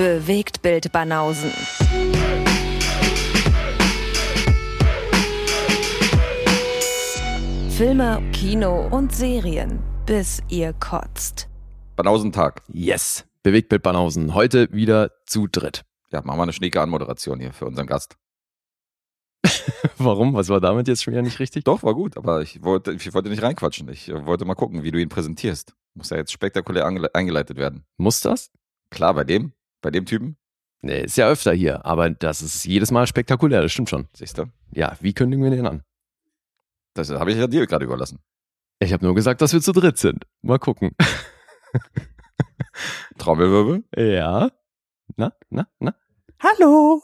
Bewegt Bild Banausen. Filme, Kino und Serien, bis ihr kotzt. Banausentag. Yes. Bewegtbild Banausen. Heute wieder zu dritt. Ja, machen wir eine schnieke Anmoderation hier für unseren Gast. Warum? Was war damit jetzt schon wieder nicht richtig? Doch, war gut, aber ich wollte, ich wollte nicht reinquatschen. Ich wollte mal gucken, wie du ihn präsentierst. Muss ja jetzt spektakulär eingeleitet werden. Muss das? Klar, bei dem, bei dem Typen, Nee, ist ja öfter hier, aber das ist jedes Mal spektakulär, das stimmt schon. siehst du? Ja, wie kündigen wir den an? Das habe ich ja dir gerade überlassen. Ich habe nur gesagt, dass wir zu dritt sind. Mal gucken. Trommelwirbel. Ja. Na, na, na? Hallo.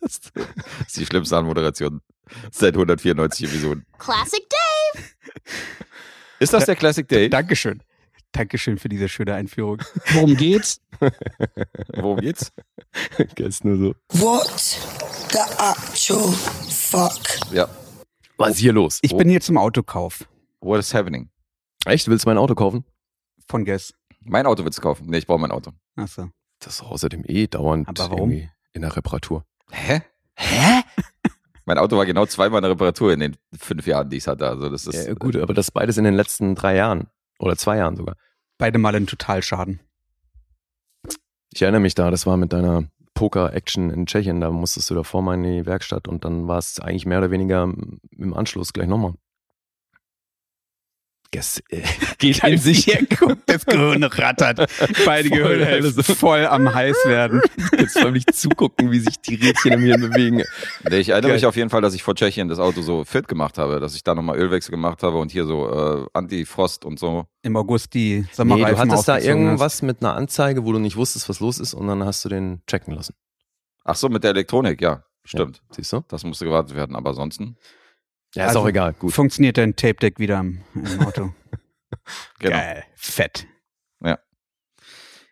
Das ist die schlimmste Anmoderation seit 194 Episoden. Classic Dave. Ist das der Classic Day? Dankeschön. Dankeschön für diese schöne Einführung. Worum geht's? Worum geht's? Ist nur so. What the actual fuck? Ja. Was ist hier los? Ich bin hier zum Autokauf What is happening? Echt? Willst du mein Auto kaufen? von Guess. Mein Auto willst du kaufen? Nee, ich brauche mein Auto. Achso. Das ist außerdem eh dauernd Aber warum? irgendwie in der Reparatur. Hä? Hä? Mein Auto war genau zweimal in der Reparatur in den fünf Jahren, die ich hatte. Also das ist Ja, gut, aber das beides in den letzten drei Jahren. Oder zwei Jahren sogar. Beide mal ein Totalschaden. Ich erinnere mich da, das war mit deiner Poker-Action in Tschechien. Da musstest du davor mal in die Werkstatt und dann war es eigentlich mehr oder weniger im Anschluss gleich nochmal. Das äh, geht in sich. Hier guckt, das Gehirn rattert. Beide Voll, Gehirnhälften also. voll am heiß werden. Jetzt soll ich zugucken, wie sich die Rädchen im Hirn bewegen. Nee, ich erinnere Geil. mich auf jeden Fall, dass ich vor Tschechien das Auto so fit gemacht habe, dass ich da nochmal Ölwechsel gemacht habe und hier so äh, Antifrost und so. Im August die Nee, Sommerreifen du hattest da irgendwas mit einer Anzeige, wo du nicht wusstest, was los ist und dann hast du den checken lassen. Ach so, mit der Elektronik, ja, stimmt. Siehst du? Das musste gewartet werden, aber ansonsten, Ja, ist Also, auch egal. Gut. Funktioniert dein Tape Deck wieder im, im Auto. genau. Geil. Fett.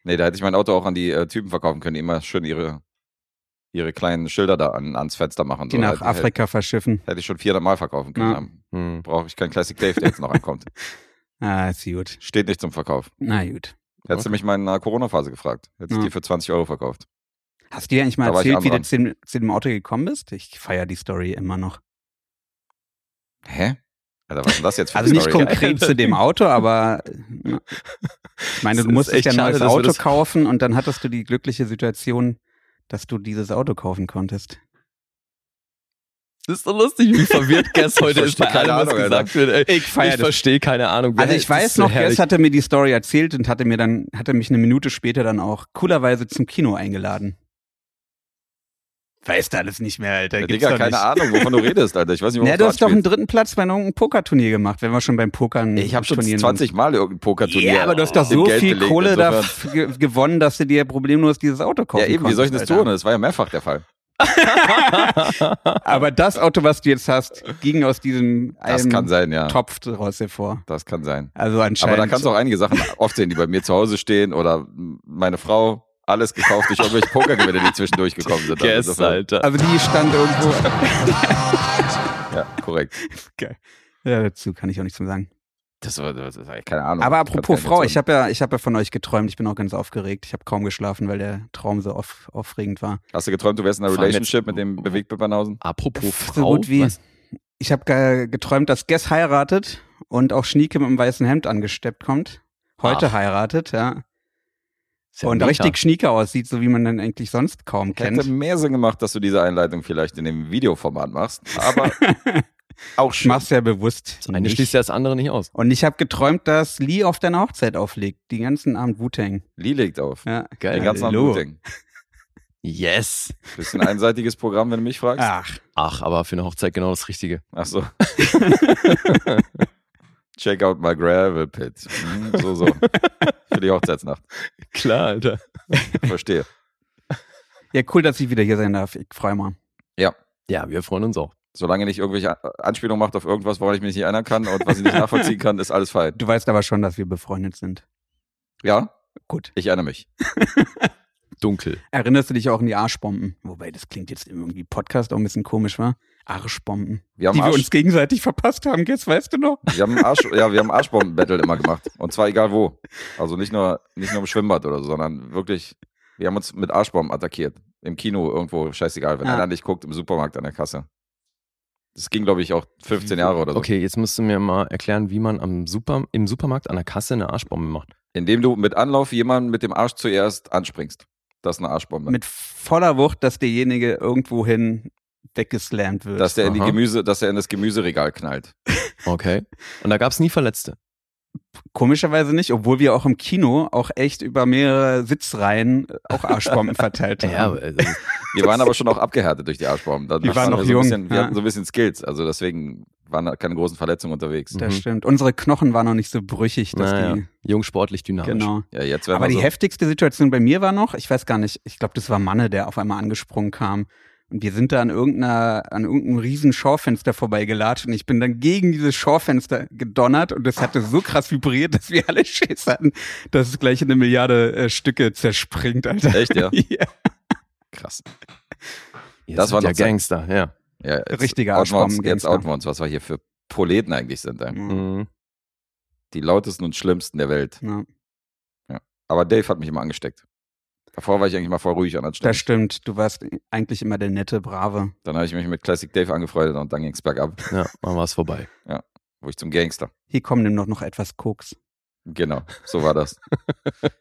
Nee, da hätte ich mein Auto auch an die äh, Typen verkaufen können, die immer schön ihre, ihre kleinen Schilder da an, ans Fenster machen. Die so, nach hätte, Afrika verschiffen. Hätte ich schon 400 Mal verkaufen können. Ja. Hm. brauche ich keinen Classic Dave, der jetzt noch ankommt. Ah, ist gut. Steht nicht zum Verkauf. Na gut. Hättest du mich mal in der Corona-Phase gefragt. Hätte ich Ja. die für 20 Euro verkauft. Hast du dir eigentlich mal Da erzählt, wie du zu dem, zu dem Auto gekommen bist? Ich feiere die Story immer noch. Hä? Alter, was ist das jetzt für Also nicht Story? konkret zu dem Auto, aber ich meine, du musstest echt ja ein neues Auto kaufen und dann hattest du die glückliche Situation, dass du dieses Auto kaufen konntest. Das ist doch lustig, wie verwirrt Guess heute ist bei allem, was Ahnung, gesagt wird. Ey, Ich feier ich verstehe keine Ahnung. Also ich weiß so noch. Guess hatte mir die Story erzählt und hatte mir dann, hatte mich eine Minute später dann auch coolerweise zum Kino eingeladen. Weißt du alles nicht mehr, Alter. Ja, Digga, keine nicht. Ahnung, wovon du redest, Alter. Ich weiß nicht, Na, du hast doch einen dritten Platz bei irgendeinem Pokerturnier gemacht, wenn wir schon beim Pokern Ich habe schon Turnieren 20 Mal irgendein Pokerturnier. Ja, aber du hast doch so Geld viel belegt, Kohle da gewonnen, dass du dir problemlos dieses Auto kaufen Ja, eben, wie soll ich das tun? Das war ja mehrfach der Fall. Aber das Auto, was du jetzt hast, ging aus diesem Das kann sein, ja. Topf raus hervor. Das kann sein. Also anscheinend. Aber da kannst du auch einige Sachen oft sehen, die bei mir zu Hause stehen oder meine Frau. Alles gekauft durch irgendwelche Pokergewinne, die zwischendurch gekommen sind. Also Guess, insofern- Alter. also die stand irgendwo. Ja, korrekt. ja, dazu kann ich auch nichts mehr sagen. Das war, das war keine Ahnung. Aber apropos Frau, ich habe ja, ich habe ja von euch geträumt. Ich bin auch ganz aufgeregt. Ich habe kaum geschlafen, weil der Traum so auf, aufregend war. Hast du geträumt, du wärst in einer Vor Relationship jetzt- mit dem Bewegtbildbanausen? Apropos so Frau. gut wie. was? Ich habe ge geträumt, dass Guess heiratet und auch Schnieke mit einem weißen Hemd angesteppt kommt. Heute Ach. heiratet, ja. Ja und mega. richtig Schnieke aussieht, so wie man dann eigentlich sonst kaum Hätte kennt. mehr Sinn gemacht, dass du diese Einleitung vielleicht in dem Videoformat machst. Aber auch Ich schön. mach's ja bewusst. Das eine nicht. schließt ja das andere nicht aus. Und ich habe geträumt, dass Lee auf deiner Hochzeit auflegt. Die ganzen Abend Wu-Tang. Lee legt auf. Ja. Geil. Den ganzen Hallo. Abend Yes. Bisschen einseitiges Programm, wenn du mich fragst. Ach, Ach, aber für eine Hochzeit genau das Richtige. Ach so. Check out my gravel pit. Hm, so, so. Für die Hochzeitsnacht. Klar, Alter. Verstehe. ja, cool, dass ich wieder hier sein darf. Ich freue mich. Ja, wir freuen uns auch. Solange nicht irgendwelche Anspielungen macht auf irgendwas, woran ich mich nicht erinnern kann und was ich nicht nachvollziehen kann, ist alles fein. Du weißt aber schon, dass wir befreundet sind. Ja, Gut. ich erinnere mich. Dunkel. Erinnerst du dich auch an die Arschbomben? Wobei, das klingt jetzt irgendwie Podcast auch ein bisschen komisch, wa? Arschbomben. Wir haben die wir Arsch- uns gegenseitig verpasst haben, jetzt weißt du noch? Wir haben Arsch, ja, wir haben Arschbomben-Battle immer gemacht. Und zwar egal wo. Also nicht nur, nicht nur im Schwimmbad oder so, sondern wirklich, wir haben uns mit Arschbomben attackiert. Im Kino irgendwo, scheißegal, wenn Ah. einer nicht guckt, im Supermarkt an der Kasse. Das ging, glaube ich, auch 15 Jahre oder so. Okay, jetzt musst du mir mal erklären, wie man am Super, im Supermarkt an der Kasse eine Arschbombe macht. Indem du mit Anlauf jemanden mit dem Arsch zuerst anspringst. Das ist eine Arschbombe. Mit voller Wucht, dass derjenige irgendwohin weggeslammt wird. dass der in die Aha. Gemüse, dass er in das Gemüseregal knallt. Okay. Und da gab es nie Verletzte. Komischerweise nicht, obwohl wir auch im Kino auch echt über mehrere Sitzreihen auch Arschbomben verteilt haben. Ja, also, Wir waren aber schon auch abgehärtet durch die Arschbomben. Da Die waren waren wir noch so jung, Bisschen, wir ja. hatten so ein bisschen Skills. Also deswegen waren da keine großen Verletzungen unterwegs. Das Mhm. stimmt. Unsere Knochen waren noch nicht so brüchig, dass naja, die. jung, sportlich, dynamisch. Genau. Ja, jetzt Aber die wir so. heftigste Situation bei mir war noch, ich weiß gar nicht, ich glaube, das war Manne, der auf einmal angesprungen kam. Und wir sind da an irgendeiner, an irgendeinem riesen Schaufenster vorbeigelatscht und ich bin dann gegen dieses Schaufenster gedonnert und das hatte so krass vibriert, dass wir alle Schiss hatten, dass es gleich in eine Milliarde äh, Stücke zerspringt, Alter. Echt, ja? ja. Krass. Ihr Das war ja Zeit. Gangster, ja. Ja, jetzt Richtige outen uns, Jetzt outen wir uns, was wir hier für Proleten eigentlich sind. Ey. Mhm. Die lautesten und schlimmsten der Welt. Ja. Aber Dave hat mich immer angesteckt. Davor war ich eigentlich mal voll ruhig an der Stelle. Das stimmt, du warst eigentlich immer der nette, brave. Dann habe ich mich mit Classic Dave angefreundet und dann ging es bergab, Ja, dann war es vorbei. wo ich zum Gangster. Hier kommen dem noch, noch etwas Koks. Genau, so war das.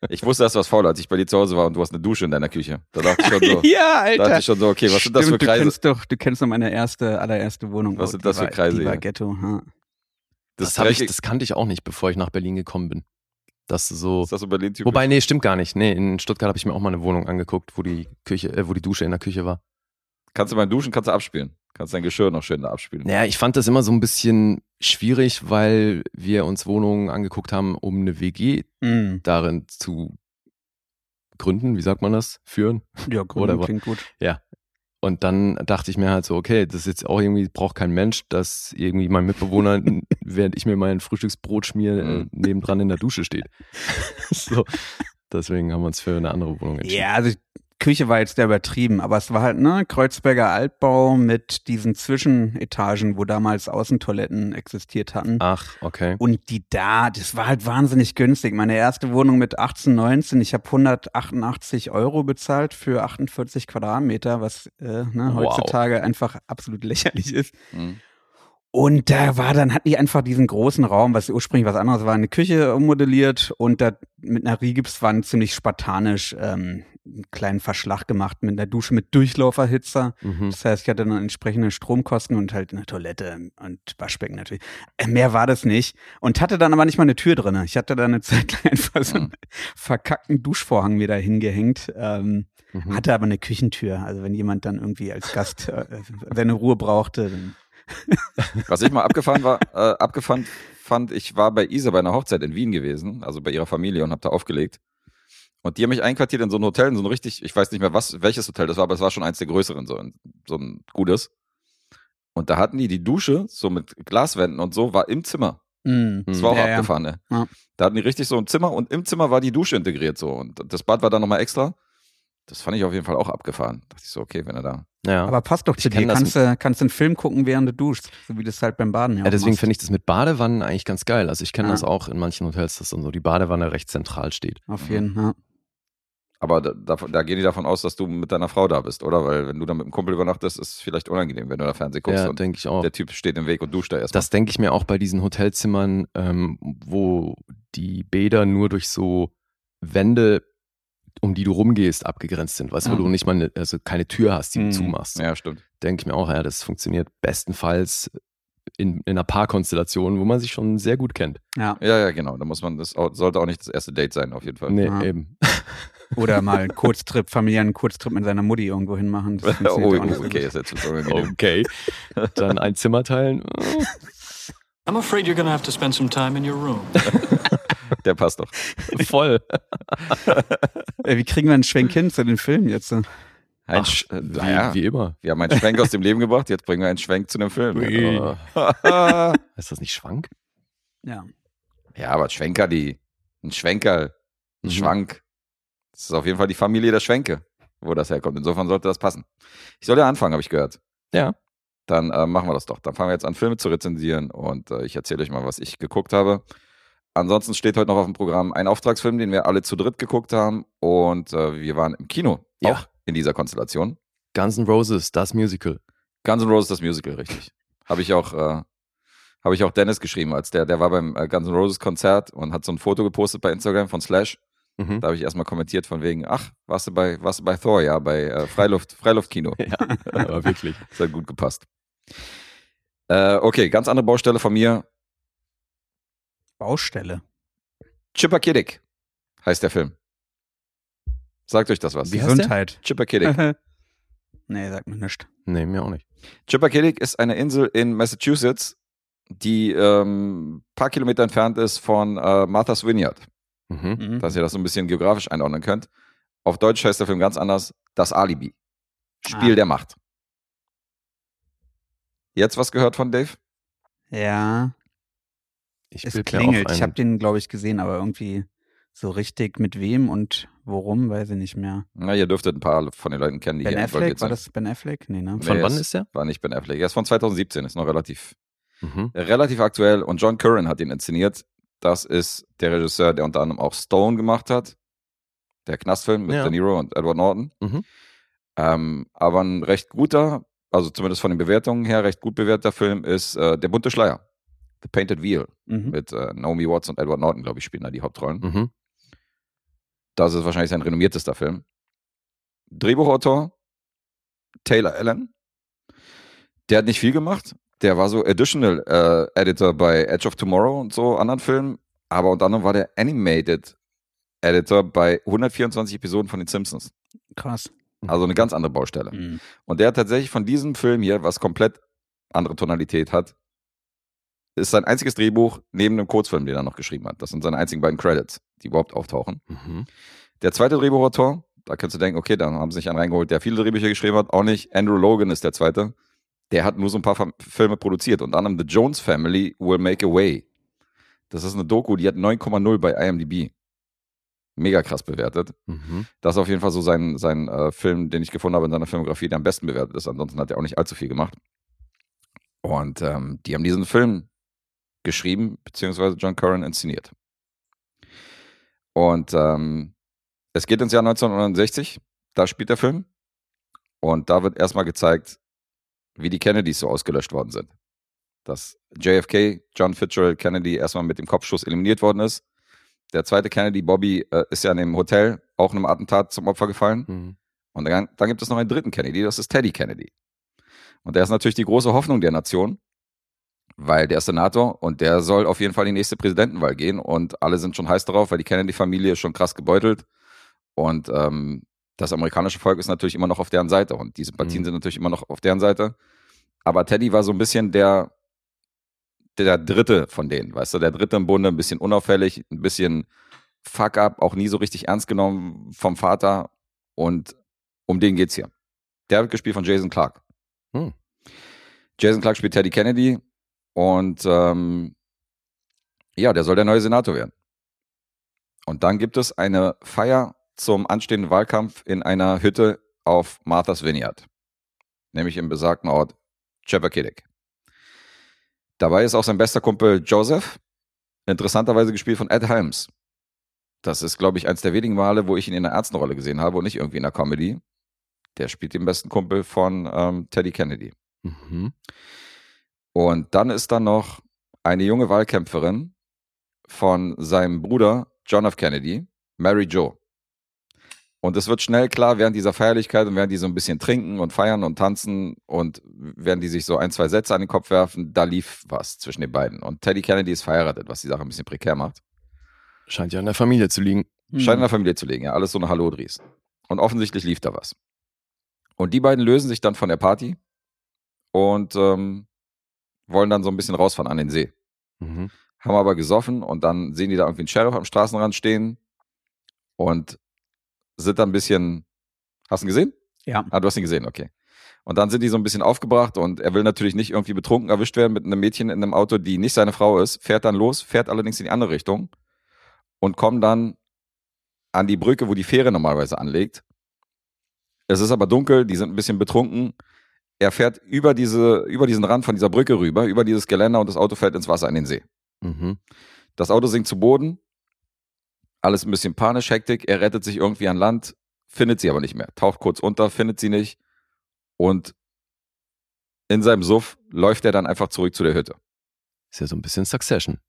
ich wusste, dass was faul, als ich bei dir zu Hause war und du hast eine Dusche in deiner Küche. Da dachte ich schon so, ja, da dachte Alter. ich schon so okay, was sind das für Stimmt, Du Kreise? kennst doch, du kennst doch meine erste, allererste Wohnung. Was auch. sind das für war- Kreise Die war hier? Ghetto. Ja. Das, Das, ich, das kannte ich auch nicht, bevor ich nach Berlin gekommen bin. Dass du so. ist das so Berlin-Typ? Wobei, nee, stimmt gar nicht. Nee, in Stuttgart habe ich mir auch mal eine Wohnung angeguckt, wo die Küche, äh, wo die Dusche in der Küche war. Kannst du beim Duschen, kannst du abspielen. Kannst dein Geschirr noch schön da abspielen. Naja, ich fand das immer so ein bisschen schwierig, weil wir uns Wohnungen angeguckt haben, um eine WG Mhm. darin zu gründen, wie sagt man das? Führen. Ja, Oder gut, wa- klingt gut. Und dann dachte ich mir halt so, okay, das ist jetzt auch irgendwie, braucht kein Mensch, dass irgendwie mein Mitbewohner, während ich mir mein Frühstücksbrot schmier, äh, Mhm. nebendran in der Dusche steht. so. Deswegen haben wir uns für eine andere Wohnung entschieden. Ja, also Küche war jetzt sehr übertrieben, aber es war halt, ne, Kreuzberger Altbau mit diesen Zwischenetagen, wo damals Außentoiletten existiert hatten. Ach, okay. Und die da, das war halt wahnsinnig günstig. Meine erste Wohnung mit 18, 19, ich habe 188 Euro bezahlt für 48 Quadratmeter, was äh, ne, Wow. heutzutage einfach absolut lächerlich ist. Mhm. Und da war dann, hatten die einfach diesen großen Raum, was ursprünglich was anderes war, eine Küche ummodelliert und da mit einer Rigipswand ziemlich spartanisch ähm, einen kleinen Verschlag gemacht mit einer Dusche mit Durchlauferhitzer. Mhm. Das heißt, ich hatte dann entsprechende Stromkosten und halt eine Toilette und Waschbecken natürlich. Äh, Mehr war das nicht. Und hatte dann aber nicht mal eine Tür drinne. Ich hatte da eine Zeit lang einfach so einen Mhm. verkackten Duschvorhang wieder hingehängt. Ähm, Mhm. hatte aber eine Küchentür. Also wenn jemand dann irgendwie als Gast äh, seine Ruhe brauchte, dann Was ich mal abgefahren war, äh, abgefahren fand, ich war bei Isa bei einer Hochzeit in Wien gewesen, also bei ihrer Familie und habe da aufgelegt. Und die haben mich einquartiert in so ein Hotel, in so ein richtig, ich weiß nicht mehr was, welches Hotel das war, aber es war schon eins der größeren, so ein, so ein gutes. Und da hatten die die Dusche, so mit Glaswänden und so, war im Zimmer. Mm. Das war auch Ja, ja. abgefahren, ne? Ja. Da hatten die richtig so ein Zimmer und im Zimmer war die Dusche integriert so. Und das Bad war dann nochmal extra. Das fand ich auf jeden Fall auch abgefahren. Da dachte ich so, okay, wenn er da. Ja. Aber passt doch zu dir. Kannst du kannst einen Film gucken, während du duschst, so wie das halt beim Baden ja Ja, deswegen finde ich das mit Badewannen eigentlich ganz geil. Also ich kenne Ja. das auch in manchen Hotels, dass dann so die Badewanne recht zentral steht. Auf jeden Fall. Aber da, da, da gehen die davon aus, dass du mit deiner Frau da bist, oder? Weil wenn du dann mit einem Kumpel übernachtest, ist es vielleicht unangenehm, wenn du da Fernsehen guckst ja, und denke ich auch. der Typ steht im Weg und duscht da erstmal. Das denke ich mir auch bei diesen Hotelzimmern, ähm, wo die Bäder nur durch so Wände, um die du rumgehst, abgegrenzt sind. Weißt du, wo Mhm. du nicht mal eine, also keine Tür hast, die du Mhm. zumachst. Ja, stimmt. Denke ich mir auch, ja, das funktioniert bestenfalls in, in einer Paarkonstellation, wo man sich schon sehr gut kennt. Ja. Ja, ja, genau. Da muss man, das auch, sollte auch nicht das erste Date sein, auf jeden Fall. Nee, Ja. eben. Oder mal einen Kurztrip, familiären Kurztrip mit seiner Mutti irgendwo hin machen. Das oh, so okay, ist jetzt. Okay. Dann ein Zimmer teilen. I'm afraid you're going to have to spend some time in your room. Der passt doch. Voll. Wie kriegen wir einen Schwenk hin zu den Filmen jetzt? Ein Ach, äh, wie, naja, wie immer. wir haben einen Schwenk aus dem Leben gebracht, jetzt bringen wir einen Schwenk zu einem Film. Ja, Ist das nicht Schwank? Ja. aber Schwenker, die, ein Schwenker, ein Mhm. Schwank. Das ist auf jeden Fall die Familie der Schwenke, wo das herkommt. Insofern sollte das passen. Ich soll ja anfangen, habe ich gehört. Ja. Dann äh, machen wir das doch. Dann fangen wir jetzt an, Filme zu rezensieren und äh, ich erzähle euch mal, was ich geguckt habe. Ansonsten steht heute noch auf dem Programm ein Auftragsfilm, den wir alle zu dritt geguckt haben und äh, wir waren im Kino, Ja. auch in dieser Konstellation. Guns N' Roses, das Musical. Guns N' Roses, das Musical, richtig. Habe ich auch, äh, habe ich auch Dennis geschrieben, als der, der war beim äh, Guns N' Roses Konzert und hat so ein Foto gepostet bei Instagram von Slash. Mhm. Da habe ich erstmal kommentiert von wegen, ach, warst du bei, warst du bei Thor, ja, bei äh, Freiluft, Freiluftkino. Ja, aber wirklich. Das hat gut gepasst. Äh, okay, ganz andere Baustelle von mir. Baustelle. Chipper Kiddick heißt der Film. Sagt euch das was? Wie? Gesundheit. Chipper Kiddick. nee, sagt mir nicht. Nee, mir auch nicht. Chipper Kiddick ist eine Insel in Massachusetts, die ähm, ein paar Kilometer entfernt ist von äh, Martha's Vineyard. Mhm. Mhm. dass ihr das so ein bisschen geografisch einordnen könnt. Auf Deutsch heißt der Film ganz anders, Das Alibi. Spiel Ah. der Macht. Jetzt was gehört von Dave? Ja, Ich es klingelt. Ich habe den, glaube ich, gesehen, aber irgendwie so richtig mit wem und worum, weiß ich nicht mehr. Na, ihr dürftet ein paar von den Leuten kennen, die Ben hier involviert Affleck, war sind. das Ben Affleck? Nee, ne? Von Nee, wann ist der? War nicht Ben Affleck. Er ist von 2017, ist noch relativ, Mhm. relativ aktuell und John Curran hat ihn inszeniert. Das ist der Regisseur, der unter anderem auch Stone gemacht hat. Der Knastfilm mit Ja. De Niro und Edward Norton. Mhm. Ähm, aber ein recht guter, also zumindest von den Bewertungen her, recht gut bewerteter Film ist äh, Der bunte Schleier. The Painted Wheel. Mhm. mit äh, Naomi Watts und Edward Norton, glaube ich, spielen da die Hauptrollen. Mhm. Das ist wahrscheinlich sein renommiertester Film. Drehbuchautor Taylor Allen. Der hat nicht viel gemacht. Der war so Additional äh, Editor bei Edge of Tomorrow und so anderen Filmen. Aber unter anderem war der Animated Editor bei 124 Episoden von den Simpsons. Krass. Also eine ganz andere Baustelle. Mhm. Und der hat tatsächlich von diesem Film hier, was komplett andere Tonalität hat, ist sein einziges Drehbuch neben dem Kurzfilm, den er noch geschrieben hat. Das sind seine einzigen beiden Credits, die überhaupt auftauchen. Mhm. Der zweite Drehbuchautor, da kannst du denken, okay, dann haben sie sich einen reingeholt, der viele Drehbücher geschrieben hat, auch nicht. Andrew Logan ist der zweite. Der hat nur so ein paar Filme produziert. Unter anderem The Jones Family Will Make a Way. Das ist eine Doku, die hat 9,0 bei IMDb. Mega krass bewertet. Mhm. Das ist auf jeden Fall so sein, sein äh, Film, den ich gefunden habe in seiner Filmografie, der am besten bewertet ist. Ansonsten hat er auch nicht allzu viel gemacht. Und ähm, die haben diesen Film geschrieben, beziehungsweise John Curran inszeniert. Und ähm, es geht ins Jahr 1969, da spielt der Film. Und da wird erstmal gezeigt, wie die Kennedys so ausgelöscht worden sind. Dass JFK, John Fitzgerald Kennedy, erstmal mit dem Kopfschuss eliminiert worden ist. Der zweite Kennedy, Bobby, äh, ist ja in dem Hotel auch einem Attentat zum Opfer gefallen. Mhm. Und dann, dann gibt es noch einen dritten Kennedy, das ist Teddy Kennedy. Und der ist natürlich die große Hoffnung der Nation, weil der ist Senator und der soll auf jeden Fall in die nächste Präsidentenwahl gehen. Und alle sind schon heiß darauf, weil die Kennedy-Familie ist schon krass gebeutelt. Und ähm, das amerikanische Volk ist natürlich immer noch auf deren Seite und die Sympathien Mhm. sind natürlich immer noch auf deren Seite. Aber Teddy war so ein bisschen der, der Dritte von denen, weißt du, der Dritte im Bunde, ein bisschen unauffällig, ein bisschen fuck up, auch nie so richtig ernst genommen vom Vater. Und um den geht's hier. Der wird gespielt von Jason Clark. Hm. Jason Clark spielt Teddy Kennedy und ähm, ja, der soll der neue Senator werden. Und dann gibt es eine Feier zum anstehenden Wahlkampf in einer Hütte auf Martha's Vineyard, nämlich im besagten Ort Chappaquiddick. Dabei ist auch sein bester Kumpel Joseph, interessanterweise gespielt von Ed Helms. Das ist, glaube ich, eins der wenigen Male, wo ich ihn in einer Ärztenrolle gesehen habe und nicht irgendwie in einer Comedy. Der spielt den besten Kumpel von ähm, Teddy Kennedy. Mhm. Und dann ist da noch eine junge Wahlkämpferin von seinem Bruder John F. Kennedy, Mary Jo. Und es wird schnell klar, während dieser Feierlichkeit und während die so ein bisschen trinken und feiern und tanzen und während die sich so ein, zwei Sätze an den Kopf werfen, da lief was zwischen den beiden. Und Teddy Kennedy ist verheiratet, was die Sache ein bisschen prekär macht. Scheint ja in der Familie zu liegen. Scheint in der Familie zu liegen, ja, alles so eine Hallodries. Und offensichtlich lief da was. Und die beiden lösen sich dann von der Party und ähm, wollen dann so ein bisschen rausfahren an den See. Mhm. Haben aber gesoffen und dann sehen die da irgendwie einen Sheriff am Straßenrand stehen und sind dann ein bisschen. Hast du ihn gesehen? Ja. Ah, du hast ihn gesehen, okay. Und dann sind die so ein bisschen aufgebracht und er will natürlich nicht irgendwie betrunken erwischt werden mit einem Mädchen in einem Auto, die nicht seine Frau ist, fährt dann los, fährt allerdings in die andere Richtung und kommen dann an die Brücke, wo die Fähre normalerweise anlegt. Es ist aber dunkel, die sind ein bisschen betrunken. Er fährt über, diese, über diesen Rand von dieser Brücke rüber, über dieses Geländer und das Auto fällt ins Wasser in den See. Mhm. Das Auto sinkt zu Boden. Alles ein bisschen panisch, Hektik. Er rettet sich irgendwie an Land, findet sie aber nicht mehr. Taucht kurz unter, findet sie nicht. Und in seinem Suff läuft er dann einfach zurück zu der Hütte. Ist ja so ein bisschen Succession.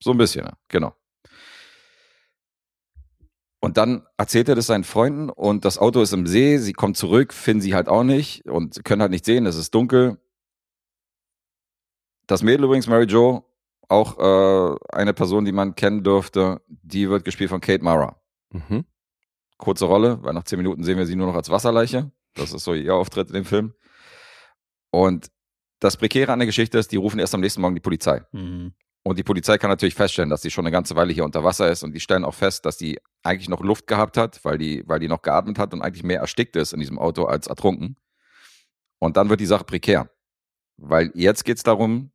So ein bisschen, ja, genau. Und dann erzählt er das seinen Freunden und das Auto ist im See, sie kommen zurück, finden sie halt auch nicht und können halt nicht sehen, es ist dunkel. Das Mädel übrigens, Mary Jo, auch äh, eine Person, die man kennen dürfte, die wird gespielt von Kate Mara. Mhm. Kurze Rolle, weil nach zehn Minuten sehen wir sie nur noch als Wasserleiche. Das ist so ihr Auftritt in dem Film. Und das Prekäre an der Geschichte ist, die rufen erst am nächsten Morgen die Polizei. Mhm. Und die Polizei kann natürlich feststellen, dass sie schon eine ganze Weile hier unter Wasser ist und die stellen auch fest, dass die eigentlich noch Luft gehabt hat, weil die, weil die noch geatmet hat und eigentlich mehr erstickt ist in diesem Auto als ertrunken. Und dann wird die Sache prekär. Weil jetzt geht's darum,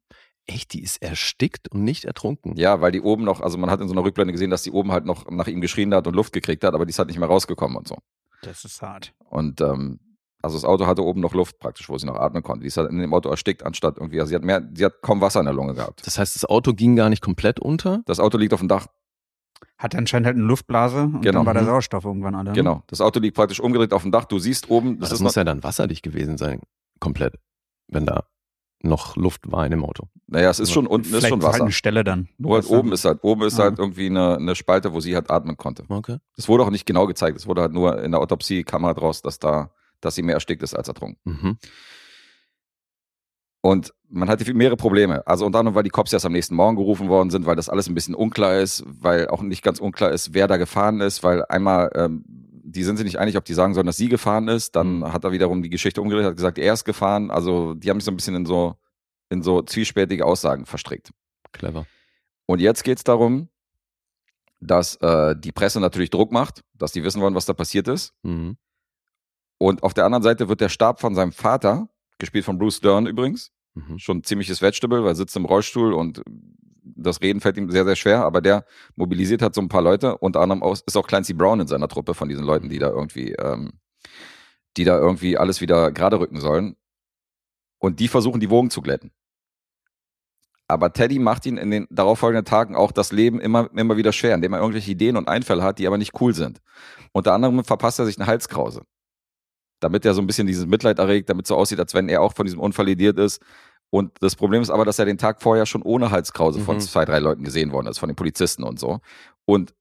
Echt, die ist erstickt und nicht ertrunken. ja, weil die oben noch, also man hat in so einer Rückblende gesehen, dass die oben halt noch nach ihm geschrien hat und Luft gekriegt hat, aber die ist halt nicht mehr rausgekommen und so. Das ist hart. Und ähm, also das Auto hatte oben noch Luft praktisch, wo sie noch atmen konnte. Die ist halt in dem Auto erstickt, anstatt irgendwie, also sie hat mehr, sie hat kaum Wasser in der Lunge gehabt. Das heißt, das Auto ging gar nicht komplett unter. Das Auto liegt auf dem Dach. Hat anscheinend halt eine Luftblase und Genau. dann war der Mhm. Sauerstoff irgendwann alle. ne? Genau. Das Auto liegt praktisch umgedreht auf dem Dach. Du siehst oben, Das, das, muss noch, ja dann wasserdicht gewesen sein, komplett, wenn da noch Luft war in dem Auto. naja, es ist schon unten, ist schon halt Wasser. eine Stelle dann. Nur halt oben ist halt, oben ist Ah. halt irgendwie eine, eine Spalte, wo sie halt atmen konnte. Okay. Das wurde auch nicht genau gezeigt. Es wurde halt nur in der Autopsie kam halt raus, dass da, dass sie mehr erstickt ist als ertrunken. Mhm. Und man hatte mehrere Probleme. Also unter anderem, weil die Cops erst am nächsten Morgen gerufen worden sind, weil das alles ein bisschen unklar ist, weil auch nicht ganz unklar ist, wer da gefahren ist, weil einmal, ähm, die sind sich nicht einig, ob die sagen sollen, dass sie gefahren ist. Dann Mhm. hat er wiederum die Geschichte umgedreht, hat gesagt, er ist gefahren. Also die haben sich so ein bisschen in so, in so zwiespältige Aussagen verstrickt. Clever. Und jetzt geht's darum, dass äh, die Presse natürlich Druck macht, dass die wissen wollen, was da passiert ist. Mhm. Und auf der anderen Seite wird der Stab von seinem Vater, gespielt von Bruce Dern übrigens, Mhm. schon ein ziemliches Vegetable, weil er sitzt im Rollstuhl und das Reden fällt ihm sehr, sehr schwer, aber der mobilisiert hat so ein paar Leute, unter anderem auch, ist auch Clancy Brown in seiner Truppe von diesen Leuten, die da irgendwie, ähm, die da irgendwie alles wieder gerade rücken sollen. Und die versuchen, die Wogen zu glätten. Aber Teddy macht ihn in den darauffolgenden Tagen auch das Leben immer, immer wieder schwer, indem er irgendwelche Ideen und Einfälle hat, die aber nicht cool sind. Unter anderem verpasst er sich eine Halskrause. Damit er so ein bisschen dieses Mitleid erregt, damit so aussieht, als wenn er auch von diesem Unfall lediert ist. Und das Problem ist aber, dass er den Tag vorher schon ohne Halskrause von Mhm. zwei, drei Leuten gesehen worden ist, von den Polizisten und so. Und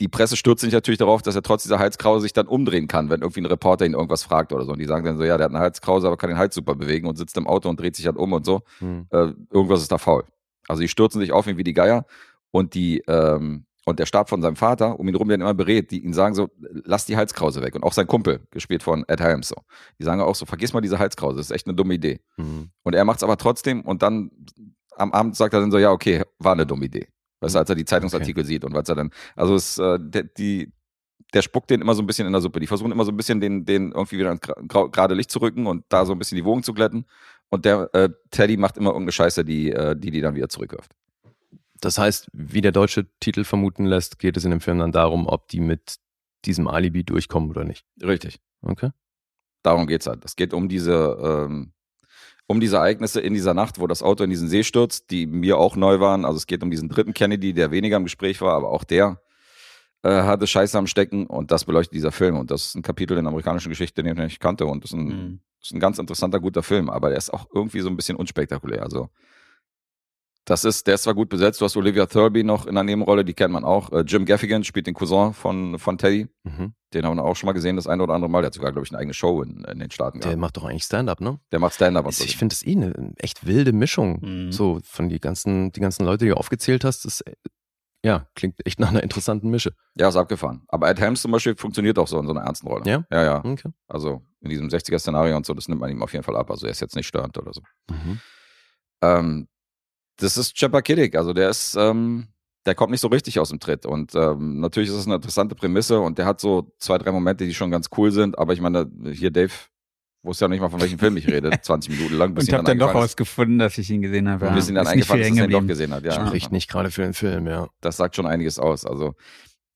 die Presse stürzt sich natürlich darauf, dass er trotz dieser Halskrause sich dann umdrehen kann, wenn irgendwie ein Reporter ihn irgendwas fragt oder so. Und die sagen dann so, ja, der hat eine Halskrause, aber kann den Hals super bewegen und sitzt im Auto und dreht sich halt um und so. Mhm. Äh, irgendwas ist da faul. Also die stürzen sich auf ihn wie die Geier und die, ähm, und der Stab von seinem Vater, um ihn rum, der ihn immer berät, die ihn sagen so, lass die Halskrause weg. Und auch sein Kumpel, gespielt von Ed Helms, so. Die sagen auch so, vergiss mal diese Halskrause, das ist echt eine dumme Idee. Mhm. Und er macht es aber trotzdem und dann am Abend sagt er dann so, ja, okay, war eine dumme Idee. Weißt du, als er die Zeitungsartikel sieht und was er dann, also es, äh, der, die, der spuckt den immer so ein bisschen in der Suppe. Die versuchen immer so ein bisschen den, den irgendwie wieder ins gerade Licht zu rücken und da so ein bisschen die Wogen zu glätten. Und der äh, Teddy macht immer irgendeine Scheiße, die, äh, die die dann wieder zurückwirft. Das heißt, wie der deutsche Titel vermuten lässt, geht es in dem Film dann darum, ob die mit diesem Alibi durchkommen oder nicht. Richtig. Okay. Darum geht's halt. Es geht um diese, ähm, um diese Ereignisse in dieser Nacht, wo das Auto in diesen See stürzt, die mir auch neu waren. Also es geht um diesen dritten Kennedy, der weniger im Gespräch war, aber auch der äh, hatte Scheiße am Stecken und das beleuchtet dieser Film. Und das ist ein Kapitel in der amerikanischen Geschichte, den ich nicht kannte. Und das ist ein, Mhm. das ist ein ganz interessanter, guter Film, aber der ist auch irgendwie so ein bisschen unspektakulär. Also das ist, der ist zwar gut besetzt, du hast Olivia Thirlby noch in der Nebenrolle, die kennt man auch. Äh, Jim Gaffigan spielt den Cousin von, von Teddy. Mhm. Den haben wir auch schon mal gesehen, das eine oder andere Mal. Der hat sogar, glaube ich, eine eigene Show in, in den Staaten Der gehabt. macht doch eigentlich Stand-up, ne? Der macht Stand-up und so. Ich finde das eh eine echt wilde Mischung. Mhm. So von die ganzen, die ganzen Leute, die du aufgezählt hast, das äh, ja, klingt echt nach einer interessanten Mische. Ja, ist abgefahren. Aber Ed Helms zum Beispiel funktioniert auch so in so einer ernsten Rolle. Ja? Ja, ja. Okay. Also in diesem 60er-Szenario und so, das nimmt man ihm auf jeden Fall ab. Also er ist jetzt nicht störend oder so. Mhm. Ähm, das ist Chappaquiddick. Also der ist, ähm, der kommt nicht so richtig aus dem Tritt. Und ähm, natürlich ist es eine interessante Prämisse und der hat so zwei, drei Momente, die schon ganz cool sind. Aber ich meine, hier Dave wusste ja nicht mal, von welchem Film ich rede. 20 Minuten lang, bis Und ihm hab dann doch rausgefunden, dass ich ihn gesehen habe. Ja. bis ihm dann Ist eingefallen ist, dass er ihn doch gesehen hat. Ja. Spricht nicht gerade für den Film, ja. Das sagt schon einiges aus. Also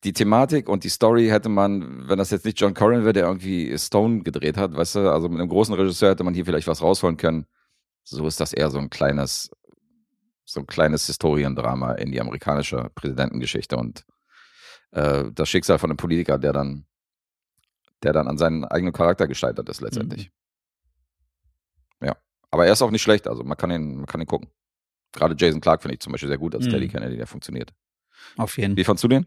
die Thematik und die Story hätte man, wenn das jetzt nicht John Corrin wäre, der irgendwie Stone gedreht hat, weißt du, also mit einem großen Regisseur hätte man hier vielleicht was rausholen können. So ist das eher so ein kleines, so ein kleines Historiendrama in die amerikanische Präsidentengeschichte und äh, das Schicksal von einem Politiker, der dann, der dann an seinen eigenen Charakter gescheitert ist letztendlich. Ja, aber er ist auch nicht schlecht, also man kann ihn, man kann ihn gucken. Gerade Jason Clark finde ich zum Beispiel sehr gut als Mhm. Teddy Kennedy, der funktioniert. Auf jeden Wie fandst du den?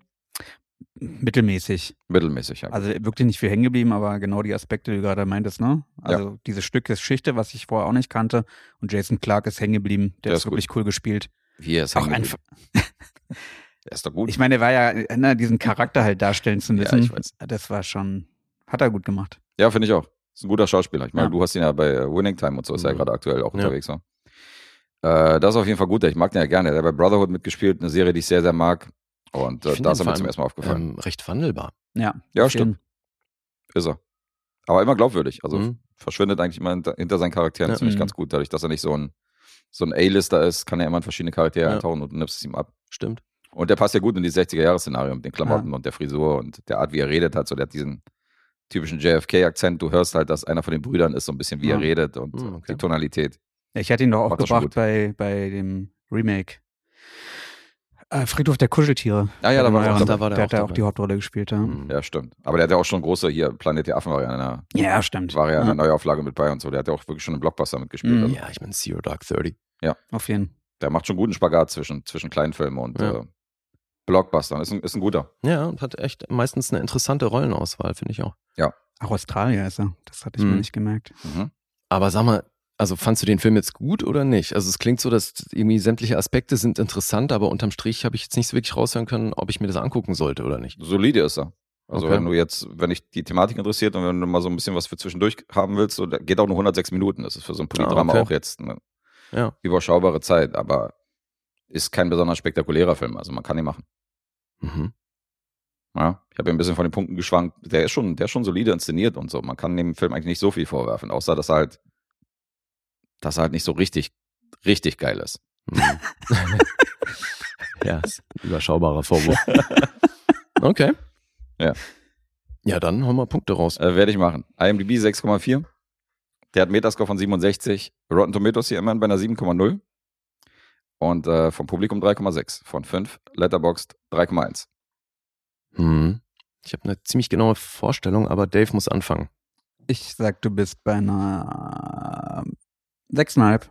Mittelmäßig. Mittelmäßig, ja. Also wirklich nicht viel hängen geblieben, aber genau die Aspekte, die du gerade meintest, ne? Also dieses Stück ist Geschichte, was ich vorher auch nicht kannte. Und Jason Clark ist hängen geblieben. Der, Der ist ist wirklich cool gespielt. Wie er ist Auch einfach. geblieben. Er ist doch gut. Ich meine, der war ja, ne, diesen Charakter halt darstellen zu Ja, müssen. ich weiß. Das war schon, hat er gut gemacht. ja, finde ich auch. Ist ein guter Schauspieler. Ich meine, Ja. du hast ihn ja bei äh, Winning Time und so, ist er ja Mhm. gerade aktuell auch Ja. unterwegs. So. Äh, das ist auf jeden Fall gut. Ich mag den ja gerne. Der hat bei Brotherhood mitgespielt, eine Serie, die ich sehr, sehr mag. Und äh, da ist er mir zum ersten Mal aufgefallen. Ähm, recht wandelbar. Ja, Ja, stimmt. Ist er. Aber immer glaubwürdig. Also Mhm. verschwindet eigentlich immer hinter, hinter seinen Charakteren. Ja. Das finde ich Mhm. ganz gut. Dadurch, dass er nicht so ein, so ein A-Lister ist, kann er immer in verschiedene Charaktere Ja. eintauchen und du nimmst es ihm ab. Stimmt. Und der passt ja gut in die 60er-Jahres-Szenario mit den Klamotten und der Frisur und der Art, wie er redet hat. So, der hat diesen typischen JFK-Akzent. Du hörst halt, dass einer von den Brüdern ist, so ein bisschen, wie Ja. er redet und äh, okay. die Tonalität. Ja, Ich hatte ihn doch schon aufgebracht bei, bei dem Remake. Äh, Friedhof der Kuscheltiere. Ah ja, da Bei war er auch da war der der auch hat ja auch die Hauptrolle gespielt, ja. Mhm. Ja, stimmt. Aber der hat ja auch schon große, hier, Planet der Affen war ja in einer, Ja, stimmt. war ja in ja, einer Neuauflage mit bei und so. Der hat ja auch wirklich schon im Blockbuster mitgespielt. Mhm. Also, Ja, ich meine, Zero Dark 30. auf jeden der macht schon guten Spagat zwischen, zwischen Kleinfilmen und Ja. äh, Blockbustern. Ist ein, ist ein guter. Ja, und hat echt meistens eine interessante Rollenauswahl, finde ich auch. Auch Australier ist er. Das hatte ich Mhm. mir nicht gemerkt. Mhm. Aber sag mal, also fandst du den Film jetzt gut oder nicht? Also es klingt so, dass irgendwie sämtliche Aspekte sind interessant, aber unterm Strich habe ich jetzt nicht so wirklich raushören können, ob ich mir das angucken sollte oder nicht. Solide ist er. Also Okay. wenn du jetzt, wenn dich die Thematik interessiert und wenn du mal so ein bisschen was für zwischendurch haben willst, so, geht auch nur 106 Minuten. Das ist für so ein Polydrama Ah, okay. auch jetzt eine Ja. überschaubare Zeit, aber ist kein besonders spektakulärer Film. Also man kann ihn machen. Mhm. Ja, ich habe ja ein bisschen von den Punkten geschwankt. Der ist schon, der ist schon solide inszeniert und so. Man kann dem Film eigentlich nicht so viel vorwerfen, außer dass er halt, dass er halt nicht so richtig, richtig geil ist. Mhm. ja, ist ein überschaubarer Vorwurf. okay. Ja. Ja, dann hauen wir Punkte raus. Äh, Werde ich machen. IMDb 6,4. Der hat Metascore von 67. Rotten Tomatoes hier immerhin bei einer 7,0. Und äh, vom Publikum 3,6 von 5. Letterboxd 3,1. Hm. Ich habe eine ziemlich genaue Vorstellung, aber Dave muss anfangen. Ich sag, du bist bei einer sechseinhalb.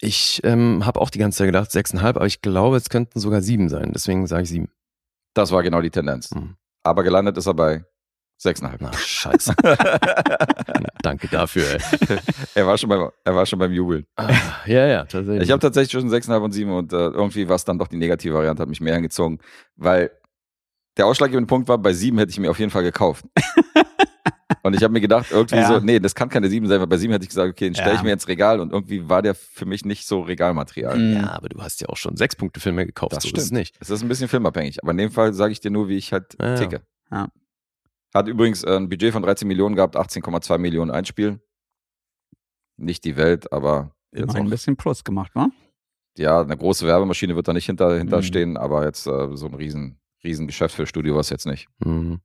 Ich ähm, habe auch die ganze Zeit gedacht, sechseinhalb, aber ich glaube, es könnten sogar sieben sein. Deswegen sage ich sieben. Das war genau die Tendenz. Hm. Aber gelandet ist er bei 6,5. Na, scheiße. Danke dafür. Ey. er, war schon beim, er war schon beim Jubeln. Ah, ja, ja, tatsächlich. Ich habe tatsächlich zwischen 6,5 und 7 und äh, irgendwie war es dann doch die negative Variante, hat mich mehr hingezogen, weil der ausschlaggebende Punkt war, bei 7 hätte ich mir auf jeden Fall gekauft. und ich habe mir gedacht, irgendwie Ja. so, nee, das kann keine 7 sein, weil bei 7 hätte ich gesagt, okay, den stelle ich Ja. mir ins Regal und irgendwie war der für mich nicht so Regalmaterial. Mhm. ja, aber du hast ja auch schon sechs Punkte Filme gekauft. Das so ist es stimmt. nicht. Es ist ein bisschen filmabhängig, aber in dem Fall sage ich dir nur, wie ich halt ticke. Ja. Hat übrigens äh, ein Budget von 13 Millionen gehabt, 18,2 Millionen Einspiel. Nicht die Welt, aber jetzt ein bisschen Plus gemacht, wa? ja, eine große Werbemaschine wird da nicht hinter, Mhm. hinterstehen, aber jetzt äh, so ein riesen, riesen Geschäft für Studio war es jetzt nicht. Mhm.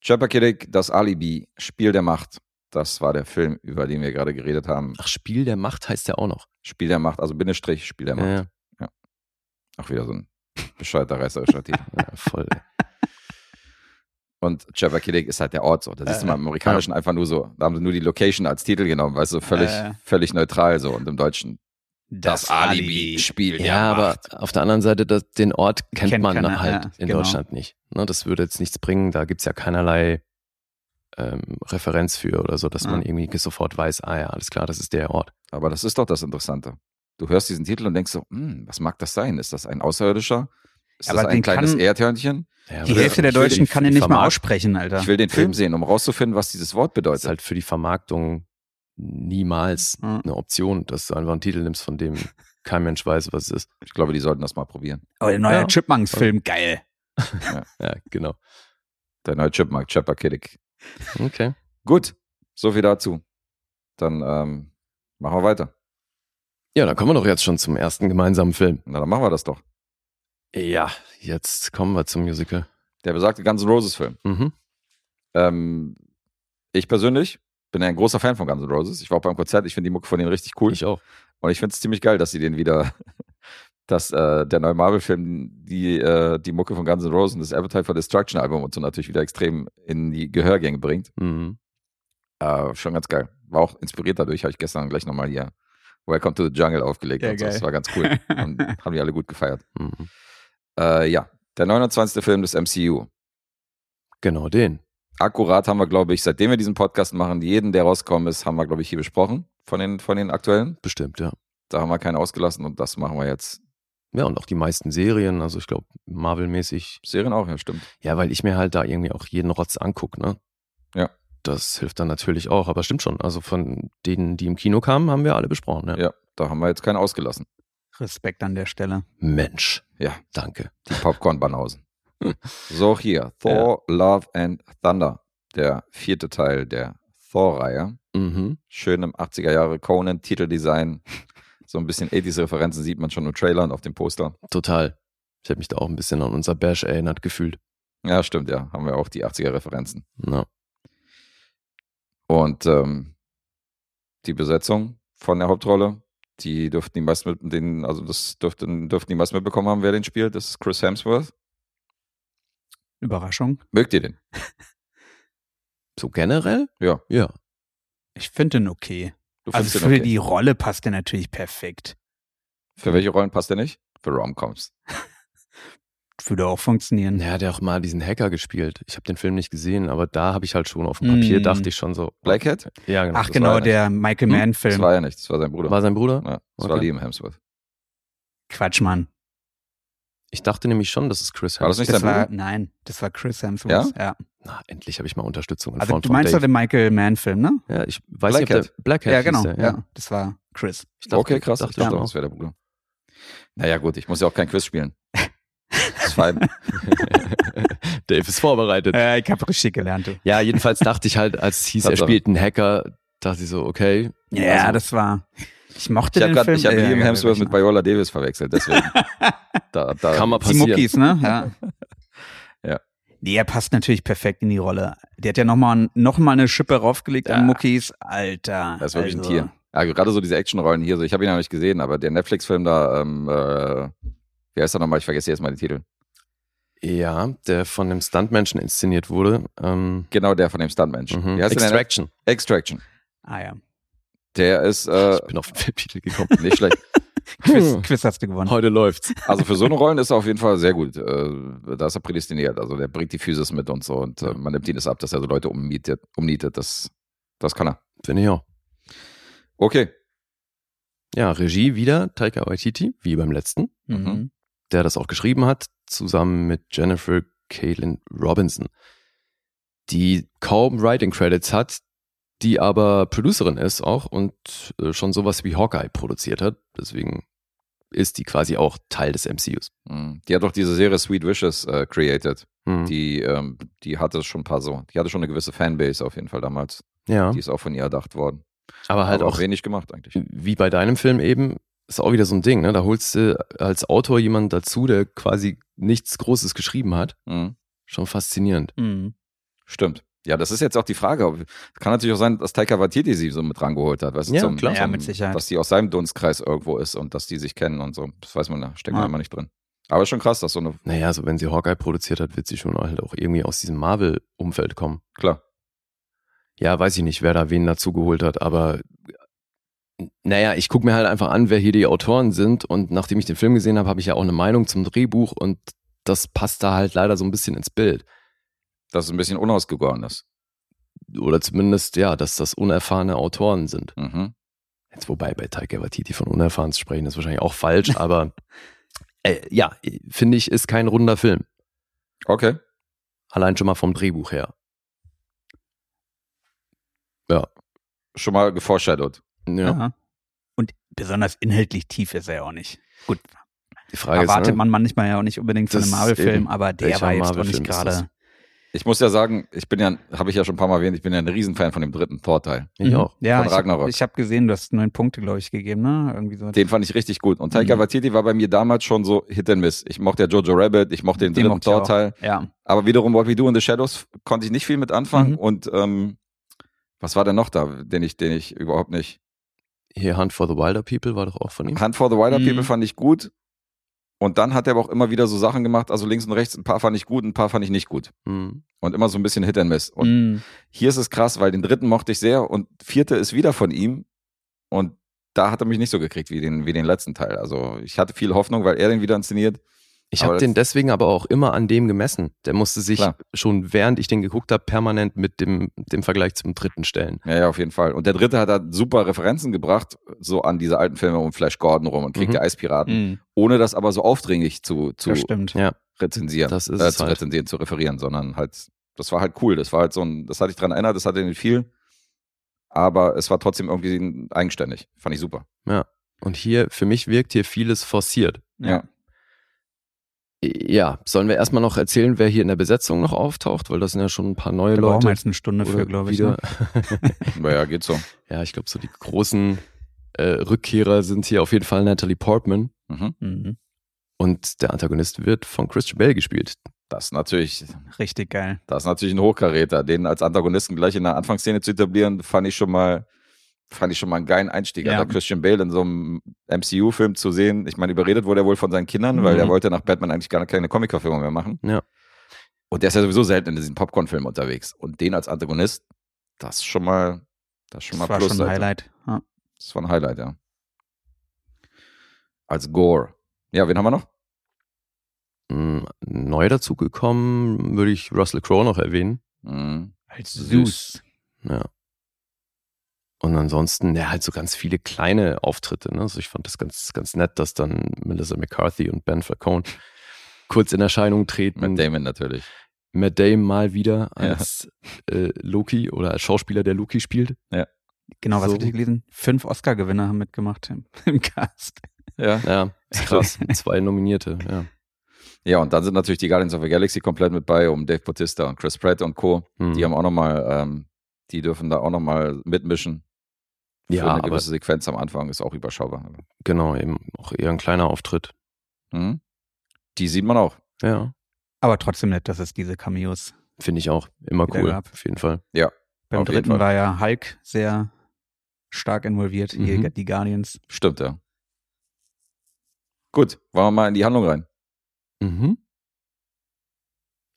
Chappakidik, das Alibi, Spiel der Macht. Das war der Film, über den wir gerade geredet haben. Ach, Spiel der Macht heißt ja auch noch. Spiel der Macht, also Bindestrich, Spiel der Macht. Ja, ja. Auch wieder so ein bescheuerter reißerischer Titel. ja, voll. Und Chappakidik ist halt der Ort so. Das ist immer im Amerikanischen einfach nur so. Da haben sie nur die Location als Titel genommen, weißt du, völlig, Äh. völlig neutral so. Und im Deutschen Spiel der Ja, aber Macht. auf der anderen Seite, das, den Ort kennt, Kennt man keiner, halt ja, in genau. Deutschland nicht. Ne, das würde jetzt nichts bringen, da gibt's ja keinerlei ähm, Referenz für oder so, dass Ja. man irgendwie sofort weiß, ah ja, alles klar, das ist der Ort. Aber das ist doch das Interessante. Du hörst diesen Titel und denkst so, hm, was mag das sein? Ist das ein Außerirdischer? Ist Aber das ein den kleines kann- Erdhörnchen? Ja, Die Hälfte der Deutschen die- kann die nicht mal aussprechen, Alter. Ich will den Film sehen, um rauszufinden, was dieses Wort Das ist bedeutet. halt für die Vermarktung niemals Ja. eine Option, dass du einfach einen Titel nimmst, von dem kein Mensch weiß, was es ist. Ich glaube, die sollten das mal probieren. Aber der neue Ja. Chipmunks-Film, geil. Ja, genau. Der neue Chipmunk, Chappakidik. Okay. Gut, so viel dazu. Dann ähm, machen wir weiter. Ja, dann kommen wir doch jetzt schon zum ersten gemeinsamen Film. Na, dann machen wir das doch. Ja, jetzt kommen wir zum Musical. Der besagte Guns N' Roses Film. Mhm. Ähm, ich persönlich bin ein großer Fan von Guns N' Roses. Ich war auch beim Konzert, ich finde die Mucke von denen richtig cool. Ich auch. Und ich finde es ziemlich geil, dass sie den wieder, dass äh, der neue Marvel-Film die, äh, die Mucke von Guns N' Roses und das Appetite for Destruction Album und so natürlich wieder extrem in die Gehörgänge bringt. Mhm. Äh, schon ganz geil. War auch inspiriert dadurch, habe ich gestern gleich nochmal hier Welcome to the Jungle aufgelegt. Ja, und so. Das war ganz cool. und haben die alle gut gefeiert. Mhm. Äh, ja, der 29. Film des MCU. Genau den. Akkurat haben wir, glaube ich, seitdem wir diesen Podcast machen, jeden, der rausgekommen ist, haben wir, glaube ich, hier besprochen von den, von den aktuellen. Bestimmt, ja. Da haben wir keinen ausgelassen und das machen wir jetzt. Ja, und auch die meisten Serien, also ich glaube, Marvel-mäßig. Serien auch, ja, stimmt. Ja, weil ich mir halt da irgendwie auch jeden Rotz angucke, ne? Ja. Das hilft dann natürlich auch, aber stimmt schon. Also von denen, die im Kino kamen, haben wir alle besprochen, ja. Ja, da haben wir jetzt keinen ausgelassen. Respekt an der Stelle. Mensch, Ja, danke. die Popcorn-Banausen. So, hier. Thor, Love and Thunder. Der vierte Teil der Thor-Reihe. Mhm. Schön im 80er Jahre Conan-Titeldesign. So ein bisschen 80s-Referenzen sieht man schon im Trailer und auf dem Poster. Total. Ich habe mich da auch ein bisschen an unser Bash erinnert gefühlt. Ja, stimmt, ja. Haben wir auch die 80er-Referenzen. Ja. Und ähm, die Besetzung von der Hauptrolle, die dürften die meisten mit den, also das dürften, dürften die meisten mitbekommen haben, wer den spielt. Das ist Chris Hemsworth. Überraschung. Mögt ihr den? So generell? Ja. Ja. Ich finde den okay. Du Also für okay. die Rolle passt der natürlich perfekt. Für welche Rollen passt der nicht? Für Romcoms. Würde auch funktionieren. Er hat ja auch mal diesen Hacker gespielt. Ich habe den Film nicht gesehen, aber da habe ich halt schon auf dem Papier Mm. dachte ich schon so. Black Hat? Ja, genau. Ach das war genau, ja der Michael Hm? Mann Das Film. war ja nicht, das war sein Bruder. War sein Bruder? ja, das war Okay. Liam Hemsworth. Quatsch, Mann. Ich dachte nämlich schon, dass es Chris War das Hemsworth nicht Das war, nein, das war Chris Hemsworth. Ja. Na, endlich habe ich mal Unterstützung in Also Form du meinst doch den Michael Mann Film, ne? Ja, ich weiß Black nicht, ob Hat. der Black Hat ja, genau. der, ja. das war Chris. Ich dachte, okay, krass. Ich Dachte dachte, schon das wäre der Bruder. Naja, gut, ich muss ja auch kein Quiz spielen. Das fein. Dave ist vorbereitet. Äh, ich habe richtig gelernt. Du. Ja, jedenfalls dachte ich halt, als es hieß, er spielt einen Hacker, dachte ich so, okay. Ja, Also, das war. Ich mochte Ich habe den gerade Film. ich hab Ja, Liam ja, Hemsworth mit Viola Davis verwechselt, deswegen. da, da, Kann mal Die passieren. Muckis, ne? Ja. Ja. Nee, er passt natürlich perfekt in die Rolle. Der hat ja nochmal noch mal eine Schippe raufgelegt Ja. an Muckis. Alter. Das ist wirklich ein also, Tier. Ja, gerade so diese Actionrollen hier, so ich habe ihn noch nicht gesehen, aber der Netflix-Film da, ähm, äh, wie heißt der nochmal? Ich vergesse jetzt mal die Titel. Ja, der von einem Stuntmenschen inszeniert wurde. Ähm, Genau der von dem Stuntmensch. mhm. Extraction. Extraction. Ah ja. Der ist äh, Ich bin auf den Filmtitel gekommen. nicht schlecht. Quiz. Quiz hast du gewonnen. Heute läuft's. Also für so eine Rollen ist er auf jeden Fall sehr gut. Äh, da ist er prädestiniert. Also der bringt die Physis mit und so und äh, man nimmt ihn das ab, dass er so Leute umnietet. umnietet. Das, das kann er. Finde ich auch. Okay. Ja, Regie wieder Taika Waititi, wie beim letzten, Mhm. der das auch geschrieben hat, zusammen mit Jennifer Caitlin Robinson, die kaum Writing Credits hat, die aber Producerin ist auch und äh, schon sowas wie Hawkeye produziert hat. Deswegen ist die quasi auch Teil des MCUs. Mhm. Die hat doch diese Serie Sweet Wishes äh, created. Hm. Die, ähm, die hatte schon ein paar so. Die hatte schon eine gewisse Fanbase auf jeden Fall damals. ja, Die ist auch von ihr erdacht worden. aber halt Aber auch wenig gemacht eigentlich. wie bei deinem Film eben, ist auch wieder so ein Ding, ne? Da holst du als Autor jemanden dazu, der quasi nichts Großes geschrieben hat. Mhm. Schon faszinierend. Mhm. Stimmt. Ja, das ist jetzt auch die Frage. ob- Kann natürlich auch sein, dass Taika Waititi sie so mit rangeholt hat. Weißt du, Ja, zum, klar. Zum, Ja, mit Sicherheit. Dass die aus seinem Dunstkreis irgendwo ist und dass die sich kennen und so. Das weiß man, da steckt man Ja. immer nicht drin. Aber ist schon krass, dass so eine, Naja, also wenn sie Hawkeye produziert hat, wird sie schon halt auch irgendwie aus diesem Marvel-Umfeld kommen. klar. Ja, weiß ich nicht, wer da wen dazu geholt hat, aber naja, ich gucke mir halt einfach an, wer hier die Autoren sind und nachdem ich den Film gesehen habe, habe ich ja auch eine Meinung zum Drehbuch und das passt da halt leider so ein bisschen ins Bild. Dass es ein bisschen unausgegoren ist. Oder zumindest, ja, dass das unerfahrene Autoren sind. Mhm. Jetzt wobei bei Taika Waititi von unerfahren zu sprechen, ist wahrscheinlich auch falsch, aber äh, ja, finde ich, ist kein runder Film. Okay. Allein schon mal vom Drehbuch her. Schon mal geforeshadowed. Ja, Ja. Und besonders inhaltlich tief ist er ja auch nicht. Gut, die Frage erwartet ist, ne, man manchmal ja auch nicht unbedingt von einem Marvel-Film, aber der war jetzt auch nicht gerade. Ich muss ja sagen, ich bin ja, habe ich ja schon ein paar Mal erwähnt, ich bin ja ein Riesenfan von dem dritten Thor-Teil. Ich auch. Ja, Von ich habe hab gesehen, du hast neun Punkte, glaube ich, gegeben, ne? Irgendwie so. Den fand ich richtig gut. Und Taika Mhm. Waititi war bei mir damals schon so Hit and Miss. Ich mochte ja Jojo Rabbit, ich mochte den Den dritten. Thor-Teil. ja. Aber wiederum What We Do in the Shadows konnte ich nicht viel mit anfangen. Mhm. Und ähm, was war denn noch da, den ich, den ich überhaupt nicht. Hier Hunt for the Wilder People war doch auch von ihm. Hunt for the Wilder Mhm. People fand ich gut. Und dann hat er aber auch immer wieder so Sachen gemacht, also links und rechts, ein paar fand ich gut, ein paar fand ich nicht gut. Hm. Und immer so ein bisschen Hit and Miss. Und Mhm. hier ist es krass, weil den dritten mochte ich sehr und vierte ist wieder von ihm. Und da hat er mich nicht so gekriegt wie den, wie den letzten Teil. Also ich hatte viel Hoffnung, weil er den wieder inszeniert. Ich habe den deswegen aber auch immer an dem gemessen. Der musste sich Klar. schon während ich den geguckt habe, permanent mit dem, dem Vergleich zum dritten stellen. Ja, ja, auf jeden Fall. Und der dritte hat da super Referenzen gebracht, so an diese alten Filme um Flash Gordon rum und Krieg Mhm. der Eispiraten, Mhm. ohne das aber so aufdringlich zu, zu Das stimmt. Ja. rezensieren, Das ist äh, zu halt. rezensieren, zu referieren, sondern halt, das war halt cool. Das war halt so ein, das hatte ich dran erinnert, das hatte nicht viel, aber es war trotzdem irgendwie eigenständig. Fand ich super. Und hier, für mich wirkt hier vieles forciert. Ja. Ja, sollen wir erstmal noch erzählen, wer hier in der Besetzung noch auftaucht, weil das sind ja schon ein paar neue Da brauchen Leute. wir jetzt eine Stunde für, glaube ich. Ne? Naja, geht so. ja, ich glaube, so die großen äh, Rückkehrer sind hier auf jeden Fall Natalie Portman Mhm. Mhm. und der Antagonist wird von Christian Bale gespielt. Das ist natürlich, Richtig geil. das ist natürlich ein Hochkaräter. Den als Antagonisten gleich in der Anfangsszene zu etablieren, fand ich schon mal, fand ich schon mal einen geilen Einstieg. Ja. Also Christian Bale in so einem MCU-Film zu sehen. Ich meine, überredet wurde er wohl von seinen Kindern, weil Mhm. er wollte nach Batman eigentlich gar keine Comic-Verfilmung mehr machen. Ja. Und der ist ja sowieso selten in diesen Popcorn-Filmen unterwegs. Und den als Antagonist, das ist schon mal, das schon Das mal war Plus. schon ein. Highlight. Ja. Das war ein Highlight, ja. Als Gore. Ja, wen haben wir noch? Mm, Neu dazugekommen würde ich Russell Crowe noch erwähnen. Mhm. Als Zeus. Ja. Und ansonsten, ja, halt so ganz viele kleine Auftritte. Ne? Also ich fand das ganz, ganz nett, dass dann Melissa McCarthy und Ben Falcone kurz in Erscheinung treten. Mit Damon natürlich. Matt Damon mal wieder Ja. als äh, Loki oder als Schauspieler, der Loki spielt. Genau, was So. hatte ich gelesen? Fünf Oscar-Gewinner haben mitgemacht im, im Cast. Ja. Ja, ist krass. Zwei Nominierte, ja. Ja, und dann sind natürlich die Guardians of the Galaxy komplett mit bei, um Dave Bautista und Chris Pratt und Co. Hm. Die haben auch nochmal, ähm, die dürfen da auch nochmal mitmischen. Für Ja, eine aber gewisse Sequenz am Anfang ist auch überschaubar. genau, eben auch eher ein kleiner Auftritt. Mhm. Die sieht man auch. Ja, Aber trotzdem nett, dass es diese Cameos. finde ich auch. Immer cool, gab. auf jeden Fall. Beim Auf jeden dritten war ja Hulk sehr stark involviert, hier Mhm. die Guardians. Stimmt, ja. Gut, wollen wir mal in die Handlung rein. Mhm.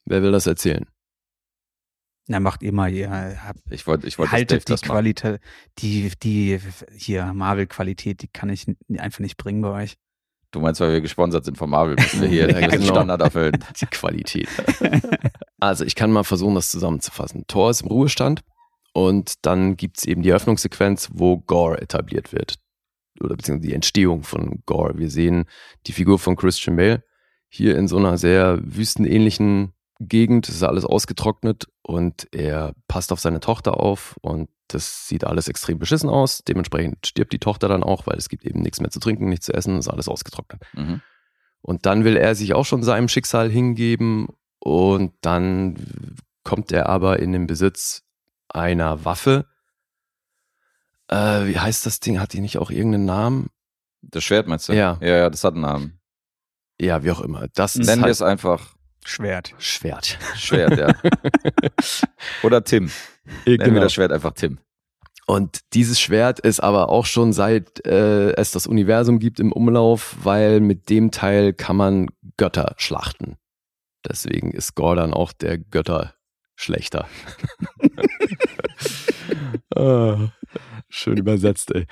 Wer will das erzählen? Na, macht ihr habt Ich wollte, ich wollte, haltet die. Qualität, die, die hier Marvel-Qualität, die kann ich einfach nicht bringen bei euch. Du meinst, weil wir gesponsert sind von Marvel, müssen wir hier Ja, den genau. Standard erfüllen. Die Qualität. Also, ich kann mal versuchen, das zusammenzufassen. Thor ist im Ruhestand und dann gibt's eben die Eröffnungssequenz, wo Gore etabliert wird. Oder beziehungsweise die Entstehung von Gore. Wir sehen die Figur von Christian Bale hier in so einer sehr wüstenähnlichen Gegend. Es ist alles ausgetrocknet und er passt auf seine Tochter auf und das sieht alles extrem beschissen aus. Dementsprechend stirbt die Tochter dann auch, weil es gibt eben nichts mehr zu trinken, nichts zu essen, ist alles ausgetrocknet. Mhm. Und dann will er sich auch schon seinem Schicksal hingeben und dann kommt er aber in den Besitz einer Waffe. Äh, wie heißt das Ding? Hat die nicht auch irgendeinen Namen? Das Schwert meinst du? Ja. Ja, ja, das hat einen Namen. Ja, wie auch immer. Das Nennen wir halt es einfach Schwert. Schwert. Schwert, ja. Oder Tim. Nennen wir Genau. das Schwert einfach Tim. Und dieses Schwert ist aber auch schon seit äh, es das Universum gibt im Umlauf, weil mit dem Teil kann man Götter schlachten. Deswegen ist Gore dann auch der Götterschlechter. Ah, Schön übersetzt, ey.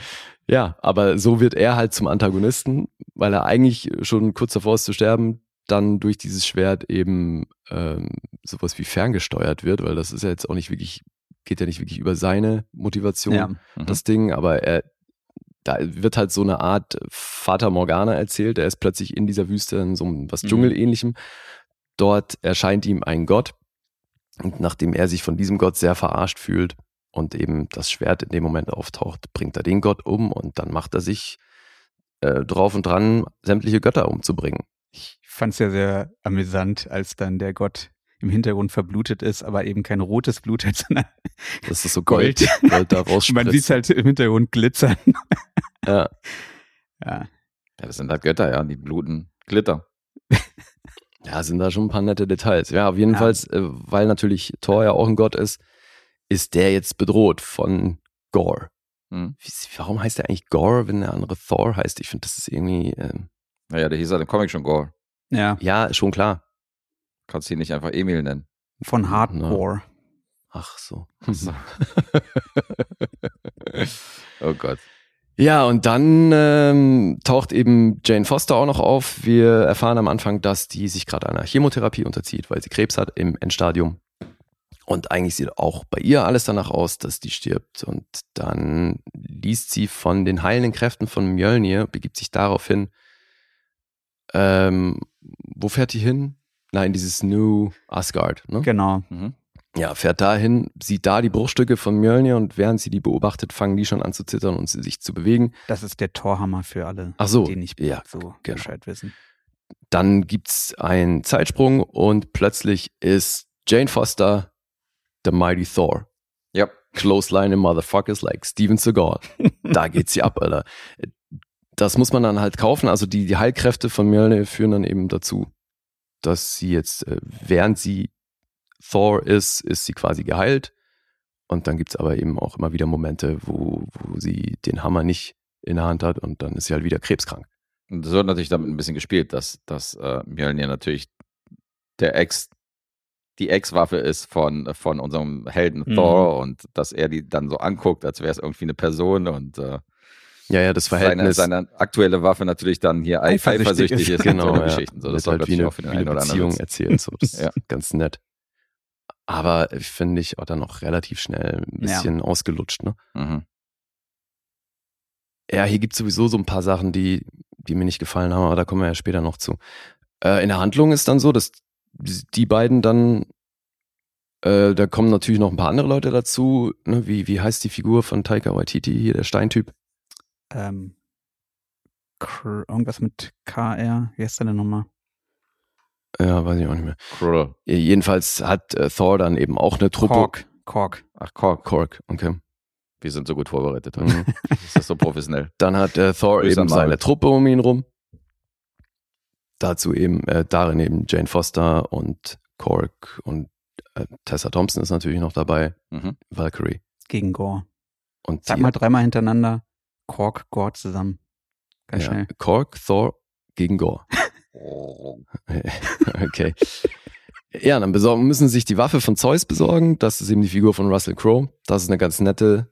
Ja, aber so wird er halt zum Antagonisten, weil er eigentlich schon kurz davor ist zu sterben, dann durch dieses Schwert eben ähm, sowas wie ferngesteuert wird, weil das ist ja jetzt auch nicht wirklich, geht ja nicht wirklich über seine Motivation Ja. Mhm. das Ding, aber er, da wird halt so eine Art Vater Morgana erzählt. Er ist plötzlich in dieser Wüste in so einem was Mhm. Dschungelähnlichem. Dort erscheint ihm ein Gott. Und nachdem er sich von diesem Gott sehr verarscht fühlt und eben das Schwert in dem Moment auftaucht, bringt er den Gott um und dann macht er sich äh, drauf und dran, sämtliche Götter umzubringen. Ich fand es ja sehr amüsant, als dann der Gott im Hintergrund verblutet ist, aber eben kein rotes Blut hat, sondern Das ist so Gold. Gold, Gold da man rausspritzt. sieht halt im Hintergrund glitzern. Ja. Ja, Ja, das sind halt Götter, ja, die bluten Glitter. ja, sind da schon ein paar nette Details. Ja, auf jeden. Fall, äh, weil natürlich Thor ja auch ein Gott ist, ist der jetzt bedroht von Gore. Hm. Warum heißt der eigentlich Gore, wenn der andere Thor heißt? Ich finde, das ist irgendwie, ähm, Naja, der hieß halt im Comic schon Gore. Ja, ja, schon klar. Kannst ihn nicht einfach Emil nennen. von Hardcore. Ach so. So. oh Gott. Ja, und dann ähm, taucht eben Jane Foster auch noch auf. Wir erfahren am Anfang, dass die sich gerade einer Chemotherapie unterzieht, weil sie Krebs hat im Endstadium. Und eigentlich sieht auch bei ihr alles danach aus, dass die stirbt. Und dann liest sie von den heilenden Kräften von Mjölnir, begibt sich darauf hin. Ähm, wo fährt die hin? Nein, dieses New Asgard. Ne? Genau. Mhm. Ja, fährt dahin, sieht da die Bruchstücke von Mjölnir und während sie die beobachtet, fangen die schon an zu zittern und sie sich zu bewegen. Das ist der Torhammer für alle, Ach so, die nicht ja, so genau. Bescheid wissen. Dann gibt's einen Zeitsprung und plötzlich ist Jane Foster the Mighty Thor. Ja. Close line in Motherfuckers like Steven Seagal. da geht sie ab, Alter. Das muss man dann halt kaufen. Also die, die Heilkräfte von Mjölnir führen dann eben dazu, dass sie jetzt, äh, während sie Thor ist, ist sie quasi geheilt. Und dann gibt's aber eben auch immer wieder Momente, wo, wo sie den Hammer nicht in der Hand hat und dann ist sie halt wieder krebskrank. Und es wird natürlich damit ein bisschen gespielt, dass, dass äh, Mjölnir natürlich der Ex, die Ex-Waffe ist von, von unserem Helden Mhm. Thor und dass er die dann so anguckt, als wäre es irgendwie eine Person und äh, Ja, ja, das seine, Verhältnis. seine aktuelle Waffe natürlich dann hier ei- Eifersüchtig eifersüchtig ist. genau, so ja. Geschichten. So, das halt wie eine, auch für den wie eine Beziehung erzählt. So, das Ja. ist ganz nett. Aber finde ich auch dann noch relativ schnell ein Ja. bisschen ausgelutscht. Ne? Mhm. Ja, hier gibt es sowieso so ein paar Sachen, die, die mir nicht gefallen haben, aber da kommen wir ja später noch zu. Äh, in der Handlung ist dann so, dass die beiden dann, äh, da kommen natürlich noch ein paar andere Leute dazu. Ne? Wie, wie heißt die Figur von Taika Waititi hier, der Steintyp? Ähm, irgendwas mit KR, wie heißt der denn nochmal? Ja, weiß ich auch nicht mehr. Krull. Jedenfalls hat äh, Thor dann eben auch eine Truppe. Kork. Kork. Ach, Kork. Kork, okay. Wir sind so gut vorbereitet. heute. Mhm. Das ist so professionell. Dann hat äh, Thor eben seine Truppe um ihn rum. Dazu eben, äh, darin eben Jane Foster und Kork und äh, Tessa Thompson ist natürlich noch dabei, Mhm. Valkyrie. Gegen Gore. Und Sag mal dreimal hintereinander. Kork, Gore zusammen. Ganz ja, schnell. Kork, Thor gegen Gore. okay. Ja, dann besorgen, müssen sie sich die Waffe von Zeus besorgen. Das ist eben die Figur von Russell Crowe. Das ist eine ganz nette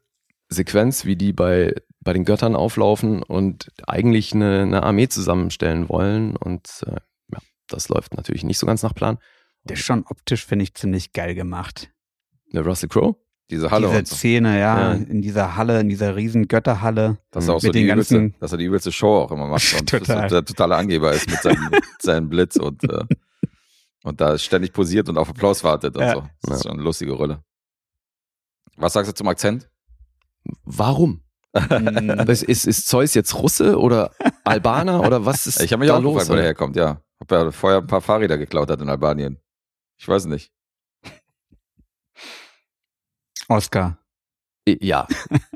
Sequenz, wie die bei, bei den Göttern auflaufen und eigentlich eine, eine Armee zusammenstellen wollen. Und äh, ja, das läuft natürlich nicht so ganz nach Plan. Der ist schon optisch, finde ich, ziemlich geil gemacht. Der Russell Crowe? Diese Halle Diese und so. Szene, ja, Ja. in dieser Halle, in dieser riesen Götterhalle. Dass er auch mit so die übelste, dass er die übelste Show auch immer macht und Total. so der totale Angeber ist mit seinem, seinem Blitz und, äh, und da ständig posiert und auf Applaus wartet und Ja. so. Das ist schon eine lustige Rolle. Was sagst du zum Akzent? Warum? Mm, ist, ist, ist Zeus jetzt Russe oder Albaner oder was ist Ich habe mich da auch los? gefragt, wo der herkommt, ja. Ob er vorher ein paar Fahrräder geklaut hat in Albanien. Ich weiß nicht. Oscar. Ja.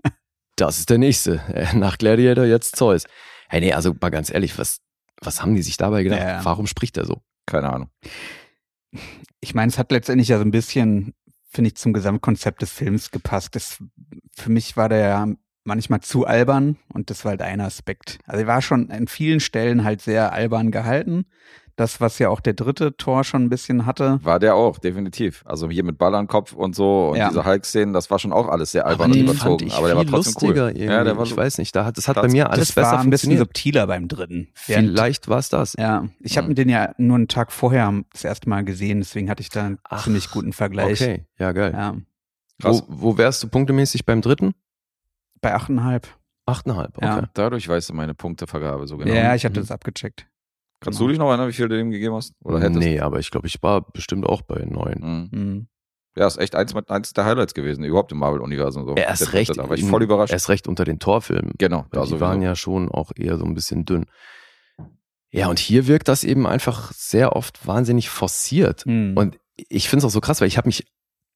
Das ist der nächste. Äh, Nach Gladiator jetzt Zeus. Hey, nee, also mal ganz ehrlich, was, was haben die sich dabei gedacht? Ja. Warum spricht er so? Keine Ahnung. Ich meine, es hat letztendlich ja so ein bisschen, finde ich, zum Gesamtkonzept des Films gepasst. Das, für mich war der ja manchmal zu albern und das war halt ein Aspekt. Also er war schon an vielen Stellen halt sehr albern gehalten. Das, was ja auch der dritte Tor schon ein bisschen hatte. War der auch, definitiv. Also hier mit Ball an Kopf und so und Ja. diese Hulk-Szenen, das war schon auch alles sehr albern und überzogen. fand ich aber der war trotzdem lustiger cool. irgendwie. Ja, der war ich weiß nicht, da hat, das hat bei mir alles das besser war ein bisschen subtiler beim dritten. Während- Vielleicht war es das. Ja, ich habe Mhm. den ja nur einen Tag vorher das erste Mal gesehen, deswegen hatte ich da einen Ach, ziemlich guten Vergleich. Okay, ja geil. Ja, Krass. Wo, wo wärst du punktemäßig beim dritten? bei achteinhalb. Achteinhalb, okay. Ja. Dadurch weißt du meine Punktevergabe so genau. Ja, ich hatte Mhm. das abgecheckt. Kannst genau. du dich noch erinnern, wie viel du dem gegeben hast? Oder hättest? Nee, aber ich glaube, ich war bestimmt auch bei neun. Mhm. Mhm. Ja, ist echt eins, mit- eins der Highlights gewesen, überhaupt im Marvel-Universum. So. Erst Der- recht, Da war ich voll überrascht. Erst recht unter den Torfilmen. genau, da die sowieso. waren ja schon auch eher so ein bisschen dünn. Ja, und hier wirkt das eben einfach sehr oft wahnsinnig forciert. Mhm. Und ich finde es auch so krass, weil ich habe mich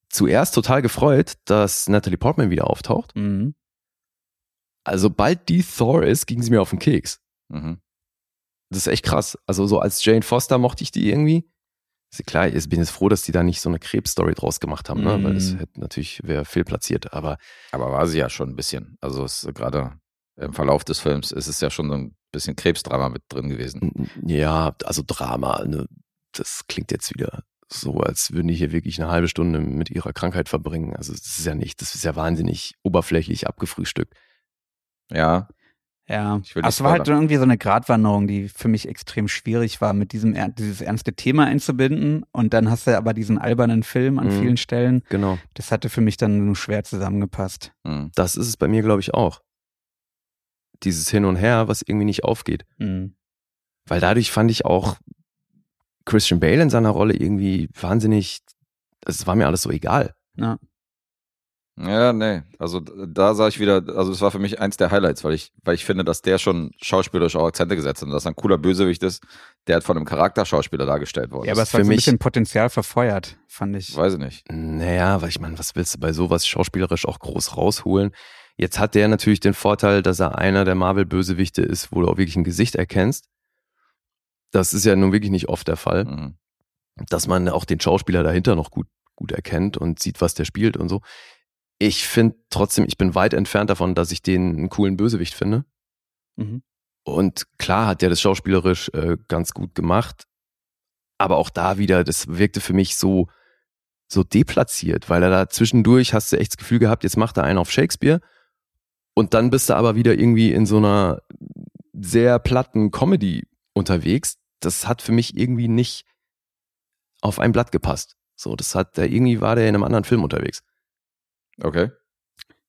zuerst total gefreut, dass Natalie Portman wieder auftaucht. Mhm. Also sobald die Thor ist, ging sie mir auf den Keks. Mhm. Das ist echt krass. Also so als Jane Foster mochte ich die irgendwie. Ist klar, ich bin jetzt froh, dass die da nicht so eine Krebsstory draus gemacht haben, ne? weil das Mhm. hätte natürlich wäre fehlplatziert. Aber Aber war sie ja schon ein bisschen. Also es ist gerade im Verlauf des Films ist es ja schon so ein bisschen Krebsdrama mit drin gewesen. ja, also Drama, ne? das klingt jetzt wieder so, als würden die hier wirklich eine halbe Stunde mit ihrer Krankheit verbringen. Also das ist ja nicht, das ist ja wahnsinnig oberflächlich abgefrühstückt. Ja, Ja, Ich will es war halt irgendwie so eine Gratwanderung, die für mich extrem schwierig war, mit diesem dieses ernste Thema einzubinden. Und dann hast du aber diesen albernen Film an Mhm. vielen Stellen. Genau. Das hatte für mich dann nur schwer zusammengepasst. mhm. Das ist es bei mir, glaube ich, auch. Dieses Hin und Her, was irgendwie nicht aufgeht. Mhm. Weil dadurch fand ich auch Christian Bale in seiner Rolle irgendwie wahnsinnig, es war mir alles so egal. Ja. Ja, nee. Also da sah ich wieder, also das war für mich eins der Highlights, weil ich, weil ich finde, dass der schon schauspielerisch auch Akzente gesetzt hat und dass er ein cooler Bösewicht ist, der halt von einem Charakterschauspieler dargestellt worden Ja, aber ist. es war für so ein mich- bisschen Potenzial verfeuert, fand ich. Weiß ich nicht. Naja, weil ich meine, was willst du bei sowas schauspielerisch auch groß rausholen? Jetzt hat der natürlich den Vorteil, dass er einer der Marvel-Bösewichte ist, wo du auch wirklich ein Gesicht erkennst. Das ist ja nun wirklich nicht oft der Fall, Mhm. dass man auch den Schauspieler dahinter noch gut, gut erkennt und sieht, was der spielt und so. Ich finde trotzdem, ich bin weit entfernt davon, dass ich den einen coolen Bösewicht finde. Mhm. Und klar hat der das schauspielerisch äh, ganz gut gemacht, aber auch da wieder, das wirkte für mich so so deplatziert, weil er da zwischendurch hast du echt das Gefühl gehabt, jetzt macht er einen auf Shakespeare und dann bist du aber wieder irgendwie in so einer sehr platten Comedy unterwegs. Das hat für mich irgendwie nicht auf ein Blatt gepasst. So, das hat, der irgendwie war der in einem anderen Film unterwegs. Okay.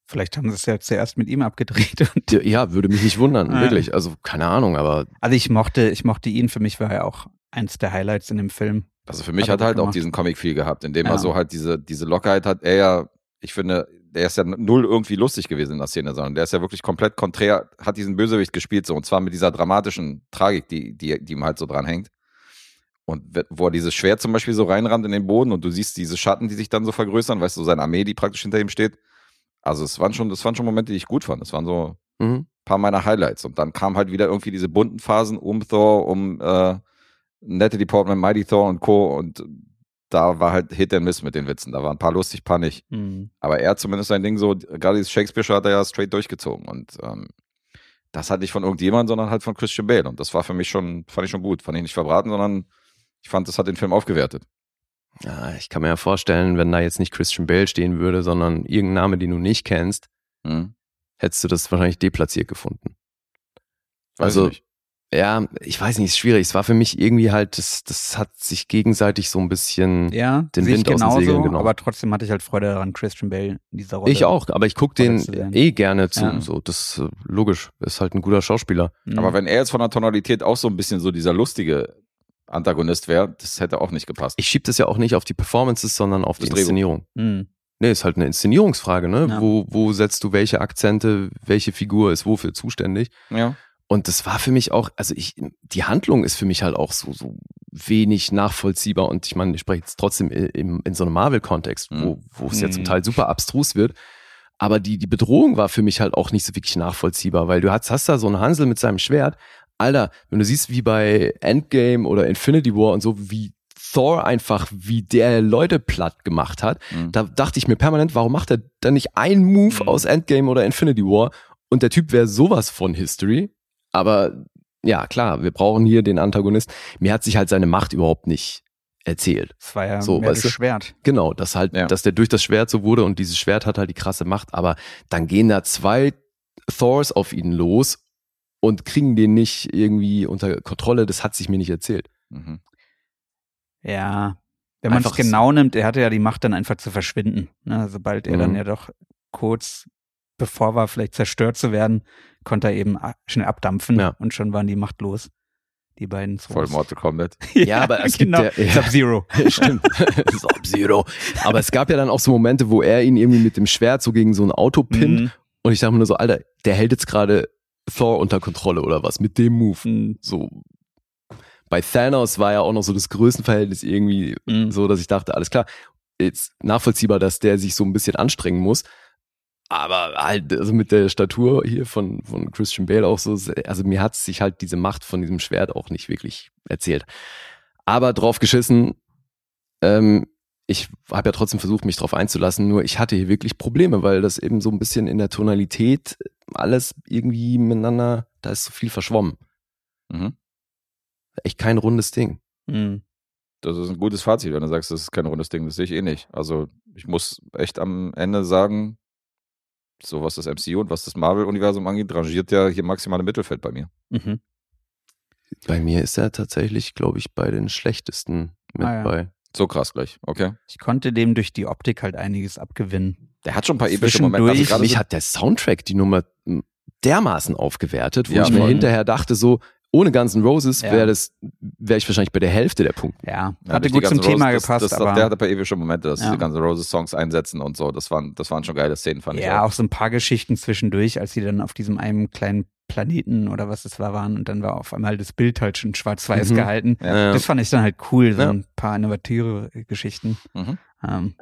Vielleicht haben sie es ja zuerst mit ihm abgedreht. Und Ja, würde mich nicht wundern, Ja. wirklich. Also keine Ahnung, aber also ich mochte, ich mochte ihn. Für mich war er auch eins der Highlights in dem Film. Also für mich Hat hat er halt gut auch gemacht. diesen Comic-Feel gehabt, indem Ja. er so halt diese, diese Lockerheit hat. Er ja, ich finde, der ist ja null irgendwie lustig gewesen in der Szene, sondern der ist ja wirklich komplett konträr, hat diesen Bösewicht gespielt, so und zwar mit dieser dramatischen Tragik, die, die, die ihm halt so dran hängt. Und wo er dieses Schwert zum Beispiel so reinrammt in den Boden und du siehst diese Schatten, die sich dann so vergrößern, weißt du, seine Armee, die praktisch hinter ihm steht. Also es waren schon, das waren schon Momente, die ich gut fand. Das waren so mhm. paar meiner Highlights. Und dann kamen halt wieder irgendwie diese bunten Phasen um Thor, um äh, Natalie Portman, Mighty Thor und Co. Und da war halt Hit and Miss mit den Witzen. Da waren ein paar lustig, paar nicht. Mhm. Aber er hat zumindest sein Ding so, gerade dieses Shakespeare hat er ja straight durchgezogen. Und ähm, das hatte ich von irgendjemandem, sondern halt von Christian Bale. Und das war für mich schon, fand ich schon gut. Fand ich nicht verbraten, sondern ich fand, das hat den Film aufgewertet. Ja, ich kann mir ja vorstellen, wenn da jetzt nicht Christian Bale stehen würde, sondern irgendein Name, den du nicht kennst, Hm? hättest du das wahrscheinlich deplatziert gefunden. Weiß Also, ich nicht. Ja, ich weiß nicht, ist schwierig. Es war für mich irgendwie halt, das, das hat sich gegenseitig so ein bisschen. Ja, Den Wind aus den genauso, Segeln genommen. aber trotzdem hatte ich halt Freude daran, Christian Bale in dieser Rolle. Ich auch, aber ich guck Rolle den eh gerne zu. Ja. So, das äh, logisch, ist halt ein guter Schauspieler. Mhm. Aber wenn er jetzt von der Tonalität auch so ein bisschen so dieser lustige Antagonist wäre, das hätte auch nicht gepasst. Ich schieb das ja auch nicht auf die Performances, sondern auf Das die. Inszenierung. Mhm. Nee, ist halt eine Inszenierungsfrage, ne? Ja. Wo, wo setzt du welche Akzente, welche Figur ist wofür zuständig? ja. Und das war für mich auch, also ich, die Handlung ist für mich halt auch so, so wenig nachvollziehbar. Und ich meine, ich spreche jetzt trotzdem i- im, in so einem Marvel-Kontext, wo, wo es ja zum Mhm. Teil super abstrus wird. Aber die, die Bedrohung war für mich halt auch nicht so wirklich nachvollziehbar, weil du hast, hast da so einen Hansel mit seinem Schwert. Alter, wenn du siehst, wie bei Endgame oder Infinity War und so, wie Thor einfach, wie der Leute platt gemacht hat, Mhm. da dachte ich mir permanent, warum macht er dann nicht einen Move Mhm. aus Endgame oder Infinity War und der Typ wäre sowas von History. Aber ja, klar, wir brauchen hier den Antagonist. Mir hat sich halt seine Macht überhaupt nicht erzählt. Das war ja So, mehr das? Schwert. Genau, dass halt, Ja. dass der durch das Schwert so wurde und dieses Schwert hat halt die krasse Macht, aber dann gehen da zwei Thors auf ihn los und kriegen den nicht irgendwie unter Kontrolle. Das hat sich mir nicht erzählt. Mhm. Ja. Wenn man es genau nimmt, er hatte ja die Macht dann einfach zu verschwinden. Ne? Sobald er Mhm. dann ja doch kurz bevor war, vielleicht zerstört zu werden, konnte er eben schnell abdampfen Ja. und schon waren die machtlos. Die beiden Thors. Voll Mortal Kombat. Ja, aber es gibt genau. ja- ja. Sub-Zero. Stimmt. Sub-Zero. Aber es gab ja dann auch so Momente, wo er ihn irgendwie mit dem Schwert so gegen so ein Auto pinnt. Mhm. Und ich dachte mir nur so, Alter, der hält jetzt gerade Thor unter Kontrolle oder was mit dem Move. Mhm. So, Bei Thanos war ja auch noch so das Größenverhältnis irgendwie Mhm. so, dass ich dachte, alles klar, jetzt nachvollziehbar, dass der sich so ein bisschen anstrengen muss. Aber halt, also mit der Statur hier von, von Christian Bale auch so, also mir hat sich halt diese Macht von diesem Schwert auch nicht wirklich erzählt. Aber drauf geschissen, ähm, ich habe ja trotzdem versucht, mich drauf einzulassen, nur ich hatte hier wirklich Probleme, weil das eben so ein bisschen in der Tonalität alles irgendwie miteinander, da ist so viel verschwommen. Mhm. Echt kein rundes Ding. Mhm. Das ist ein gutes Fazit, wenn du sagst, das ist kein rundes Ding. Das sehe ich eh nicht. Also ich muss echt am Ende sagen, so was das MCU und was das Marvel-Universum angeht, rangiert ja hier maximal im Mittelfeld bei mir. Mhm. Bei mir ist er tatsächlich, glaube ich, bei den schlechtesten mit Ah, ja. bei. So krass gleich, okay. Ich konnte dem durch die Optik halt einiges abgewinnen. Der hat schon ein paar epische Momente. Also mich so- hat der Soundtrack die Nummer dermaßen aufgewertet, wo Ja, ich mir hinterher dachte, so, ohne Guns N' Roses Ja. wäre das, wäre ich wahrscheinlich bei der Hälfte der Punkte. Ja, Ja, hatte gut die zum ganzen Thema Roses, gepasst, das, das, aber Der hatte ein paar epische Momente, dass Ja. diese ganzen Roses-Songs einsetzen und so. Das waren, das waren schon geile Szenen, fand ja, ich auch so ein paar Geschichten zwischendurch, als sie dann auf diesem einen kleinen Planeten oder was es war waren und dann war auf einmal das Bild halt schon schwarz-weiß Mhm. gehalten. Ja. Das fand ich dann halt cool, so Ja. ein paar innovative Geschichten. Mhm. Ähm,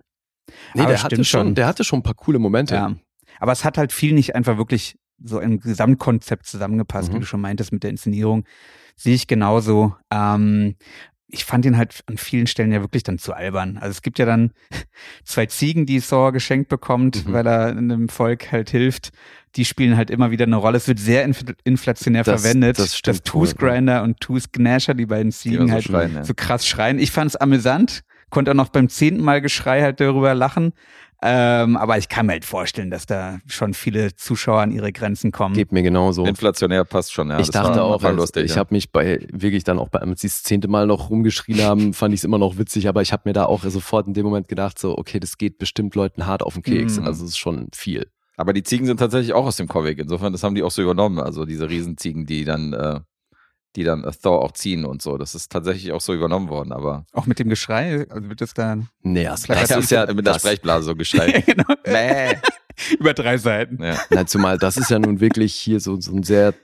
Nee, Aber der hatte schon, schon. der hatte schon ein paar coole Momente. ja. Aber es hat halt viel nicht einfach wirklich so im Gesamtkonzept zusammengepasst, wie Mhm. du schon meintest mit der Inszenierung. Sehe ich genauso. Ähm, ich fand ihn halt an vielen Stellen ja wirklich dann zu albern. Also es gibt ja dann zwei Ziegen, die Saw geschenkt bekommt, Mhm. weil er einem Volk halt hilft. Die spielen halt immer wieder eine Rolle. Es wird sehr inf inflationär Das- verwendet, das stimmt dass Tooth ja. Grinder und Tooth Gnasher, die beiden Die Ziegen so halt schreien, ja. so krass schreien. Ich fand es amüsant, konnte auch noch beim zehnten Mal Geschrei halt darüber lachen. Ähm, aber ich kann mir halt vorstellen, dass da schon viele Zuschauer an ihre Grenzen kommen. Geht mir genauso. Inflationär passt schon, ja. ich das dachte war, auch, war als, lustig. ich ja. habe mich bei wirklich dann auch bei, als sie das zehnte Mal noch rumgeschrien haben, fand ich es immer noch witzig, aber ich habe mir da auch sofort in dem Moment gedacht, so, okay, das geht bestimmt Leuten hart auf den Keks. Mhm. Also es ist schon viel. Aber die Ziegen sind tatsächlich auch aus dem Comic. Insofern, das haben die auch so übernommen. Also diese Riesenziegen, die dann, äh, die dann äh, Thor auch ziehen und so. Das ist tatsächlich auch so übernommen worden. Aber Auch mit dem Geschrei, also wird das dann Nee, das er ist ja, mit der das, Sprechblase so geschreit. genau. Mäh. über drei Seiten. ja. na, zumal das ist ja nun wirklich hier so, so ein sehr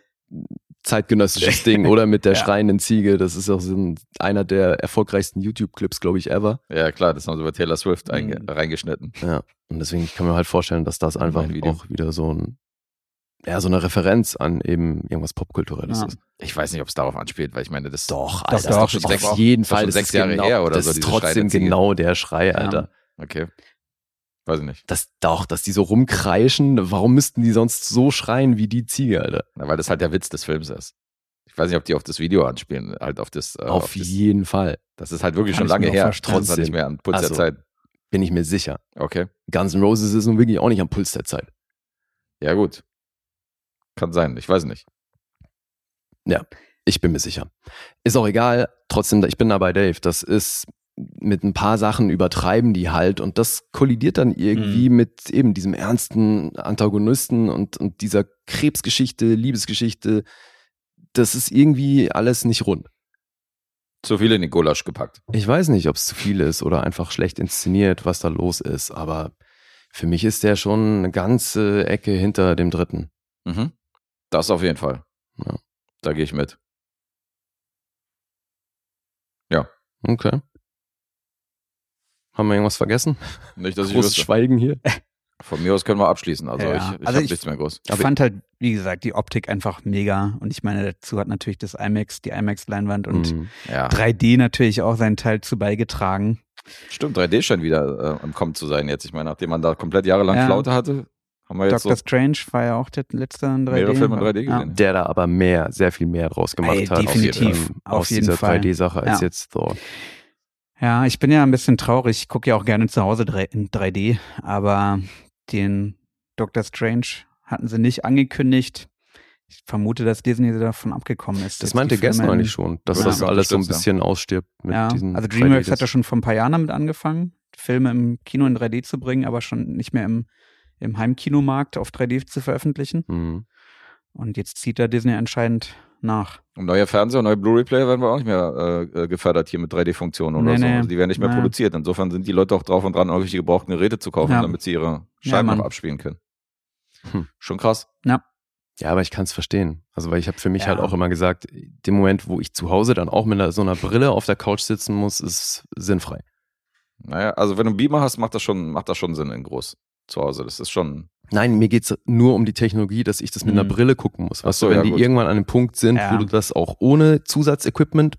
zeitgenössisches Ding, oder? Mit der Ja. schreienden Ziege. Das ist auch so ein, einer der erfolgreichsten YouTube-Clips, glaube ich, ever. ja, klar, das haben sie bei Taylor Swift Mhm. reingeschnitten. Ja. Und deswegen kann man halt vorstellen, dass das einfach auch wieder so ein, ja, so eine Referenz an eben irgendwas Popkulturelles Ja. ist. Ich weiß nicht, ob es darauf anspielt, weil ich meine, das Doch, Alter, doch, das ist doch, auf doch. jeden Das ist Fall. schon Das sechs ist Jahre genau, her oder das so, ist Schrei der trotzdem genau der Schrei, Alter. Okay. Weiß ich nicht. Das doch, dass die so rumkreischen. Warum müssten die sonst so schreien wie die Ziege, Alter? Na, weil das halt der Witz des Films ist. Ich weiß nicht, ob die auf das Video anspielen, halt auf das. Äh, auf das, jeden Fall. das ist halt wirklich Kann schon lange her. Das ist halt nicht mehr an Puls Also- der Zeit. Bin ich mir sicher. Okay. Guns N' Roses ist nun wirklich auch nicht am Puls der Zeit. Ja, gut. Kann sein, ich weiß nicht. Ich bin mir sicher. Ist auch egal. Trotzdem, ich bin da bei Dave. Das ist mit ein paar Sachen übertreiben die halt und das kollidiert dann irgendwie mit eben diesem ernsten Antagonisten und, und dieser Krebsgeschichte, Liebesgeschichte. Das ist irgendwie alles nicht rund. Zu viel in den Gulasch gepackt. Ich weiß nicht, ob es zu viel ist oder einfach schlecht inszeniert, was da los ist, aber für mich ist der schon eine ganze Ecke hinter dem dritten. Mhm. Das auf jeden Fall. Ja. Da gehe ich mit. Okay. Haben wir irgendwas vergessen? Nicht, dass ich Großes wüsste. Schweigen hier. Von mir aus können wir abschließen. Also Ja. ich, ich Also habe ich- nichts mehr groß. Ich fand halt, wie gesagt, die Optik einfach mega. Und ich meine, dazu hat natürlich das IMAX, die IMAX-Leinwand und Mhm. Ja, 3D natürlich auch seinen Teil zu beigetragen. stimmt. 3D scheint wieder äh, im Kommen zu sein jetzt. Ich meine, nachdem man da komplett jahrelang Ja. Flaute hatte, haben wir jetzt Doctor so Strange war ja auch der letzte in 3D. mehrere Filme in 3D Ja. gesehen. Der da aber mehr, sehr viel mehr draus gemacht Ey, hat. definitiv, ähm, auf aus jeden dieser Fall. 3D-Sache als Ja. jetzt Thor. Ja, ich bin ja ein bisschen traurig. Ich gucke ja auch gerne zu Hause in 3D, aber den Doctor Strange hatten sie nicht angekündigt. Ich vermute, dass Disney davon abgekommen ist. Das meinte gestern eigentlich schon, dass Ja, das alles so ein bisschen ausstirbt mit Ja, diesen also DreamWorks 3D. hat ja schon vor ein paar Jahren damit angefangen, Filme im Kino in 3D zu bringen, aber schon nicht mehr im, im Heimkinomarkt auf 3D zu veröffentlichen. Mhm. Und jetzt zieht da Disney anscheinend nach. Und neue Fernseher und neue Blu-ray-Player werden wir auch nicht mehr äh, äh, gefördert hier mit 3D-Funktionen oder Nee, so. nee. Also die werden nicht mehr Nee. produziert. Insofern sind die Leute auch drauf und dran, irgendwelche gebrauchten Geräte zu kaufen, Ja. damit sie ihre Ja, Scheiben Mann. noch abspielen können. Hm. Schon krass. Ja, aber ich kann es verstehen. Also, weil ich habe für mich Ja. halt auch immer gesagt, dem Moment, wo ich zu Hause dann auch mit so einer Brille auf der Couch sitzen muss, ist sinnfrei. Naja, also wenn du einen Beamer hast, macht das schon, macht das schon Sinn in groß zu Hause. Das ist schon. Nein, mir geht's nur um die Technologie, dass ich das mit einer Mhm. Brille gucken muss. Ach Weißt so, du, wenn ja, die gut. irgendwann an einem Punkt sind, Ja. wo du das auch ohne Zusatzequipment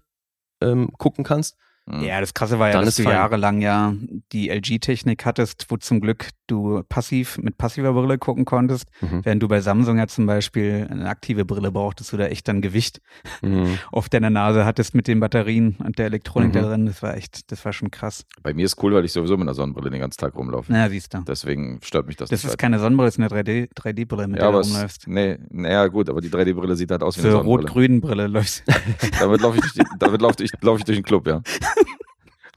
ähm, gucken kannst. Hm. Ja, das Krasse war ja, Dann dass ist du fein. jahrelang ja die LG-Technik hattest, wo zum Glück du passiv mit passiver Brille gucken konntest, Mhm. während du bei Samsung ja zum Beispiel eine aktive Brille brauchtest, du da echt dann Gewicht Mhm. auf deiner Nase hattest mit den Batterien und der Elektronik Mhm. da drin. Das war echt, das war schon krass. Bei mir ist cool, weil ich sowieso mit einer Sonnenbrille den ganzen Tag rumlaufe. Na, siehst du. Deswegen stört mich das, Das nicht. ist weiter. keine Sonnenbrille, das ist eine 3D 3D-Brille, mit ja, der du rumläufst. nee, naja, gut, aber die 3D-Brille sieht halt aus wie eine Für Sonnenbrille. rot-grünen Brille läufst. Damit laufe ich, damit laufe ich, laufe ich durch den Club, ja.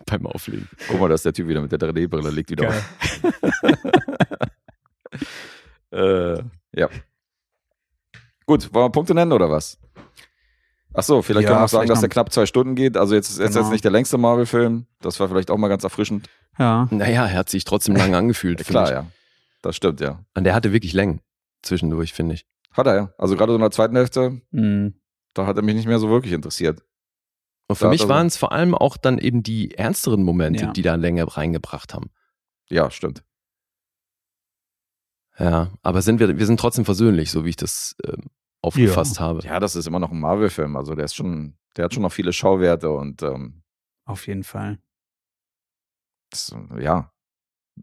Beim Auflegen. Guck mal, da ist der Typ wieder mit der 3D-Brille, liegt wieder Geil. auf. äh, ja. Gut, wollen wir Punkte nennen oder was? Ach so, vielleicht Ja, können wir noch sagen, dass der knapp zwei Stunden geht. Also jetzt ist jetzt, Genau. jetzt nicht der längste Marvel-Film. Das war vielleicht auch mal ganz erfrischend. Ja. Naja, er hat sich trotzdem lang angefühlt. Klar, ich. ja. Das stimmt, ja. Und der hatte wirklich Längen zwischendurch, finde ich. Hat er, ja. Also gerade so in der zweiten Hälfte, Mhm. da hat er mich nicht mehr so wirklich interessiert. Und für Da mich waren es vor allem auch dann eben die ernsteren Momente, Ja. die da Länge reingebracht haben. Ja, stimmt. Ja, aber sind wir, wir sind trotzdem versöhnlich, so wie ich das ähm, aufgefasst habe. Ja, das ist immer noch ein Marvel-Film. Also der ist schon, der hat schon noch viele Schauwerte und ähm, Auf jeden Fall. das, ja,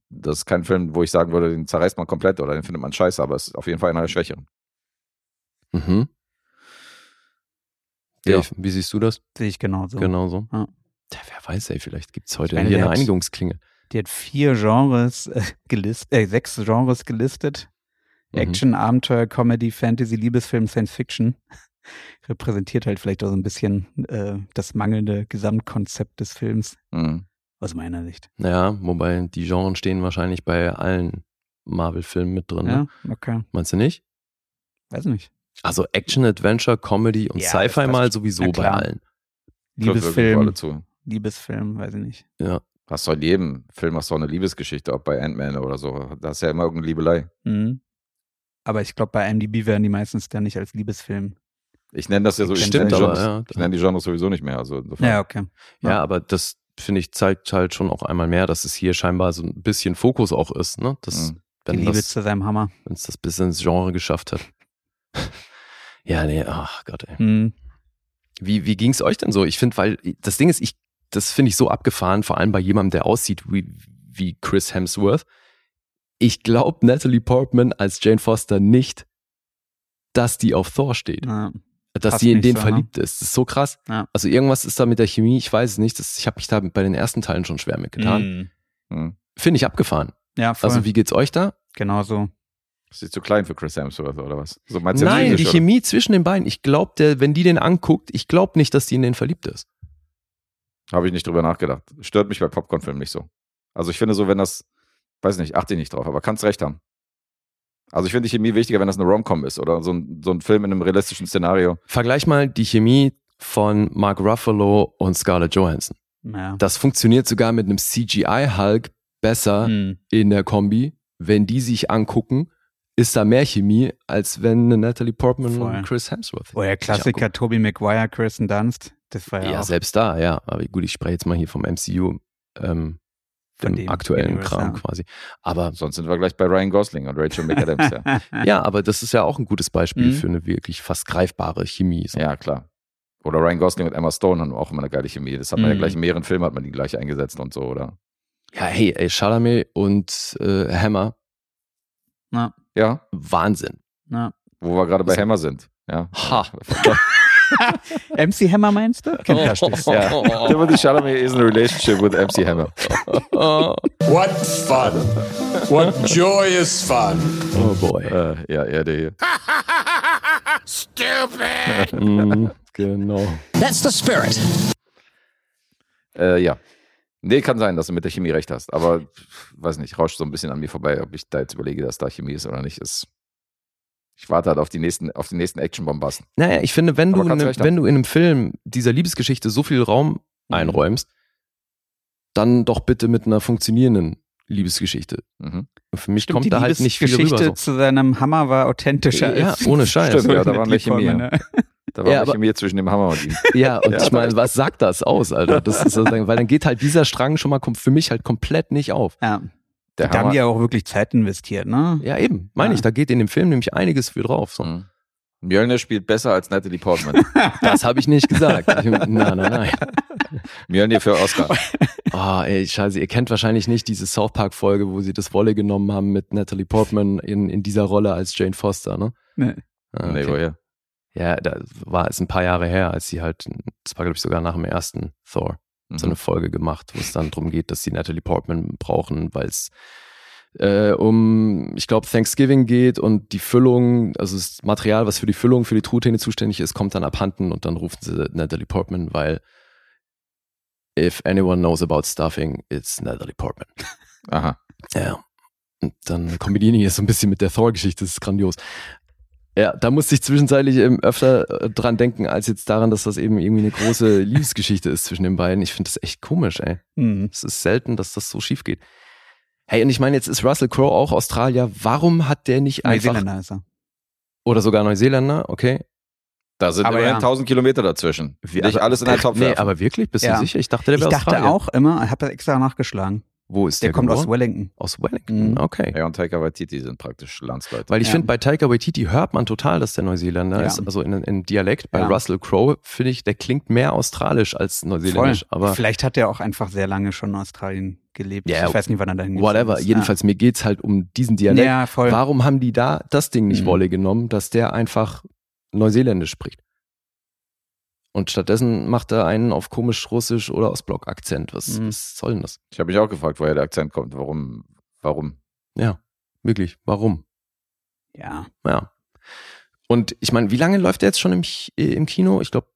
das ist kein Film, wo ich sagen würde, den zerreißt man komplett oder den findet man scheiße, aber es ist auf jeden Fall einer der Schwächeren. Mhm. Ja. Dave, wie siehst du das? Sehe ich genauso. Genauso. Ja. Tja, wer weiß, ey, vielleicht gibt's heute Ich meine, hier eine hat- Einigungsklinge. Die hat vier Genres äh, gelistet, äh, sechs Genres gelistet. Mhm. Action, Abenteuer, Comedy, Fantasy, Liebesfilm, Science Fiction. Repräsentiert halt vielleicht auch so ein bisschen äh, das mangelnde Gesamtkonzept des Films, Mhm. aus meiner Sicht. Ja, wobei die Genres stehen wahrscheinlich bei allen Marvel-Filmen mit drin. Ne? Ja, okay. Meinst du nicht? Weiß nicht. Also Action, Adventure, Comedy und Ja, Sci-Fi mal sowieso bei allen. Liebesfilm. Liebesfilm, weiß ich nicht. Ja. Hast du in jedem Film hast du auch eine Liebesgeschichte, ob bei Ant-Man oder so. Da ist ja immer irgendeine Liebelei. Mhm. Aber ich glaube, bei IMDb werden die meistens dann nicht als Liebesfilm. Ich nenne das ja so, ich Stimmt, nenne die aber Genres, ja. ich nenne die Genres sowieso nicht mehr. Also insofern- Ja, okay. Ja, Ja. aber das finde ich zeigt halt schon auch einmal mehr, dass es hier scheinbar so ein bisschen Fokus auch ist, ne? Das, Mhm. Die wenn Liebe das, zu seinem Hammer. wenn es das bis ins Genre geschafft hat. Ja, nee, ach Gott, ey. Mhm. Wie, wie ging es euch denn so? Ich finde, weil das Ding ist, ich, das finde ich so abgefahren, vor allem bei jemandem, der aussieht wie, wie Chris Hemsworth. Ich glaube Natalie Portman als Jane Foster nicht, dass die auf Thor steht. Ja. dass sie in den so, ne? verliebt ist. Das ist so krass. Ja. Also irgendwas ist da mit der Chemie, ich weiß es nicht. Das, ich habe mich da bei den ersten Teilen schon schwer mitgetan. Mhm. Mhm. Finde ich abgefahren. Ja, voll. Also wie geht's euch da? genau so. Ist sie zu klein für Chris Hemsworth oder was? So meinst du Nein, die oder? Chemie zwischen den beiden. Ich glaube, der, wenn die den anguckt, ich glaube nicht, dass die in den verliebt ist. Habe ich nicht drüber nachgedacht. Stört mich bei Popcorn-Filmen nicht so. Also ich finde so, wenn das, weiß nicht, achte ich nicht drauf, aber kannst recht haben. Also ich finde die Chemie wichtiger, wenn das eine Rom-Com ist oder so ein, so ein Film in einem realistischen Szenario. Vergleich mal die Chemie von Mark Ruffalo und Scarlett Johansson. Ja. Das funktioniert sogar mit einem CGI-Hulk besser Mhm. in der Kombi. Wenn die sich angucken, ist da mehr Chemie, als wenn eine Natalie Portman Voll. und Chris Hemsworth. Oder der sich Klassiker Tobey Maguire, Kirsten Dunst. Das war ja, Ja, auch selbst da, ja. Aber gut, ich spreche jetzt mal hier vom MCU, ähm, Von dem, dem aktuellen Universe, Kram ja. quasi. Aber Sonst sind wir gleich bei Ryan Gosling und Rachel McAdams. ja. ja, aber das ist ja auch ein gutes Beispiel Mhm. für eine wirklich fast greifbare Chemie. So. ja, klar. Oder Ryan Gosling und Emma Stone haben auch immer eine geile Chemie. Das hat man ja Mhm. gleich in mehreren Filmen, hat man die gleich eingesetzt und so, oder? Ja, hey, ey, Chalamet und äh, Hammer, Na, Ja, Wahnsinn. na. wo wir gerade bei Hammer sind. Ja. Ha. MC Hammer meinst du? Fantastisch. ja. Timothy Chalamet is in a relationship with MC Hammer. What fun. What joyous fun. Oh boy. Äh, ja, er der hier. Mm, genau. That's the spirit. Äh, ja. Nee, kann sein, dass du mit der Chemie recht hast. Aber weiß nicht, rauscht so ein bisschen an mir vorbei, ob ich da jetzt überlege, dass da Chemie ist oder nicht. Ist, ich warte halt auf die nächsten, auf die nächsten Action-Bombasten. Naja, ich finde, wenn du, ne, wenn du in einem Film dieser Liebesgeschichte so viel Raum Mhm. einräumst, dann doch bitte mit einer funktionierenden Liebesgeschichte. Mhm. Für mich Stimmt, kommt die da halt nicht viel Liebesgeschichte rüber. So. zu seinem Hammer war authentischer. Ja, ohne Scheiß. Stimmt, ja, da war mehr Chemie. Portman, ne? Da war Ja, ja, aber- Chemie zwischen dem Hammer und ihm. Ja, und Ja, ich meine, was sagt das aus, Alter? Das ist sozusagen, weil dann geht halt dieser Strang schon mal für mich halt komplett nicht auf. Ja. Der da haben die ja auch wirklich Zeit investiert, ne? Ja, eben, meine Ja. ich, da geht in dem Film nämlich einiges für drauf. So. Mhm. Mjölnir spielt besser als Natalie Portman. Das habe ich nicht gesagt. Ich, nein, nein, nein. Mjölnir für Oscar. Oh, ey, scheiße, ihr kennt wahrscheinlich nicht diese South Park Folge, wo sie das Wolle genommen haben mit Natalie Portman in, in dieser Rolle als Jane Foster, ne? Nee. Ah, Nee, okay. woher? Ja, da war es ein paar Jahre her, als sie halt, das war glaube ich sogar nach dem ersten Thor, so eine Mhm. Folge gemacht, wo es dann darum geht, dass sie Natalie Portman brauchen, weil es äh, um, ich glaube, Thanksgiving geht und die Füllung, also das Material, was für die Füllung für die Truthähne zuständig ist, kommt dann abhanden und dann rufen sie Natalie Portman, weil if anyone knows about stuffing, it's Natalie Portman. Aha. Ja. Und dann kombinieren die das so ein bisschen mit der Thor-Geschichte, das ist grandios. Ja, da musste ich zwischenzeitlich eben öfter äh, dran denken, als jetzt daran, dass das eben irgendwie eine große Liebesgeschichte ist zwischen den beiden. Ich finde das echt komisch, ey. Hm. Es ist selten, dass das so schief geht. Hey, und ich meine, jetzt ist Russell Crowe auch Australier. Warum hat der nicht einfach. Neuseeländer ist er. Oder sogar Neuseeländer, okay. Da sind Aber immerhin ja. 1000 Kilometer dazwischen. Wie- Nicht aber- alles in einen Topf Nee, aber wirklich? Bist Ja. du sicher? Ich dachte, der Ich wäre dachte Australier. auch immer, ich habe das extra nachgeschlagen. Wo ist Der, der, kommt aus geboren? Wellington. Aus Wellington, Mhm. okay. Er und Taika Waititi sind praktisch Landsleute. Weil ich Ja. finde, bei Taika Waititi hört man total, dass der Neuseeländer Ja. ist, also in, in Dialekt. Bei Ja. Russell Crowe finde ich, der klingt mehr australisch als neuseeländisch. Aber Vielleicht hat er auch einfach sehr lange schon in Australien gelebt. Ja, ich weiß nicht, wann er dahin whatever. ist. Jedenfalls, mir geht's halt um diesen Ja, Dialekt. ja voll. Warum haben die da das Ding nicht Mhm. Wolle genommen, dass der einfach Neuseeländisch spricht? Und stattdessen macht er einen auf komisch russisch oder Ostblock-Akzent. Was, Mhm. was soll denn das? Ich habe mich auch gefragt, woher der Akzent kommt. Warum? Warum? Ja, wirklich. Warum? Ja. Ja. Und ich meine, wie lange läuft der jetzt schon im, äh, im Kino? Ich glaube,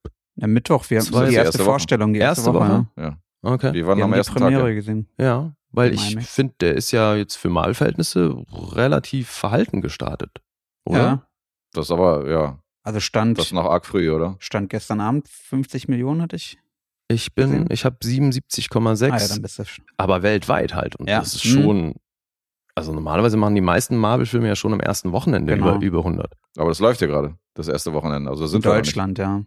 Am Mittwoch, wir haben die die erste, erste. Vorstellung, die erste, Erste Woche. Woche? ja. Ja. okay. Wir waren Wir am haben die ersten Premiere Tag. ja. gesehen. Ja, weil Im ich finde, der ist ja jetzt für Malverhältnisse relativ verhalten gestartet. Oder? Ja. Das ist aber, ja, Also stand, das ist noch arg früh, oder? stand gestern Abend 50 Millionen hatte ich. Ich bin, Gesehen? ich habe 77,6, Ah ja, dann bist du aber weltweit halt. Und Ja. das ist Mhm. schon, also normalerweise machen die meisten Marvel-Filme ja schon am ersten Wochenende Genau. über, über 100. Aber das läuft ja gerade, das erste Wochenende. Also in sind nicht. Deutschland, ja.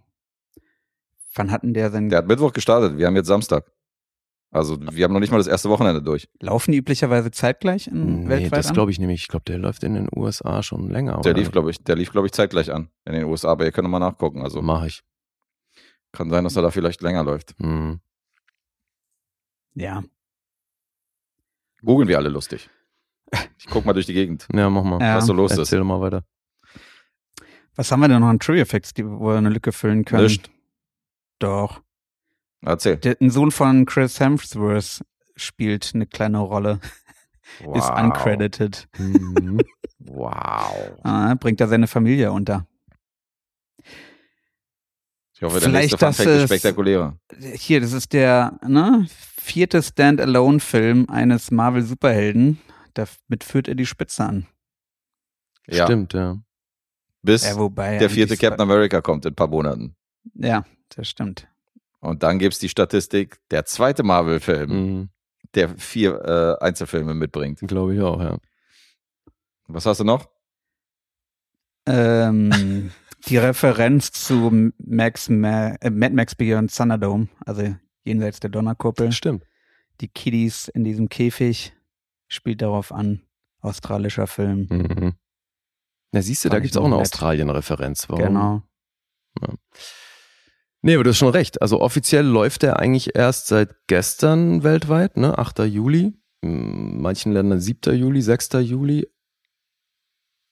Wann hatten der denn? Der hat Mittwoch gestartet, wir haben jetzt Samstag. Also wir haben noch nicht mal das erste Wochenende durch. Laufen die üblicherweise zeitgleich in Nee, weltweit das glaube ich nämlich. Ich glaube, der läuft in den USA schon länger. Der oder? lief, glaube ich, der lief, glaube ich, zeitgleich an in den USA, aber ihr könnt mal nachgucken. Also Mach ich. kann sein, dass er da vielleicht länger läuft. Hm. Ja. Googeln wir alle lustig. Ich guck mal durch die Gegend, Ja, mach mal. Ja. was so los ist. Erzähl mal weiter. Was haben wir denn noch an Trivia Facts, die, wo wir eine Lücke füllen können? Nicht. Doch. Erzähl. Der, ein Sohn von Chris Hemsworth spielt eine kleine Rolle. Ist uncredited. Mhm. Wow. Ah, bringt er seine Familie unter. Ich hoffe, der Vielleicht nächste das ist spektakulärer. Hier, das ist der ne, vierte Standalone-Film eines Marvel-Superhelden. Damit führt er die Spitze an. Ja, Stimmt, ja. bis Ja, wobei der vierte Captain America kommt in ein paar Monaten. Ja, das stimmt. Und dann gibt's die Statistik, der zweite Marvel-Film, Mhm. der vier äh, Einzelfilme mitbringt. Glaube ich auch, ja. Was hast du noch? Ähm, die Referenz zu Max Ma äh, Mad Max Beyond Thunderdome, also jenseits der Donnerkuppel. Stimmt. Die Kiddies in diesem Käfig spielt darauf an. Australischer Film. Mhm. Na, siehst du, Fand da ich gibt's auch noch eine. Australien-Referenz. Warum? Genau. Nee, aber du hast schon recht. Also offiziell läuft der eigentlich erst seit gestern weltweit, ne? 8. Juli. In manchen Ländern 7. Juli, 6. Juli.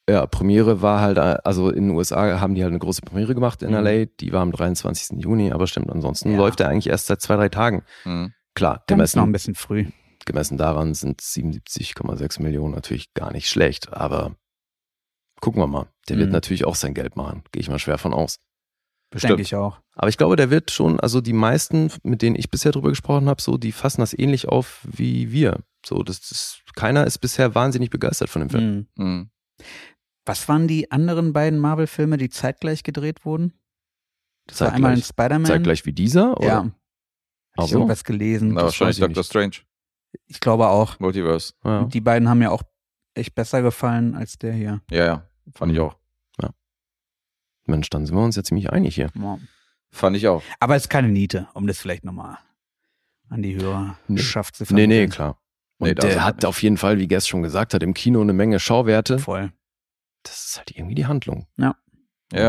Ja, Premiere war halt, also in den USA haben die halt eine große Premiere gemacht in Mhm. LA. Die war am 23. Juni, aber stimmt, ansonsten Ja. läuft der eigentlich erst seit zwei, drei Tagen. Hm. Klar, ist noch ein gemessen, bisschen früh. gemessen daran sind 77,6 Millionen natürlich gar nicht schlecht, aber gucken wir mal. Der wird Mhm. natürlich auch sein Geld machen, gehe ich mal schwer von aus. Denke ich auch. Aber ich glaube, der wird schon, also die meisten, mit denen ich bisher drüber gesprochen habe, so, die fassen das ähnlich auf wie wir. So, das ist, keiner ist bisher wahnsinnig begeistert von dem Film. Mhm. Hm. Was waren die anderen beiden Marvel-Filme, die zeitgleich gedreht wurden? Das war Zeitgleich. einmal ein Spider-Man. Zeitgleich wie dieser? Oder? Ja. Hab Ach ich irgendwas gelesen. Na, wahrscheinlich Doctor Strange. Ich glaube auch. Multiverse. Ja. Die beiden haben mir auch echt besser gefallen als der hier. Ja, ja. Fand ich auch. Mensch, dann sind wir uns ja ziemlich einig hier. Ja. Fand ich auch. Aber es ist keine Niete, um das vielleicht nochmal an die Hörerschaft zu Nee, nee, vermitteln. klar. Und Nee, der er hat auf jeden Fall, wie Guest schon gesagt hat, im Kino eine Menge Schauwerte. Voll. Das ist halt irgendwie die Handlung. Ja,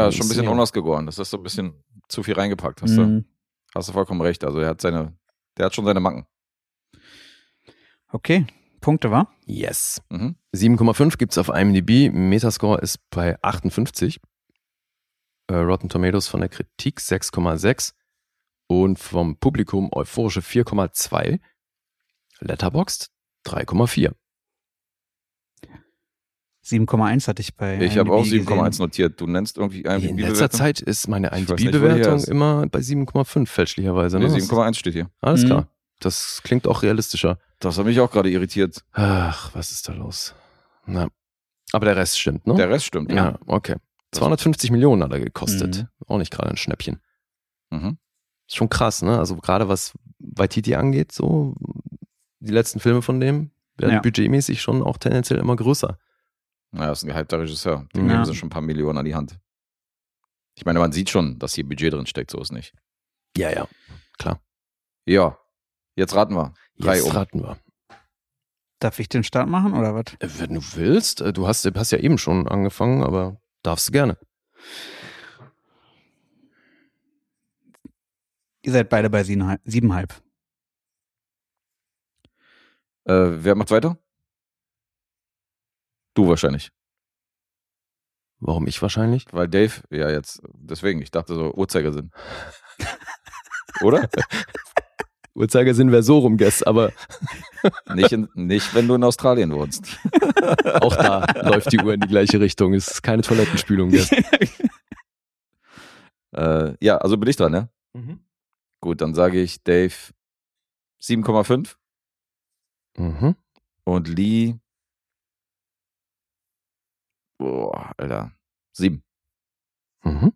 ist schon ein bisschen Ja. unausgegoren. Das ist so ein bisschen zu viel reingepackt. Hast, du, Mhm. hast du vollkommen recht. Also er hat seine, der hat schon seine Macken. Okay, Punkte, war? Yes. Mhm. 7,5 gibt's auf IMDb. Metascore ist bei 58. Äh, Rotten Tomatoes von der Kritik 6,6 und vom Publikum euphorische 4,2. Letterboxd 3,4. 7,1 hatte ich bei. Ich habe auch IMDb 7,1 gesehen. notiert. Du nennst irgendwie einen In letzter Zeit ist meine IMDb-Bewertung immer bei 7,5 fälschlicherweise. Nee, Ne? 7,1 steht hier. Alles Mhm. klar. Das klingt auch realistischer. Das hat mich auch gerade irritiert. Ach, was ist da los? Na. Aber der Rest stimmt, ne? Der Rest stimmt, ja. ja, okay. 250 Millionen hat er gekostet. Mhm. Auch nicht gerade ein Schnäppchen. Mhm. Ist schon krass, ne? Also gerade was Waititi angeht, so die letzten Filme von dem werden Ja. budgetmäßig schon auch tendenziell immer größer. Naja, ist ein gehypter Regisseur. Dem Ja. geben sie schon ein paar Millionen an die Hand. Ich meine, man sieht schon, dass hier Budget drin steckt, so ist nicht. Ja, ja. Klar. Ja, jetzt raten wir. Drei Jetzt um. raten wir. Darf ich den Start machen oder was? Äh, Wenn du willst, äh, du hast, hast ja eben schon angefangen, aber darfst du gerne. Ihr seid beide bei siebenhalb. Äh, wer macht weiter? Du wahrscheinlich. Warum ich wahrscheinlich? Weil Dave, ja jetzt, deswegen, ich dachte so Uhrzeigersinn. Oder? Uhrzeigersinn wäre so rum, Guess, aber Nicht, in, nicht, wenn du in Australien wohnst. auch da läuft die Uhr in die gleiche Richtung. Es ist keine Toilettenspülung, Guess. Äh, ja, also bin ich dran, ne? Gut, dann sage ich Dave 7,5 Mhm. und Lee. Boah, Alter. 7. Mhm.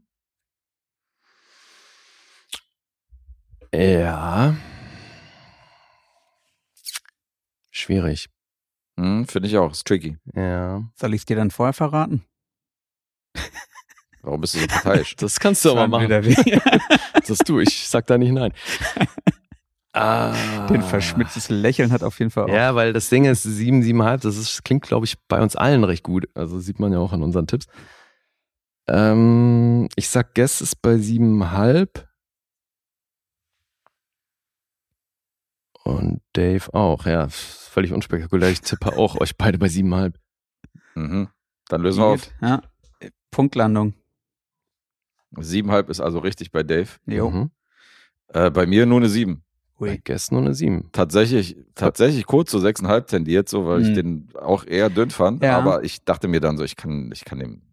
Ja. Schwierig. Hm, Finde ich auch, ist tricky. Ja. Soll ich es dir dann vorher verraten? Warum bist du so parteiisch? Das kannst du aber machen. Das du, ich sag da nicht nein. ah. Den verschmitztes Lächeln hat auf jeden Fall auch. Ja, weil das Ding ist, sieben, siebenhalb, das ist, klingt, glaube ich, bei uns allen recht gut. Also sieht man ja auch an unseren Tipps. Ähm, ich sag, Guess ist bei siebenhalb. Und Dave auch, ja. Völlig unspektakulär. Ich tippe auch euch beide bei siebenhalb. Mhm. Dann lösen wir auf. Ja. Punktlandung. 7,5 ist also richtig bei Dave. Jo. Mhm. Äh, bei mir nur eine 7. Bei Ui. Guess nur eine sieben. Tatsächlich, tatsächlich kurz zu 6,5 tendiert, so, weil ich Mhm. den auch eher dünn fand. Ja. Aber ich dachte mir dann so, ich kann, ich kann dem,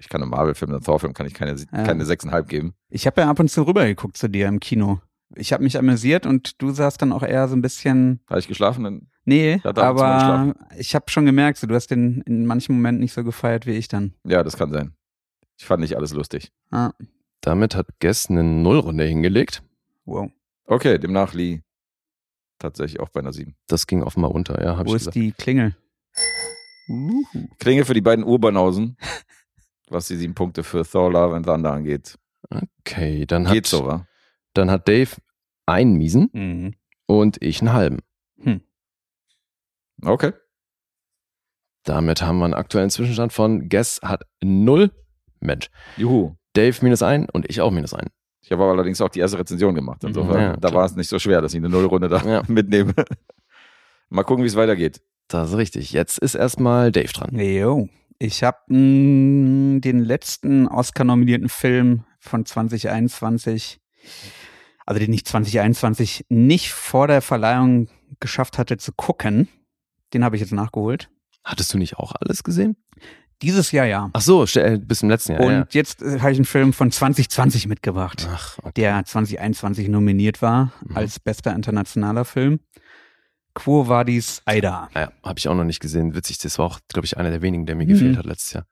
ich kann einem Marvel-Film, einem Thor-Film, kann ich keine, Ja. keine 6,5 geben. Ich habe ja ab und zu rübergeguckt zu dir im Kino. Ich habe mich amüsiert und du saßt dann auch eher so ein bisschen, Habe ich geschlafen? Dann, nee, da aber ich habe schon gemerkt, so, du hast den in manchen Momenten nicht so gefeiert wie ich dann. ja, das kann sein. Ich fand nicht alles lustig. Ah, Damit hat Guess eine Nullrunde hingelegt. wow. Okay, demnach Lee tatsächlich auch bei einer 7. Das ging offenbar unter, ja, habe Wo ich ist gesagt. die Klingel? Klinge für die beiden Urbanausen, was die sieben Punkte für Thor, Love and Thunder angeht. Okay, dann Geht hat, so, wa? Dann hat Dave einen miesen Mhm. und ich einen halben. Okay. Damit haben wir einen aktuellen Zwischenstand von Guess hat null. Mensch. Juhu. Dave minus ein und ich auch minus ein. Ich habe aber allerdings auch die erste Rezension gemacht. Insofern, Ja, da war es nicht so schwer, dass ich eine Nullrunde da Ja. mitnehme. Mal gucken, wie es weitergeht. Das ist richtig. Jetzt ist erstmal Dave dran. Jo. Ich habe den letzten Oscar-nominierten Film von 2021, also den ich 2021 nicht vor der Verleihung geschafft hatte zu gucken. Den habe ich jetzt nachgeholt. Hattest du nicht auch alles gesehen? Dieses Jahr ja. Ach so, äh, bis im letzten Jahr. Und ja. jetzt äh, habe ich einen Film von 2020 mitgebracht, Ach, okay. der 2021 nominiert war Mhm. als bester internationaler Film. Quo Vadis Aida. Ja, habe ich auch noch nicht gesehen. Witzig, das war auch, glaube ich, einer der wenigen, der mir Mhm. gefehlt hat letztes Jahr.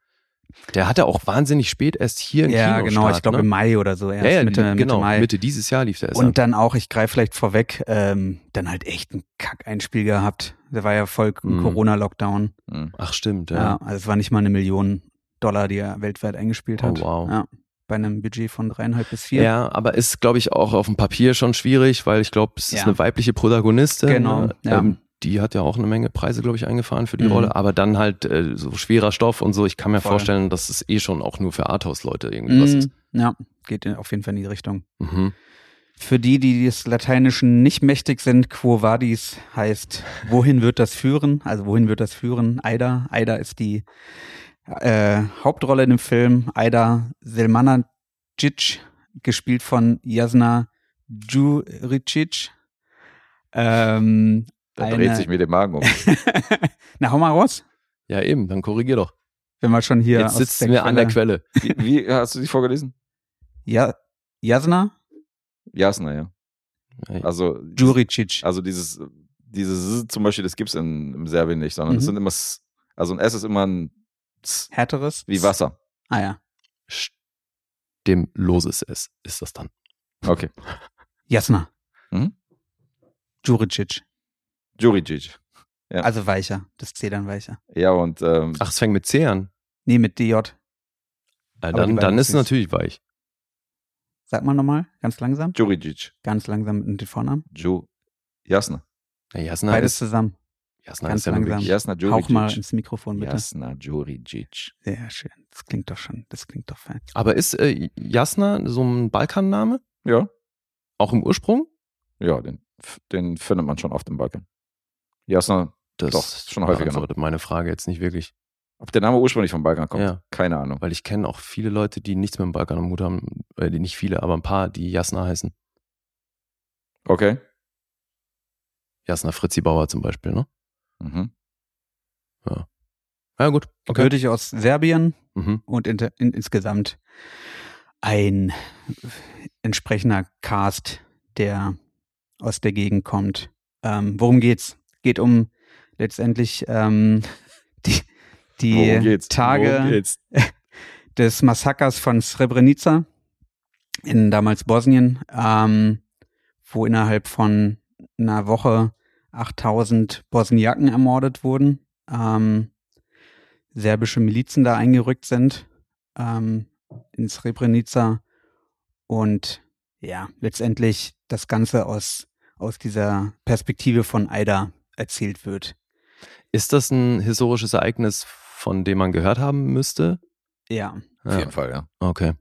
Der hatte auch wahnsinnig spät erst hier in Ja, Kino genau, ich glaube ne? im Mai oder so. Erst ja, ja, Mitte, Mitte genau, Mai. Mitte dieses Jahr lief der erst Und an. dann auch, ich greife vielleicht vorweg, ähm, dann halt echt ein Kack-Einspiel gehabt. Der war ja voll ein Mhm. Corona-Lockdown. Hm. Ach stimmt, Ja. ja. also es war nicht mal eine Million Dollar, die er weltweit eingespielt Oh, hat. wow. Ja, bei einem Budget von dreieinhalb bis vier. Ja, aber ist, glaube ich, auch auf dem Papier schon schwierig, weil ich glaube, es ist Ja. eine weibliche Protagonistin. Genau, ne? ja. Ähm, die hat ja auch eine Menge Preise, glaube ich, eingefahren für die Mhm. Rolle. Aber dann halt äh, so schwerer Stoff und so. Ich kann mir Voll. vorstellen, dass es eh schon auch nur für Arthouse-Leute irgendwie was ist. Mhm. Ja, geht auf jeden Fall in die Richtung. Mhm. Für die, die des Lateinischen nicht mächtig sind, Quo Vadis heißt, wohin wird das führen? Also wohin wird das führen? Aida. Aida ist die äh, Hauptrolle in dem Film. Aida Selmanagic, gespielt von Jasna Djuricic. Ähm, Da eine- dreht sich mir der Magen um. Na, hau mal raus. Ja, eben, dann korrigier doch. Wenn wir schon hier Jetzt aus sitzt mir an der Quelle. Wie, wie hast du die vorgelesen? Ja, Jasna Jasna, ja. Also, Djuricic. also dieses, dieses zum Beispiel, das gibt's in, im Serbien nicht, sondern es Mhm. sind immer S. Also ein S ist immer ein S, Härteres. wie Wasser. Ah ja. Stimmloses S ist das dann. Okay. Jasna. Mhm. Djuricic. Juricic. Ja. Also weicher. Das C dann weicher. Ja, und ähm, Ach, es fängt mit C an. Nee, mit DJ. Ja, dann, dann ist es natürlich weich. Sag mal nochmal, ganz langsam. Juricic. Ganz langsam mit den Vornamen. Ju Jasna. Ja, Jasna Beides ist, zusammen. Jasna ganz ist ja langsam. Jasna Hauch mal Juricic. ins Mikrofon bitte. Jasna Juricic. Sehr schön. Das klingt doch schon, das klingt doch fein. Aber ist äh, Jasna so ein Balkanname? Ja. Auch im Ursprung? Ja, den, den findet man schon oft im Balkan. Jasna, Das Doch, schon häufiger beantwortet meine Frage jetzt nicht wirklich. ob der Name ursprünglich vom Balkan kommt, Ja. keine Ahnung. Weil ich kenne auch viele Leute, die nichts mit dem Balkan am Hut haben. Äh, die nicht viele, aber ein paar, die Jasna heißen. Okay. Jasna Fritzi Bauer zum Beispiel, ne? Mhm. Ja, gut. Okay. Gebürtig aus Serbien Mhm. und inter, in, insgesamt ein entsprechender Cast, der aus der Gegend kommt. Ähm, worum geht's? Geht um letztendlich ähm, die, die? Tage des Massakers von Srebrenica in damals Bosnien, ähm, wo innerhalb von einer Woche 8000 Bosniaken ermordet wurden, ähm, serbische Milizen da eingerückt sind ähm, in Srebrenica. Und ja, letztendlich das Ganze aus, aus dieser Perspektive von Aida erzählt wird. Ist das ein historisches Ereignis, von dem man gehört haben müsste? Ja. Auf Ja. jeden Fall, ja. Okay.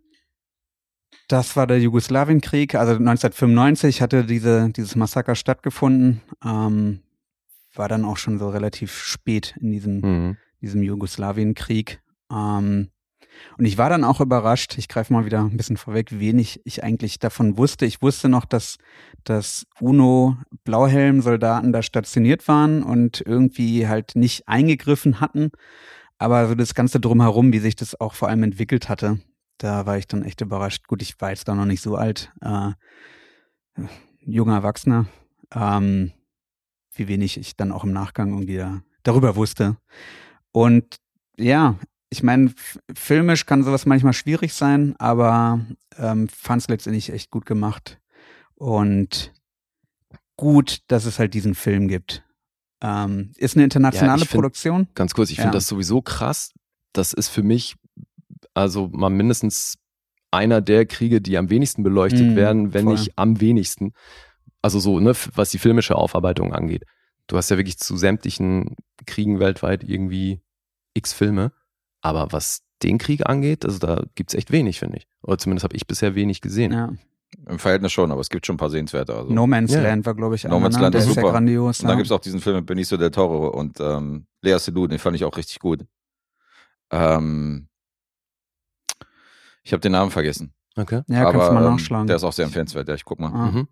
Das war der Jugoslawienkrieg, also 1995 hatte diese, dieses Massaker stattgefunden, ähm, war dann auch schon so relativ spät in diesem, Mhm. diesem Jugoslawienkrieg. Ähm, und ich war dann auch überrascht, ich greife mal wieder ein bisschen vorweg, wie wenig ich eigentlich davon wusste. Ich wusste noch, dass, dass UNO-Blauhelm-Soldaten da stationiert waren und irgendwie halt nicht eingegriffen hatten. Aber so das Ganze drumherum, wie sich das auch vor allem entwickelt hatte, da war ich dann echt überrascht. Gut, ich war jetzt da noch nicht so alt, äh, junger Erwachsener, ähm, wie wenig ich dann auch im Nachgang irgendwie da, darüber wusste. Und ja, ich meine, filmisch kann sowas manchmal schwierig sein, aber ähm, fand es letztendlich echt gut gemacht. Und gut, dass es halt diesen Film gibt. Ähm, ist eine internationale Ja, find- Produktion. Ganz kurz, ich Ja. finde das sowieso krass. Das ist für mich also mal mindestens einer der Kriege, die am wenigsten beleuchtet Mm, werden, wenn voll. nicht am wenigsten. Also so, ne, was die filmische Aufarbeitung angeht. Du hast ja wirklich zu sämtlichen Kriegen weltweit irgendwie x Filme. Aber was den Krieg angeht, also da gibt's echt wenig, finde ich. Oder zumindest habe ich bisher wenig gesehen. Ja. Im Verhältnis schon, aber es gibt schon ein paar sehenswerte. Also. No Man's Ja. Land war, glaube ich, No Man's ne? Land ist ist ja super. grandios. Und dann ja. gibt's auch diesen Film mit Benicio del Toro und ähm, Lea Seydoux, den fand ich auch richtig gut. Ähm, ich habe den Namen vergessen. Okay. ja, aber kannst du mal ähm, nachschlagen. der ist auch sehr empfehlenswert. Ja, ich guck mal. Ah. Mhm.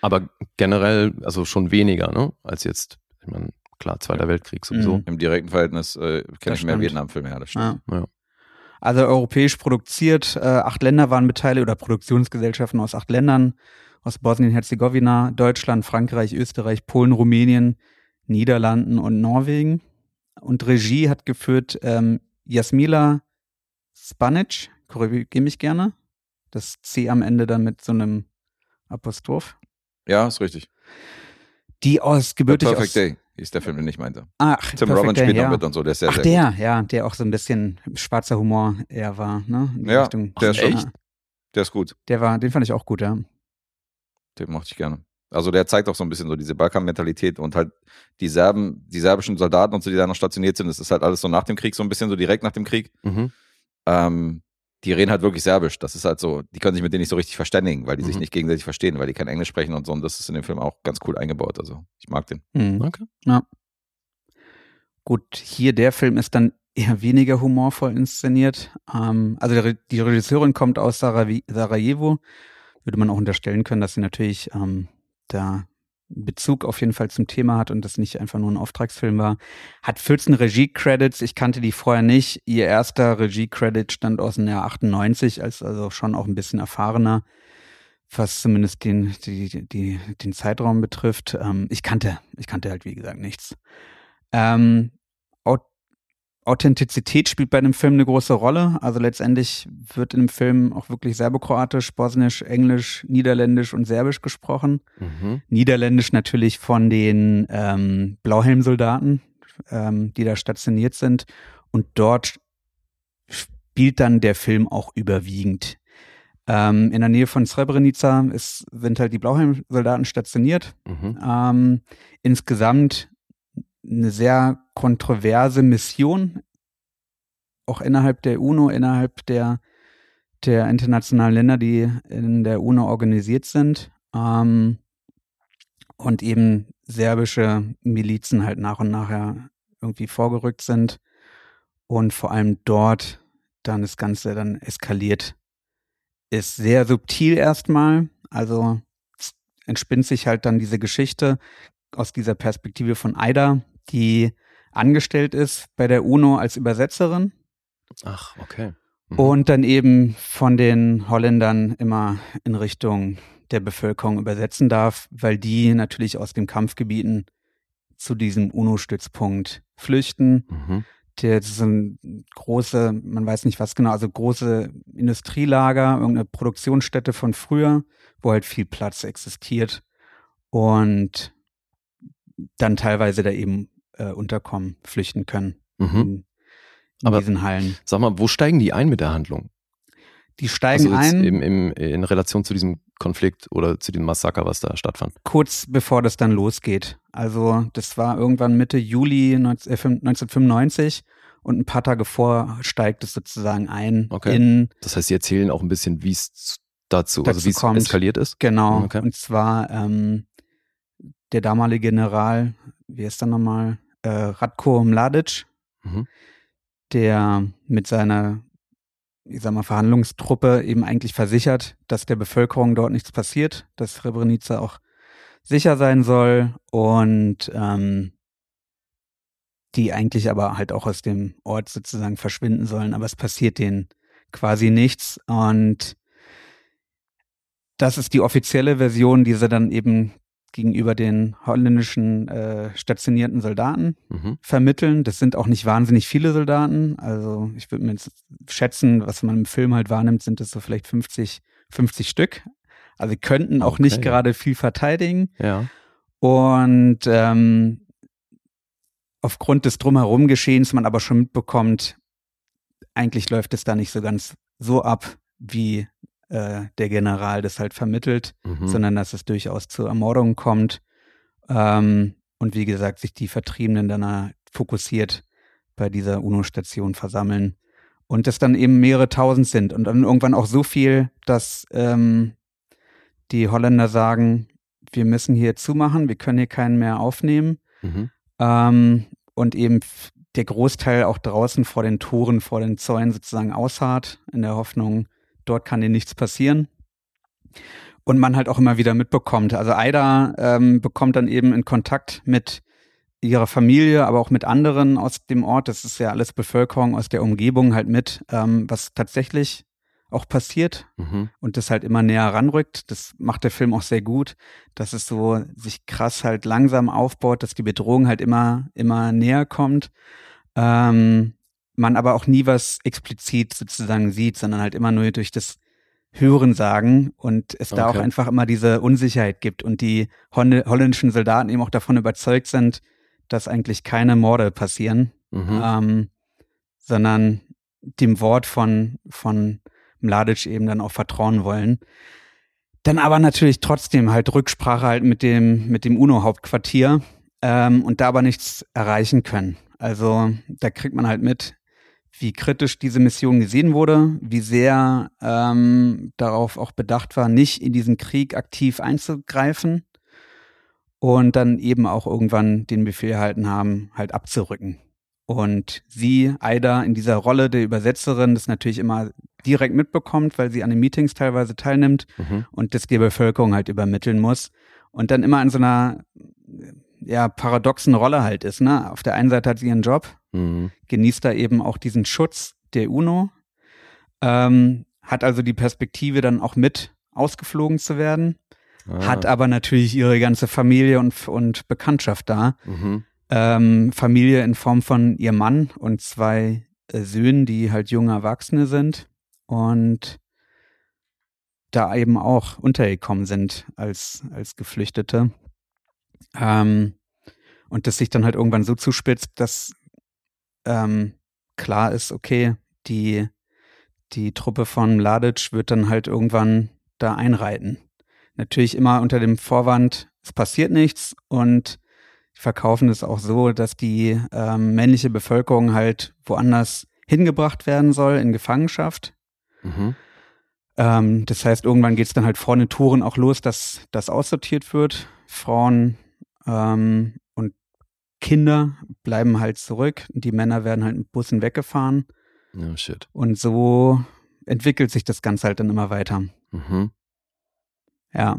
Aber generell, also schon weniger, ne? Als jetzt, ich meine, klar, Zweiter Weltkrieg sowieso. Mhm. Im direkten Verhältnis äh, kenne ich mehr. Vietnam-Filme, ja, das stimmt. Ja. Ja. Also europäisch produziert, äh, acht Länder waren beteiligt oder Produktionsgesellschaften aus acht Ländern, aus Bosnien-Herzegowina, Deutschland, Frankreich, Österreich, Polen, Rumänien, Niederlanden und Norwegen. Und Regie hat geführt ähm, Jasmila Spanic, korrigiere mich gerne. Das C am Ende dann mit so einem Apostroph. Ja, ist richtig. Die aus gebürtig Perfect aus. Day ist der Film, den ich meinte. Ach, Tim Perfect Robbins Day, spielt ja. noch mit und so, der ist sehr, Ach, sehr der, gut. ja, der auch so ein bisschen schwarzer Humor eher war, ne? Ja, Richtung. der ist schon- Ja, Der ist gut. Der war, den fand ich auch gut, ja. Den mochte ich gerne. Also der zeigt auch so ein bisschen so diese Balkan-Mentalität und halt die Serben, die serbischen Soldaten und so, die da noch stationiert sind, das ist halt alles so nach dem Krieg, so ein bisschen so direkt nach dem Krieg. Mhm. Ähm, die reden halt wirklich Serbisch. Das ist halt so, die können sich mit denen nicht so richtig verständigen, weil die sich Mhm. nicht gegenseitig verstehen, weil die kein Englisch sprechen und so. Und das ist in dem Film auch ganz cool eingebaut. Also ich mag den. Mhm. Okay. Gut, hier der Film ist dann eher weniger humorvoll inszeniert. Ähm, also der, die Regisseurin kommt aus Sarajevo. Würde man auch unterstellen können, dass sie natürlich ähm, da Bezug auf jeden Fall zum Thema hat und das nicht einfach nur ein Auftragsfilm war. Hat 14 Regie-Credits, ich kannte die vorher nicht. Ihr erster Regie-Credit stand aus dem Jahr 98, als also schon auch ein bisschen erfahrener, was zumindest den, die, die, den Zeitraum betrifft. Ähm, ich kannte, ich kannte halt wie gesagt nichts. Ähm, Authentizität spielt bei dem Film eine große Rolle. Also letztendlich wird in dem Film auch wirklich Serbokroatisch, Bosnisch, Englisch, Niederländisch und Serbisch gesprochen. Mhm. Niederländisch natürlich von den ähm, Blauhelmsoldaten, ähm, die da stationiert sind. Und dort spielt dann der Film auch überwiegend. Ähm, in der Nähe von Srebrenica ist, sind halt die Blauhelmsoldaten stationiert. Mhm. Ähm, insgesamt eine sehr kontroverse Mission, auch innerhalb der UNO, innerhalb der, der internationalen Länder, die in der UNO organisiert sind. Ähm, und eben serbische Milizen halt nach und nach irgendwie vorgerückt sind und vor allem dort dann das Ganze dann eskaliert. Ist sehr subtil erstmal, also entspinnt sich halt dann diese Geschichte aus dieser Perspektive von Aida, die angestellt ist bei der UNO als Übersetzerin Ach, okay. Mhm. und dann eben von den Holländern immer in Richtung der Bevölkerung übersetzen darf, weil die natürlich aus den Kampfgebieten zu diesem UNO-Stützpunkt flüchten. Mhm. Der das ist ein große, man weiß nicht was genau, also große Industrielager, irgendeine Produktionsstätte von früher, wo halt viel Platz existiert und dann teilweise da eben äh, unterkommen, flüchten können Mhm. in, in Aber- diesen Hallen. Sag mal, wo steigen die ein mit der Handlung? Die steigen also ein. Im, im, in Relation zu diesem Konflikt oder zu dem Massaker, was da stattfand. kurz bevor das dann losgeht. Also das war irgendwann Mitte Juli 19, äh, 1995 und ein paar Tage vor steigt es sozusagen ein Okay. in Das heißt, sie erzählen auch ein bisschen, wie es dazu, Dazu also wie es eskaliert ist. genau. Okay. Und zwar ähm, der damalige General, wie ist er nochmal, äh, Ratko Mladic, Mhm. der mit seiner ich sag mal, Verhandlungstruppe eben eigentlich versichert, dass der Bevölkerung dort nichts passiert, dass Srebrenica auch sicher sein soll und ähm, die eigentlich aber halt auch aus dem Ort sozusagen verschwinden sollen, aber es passiert denen quasi nichts und das ist die offizielle Version, die sie dann eben gegenüber den holländischen äh, stationierten Soldaten Mhm. vermitteln. Das sind auch nicht wahnsinnig viele Soldaten. Also ich würde mir jetzt schätzen, was man im Film halt wahrnimmt, sind das so vielleicht 50, 50 Stück. Also sie könnten auch nicht Okay. gerade viel verteidigen. Ja. Und ähm, aufgrund des drumherum Geschehens man aber schon mitbekommt, eigentlich läuft es da nicht so ganz so ab, wie äh, der General das halt vermittelt Mhm. sondern dass es durchaus zu Ermordungen kommt. Ähm, und wie gesagt, sich die Vertriebenen dann fokussiert bei dieser UNO-Station versammeln. Und es dann eben mehrere tausend sind. Und dann irgendwann auch so viel, dass ähm, die Holländer sagen, wir müssen hier zumachen, wir können hier keinen mehr aufnehmen. Mhm. Ähm, und eben der Großteil auch draußen vor den Toren, vor den Zäunen sozusagen ausharrt, in der Hoffnung, dort kann ihnen nichts passieren. Und man halt auch immer wieder mitbekommt. Also Aida ähm, bekommt dann eben in Kontakt mit ihrer Familie, aber auch mit anderen aus dem Ort. Das ist ja alles Bevölkerung aus der Umgebung halt mit, ähm, was tatsächlich auch passiert Mhm. und das halt immer näher ranrückt. Das macht der Film auch sehr gut, dass es so sich krass halt langsam aufbaut, dass die Bedrohung halt immer, immer näher kommt. Ähm, man aber auch nie was explizit sozusagen sieht, sondern halt immer nur durch das Hören sagen und es da Okay. auch einfach immer diese Unsicherheit gibt und die Hol- holländischen Soldaten eben auch davon überzeugt sind, dass eigentlich keine Morde passieren, Mhm. ähm, sondern dem Wort von, von Mladic eben dann auch vertrauen wollen. Dann aber natürlich trotzdem halt Rücksprache halt mit dem, mit dem UNO-Hauptquartier ähm, und da aber nichts erreichen können. Also da kriegt man halt mit, wie kritisch diese Mission gesehen wurde, wie sehr ähm, darauf auch bedacht war, nicht in diesen Krieg aktiv einzugreifen und dann eben auch irgendwann den Befehl erhalten haben, halt abzurücken. Und sie, Aida, in dieser Rolle der Übersetzerin, das natürlich immer direkt mitbekommt, weil sie an den Meetings teilweise teilnimmt Mhm. und das der Bevölkerung halt übermitteln muss. Und dann immer in so einer ja, paradoxen Rolle halt ist. Ne? Auf der einen Seite hat sie ihren Job, Mhm. genießt da eben auch diesen Schutz der UNO, ähm, hat also die Perspektive dann auch mit ausgeflogen zu werden, Ah. hat aber natürlich ihre ganze Familie und, und Bekanntschaft da. Mhm. Ähm, Familie in Form von ihrem Mann und zwei äh, Söhnen, die halt junge Erwachsene sind und da eben auch untergekommen sind als, als Geflüchtete. Ähm, und das sich dann halt irgendwann so zuspitzt, dass ähm, klar ist, okay, die, die Truppe von Mladic wird dann halt irgendwann da einreiten. Natürlich immer unter dem Vorwand, es passiert nichts und verkaufen es auch so, dass die ähm, männliche Bevölkerung halt woanders hingebracht werden soll in Gefangenschaft. Mhm. Ähm, das heißt, irgendwann geht es dann halt vor den Touren auch los, dass das aussortiert wird. Frauen ähm, Kinder bleiben halt zurück. Die Männer werden halt mit Bussen weggefahren. Ja, shit. Und so entwickelt sich das Ganze halt dann immer weiter. Mhm. Ja.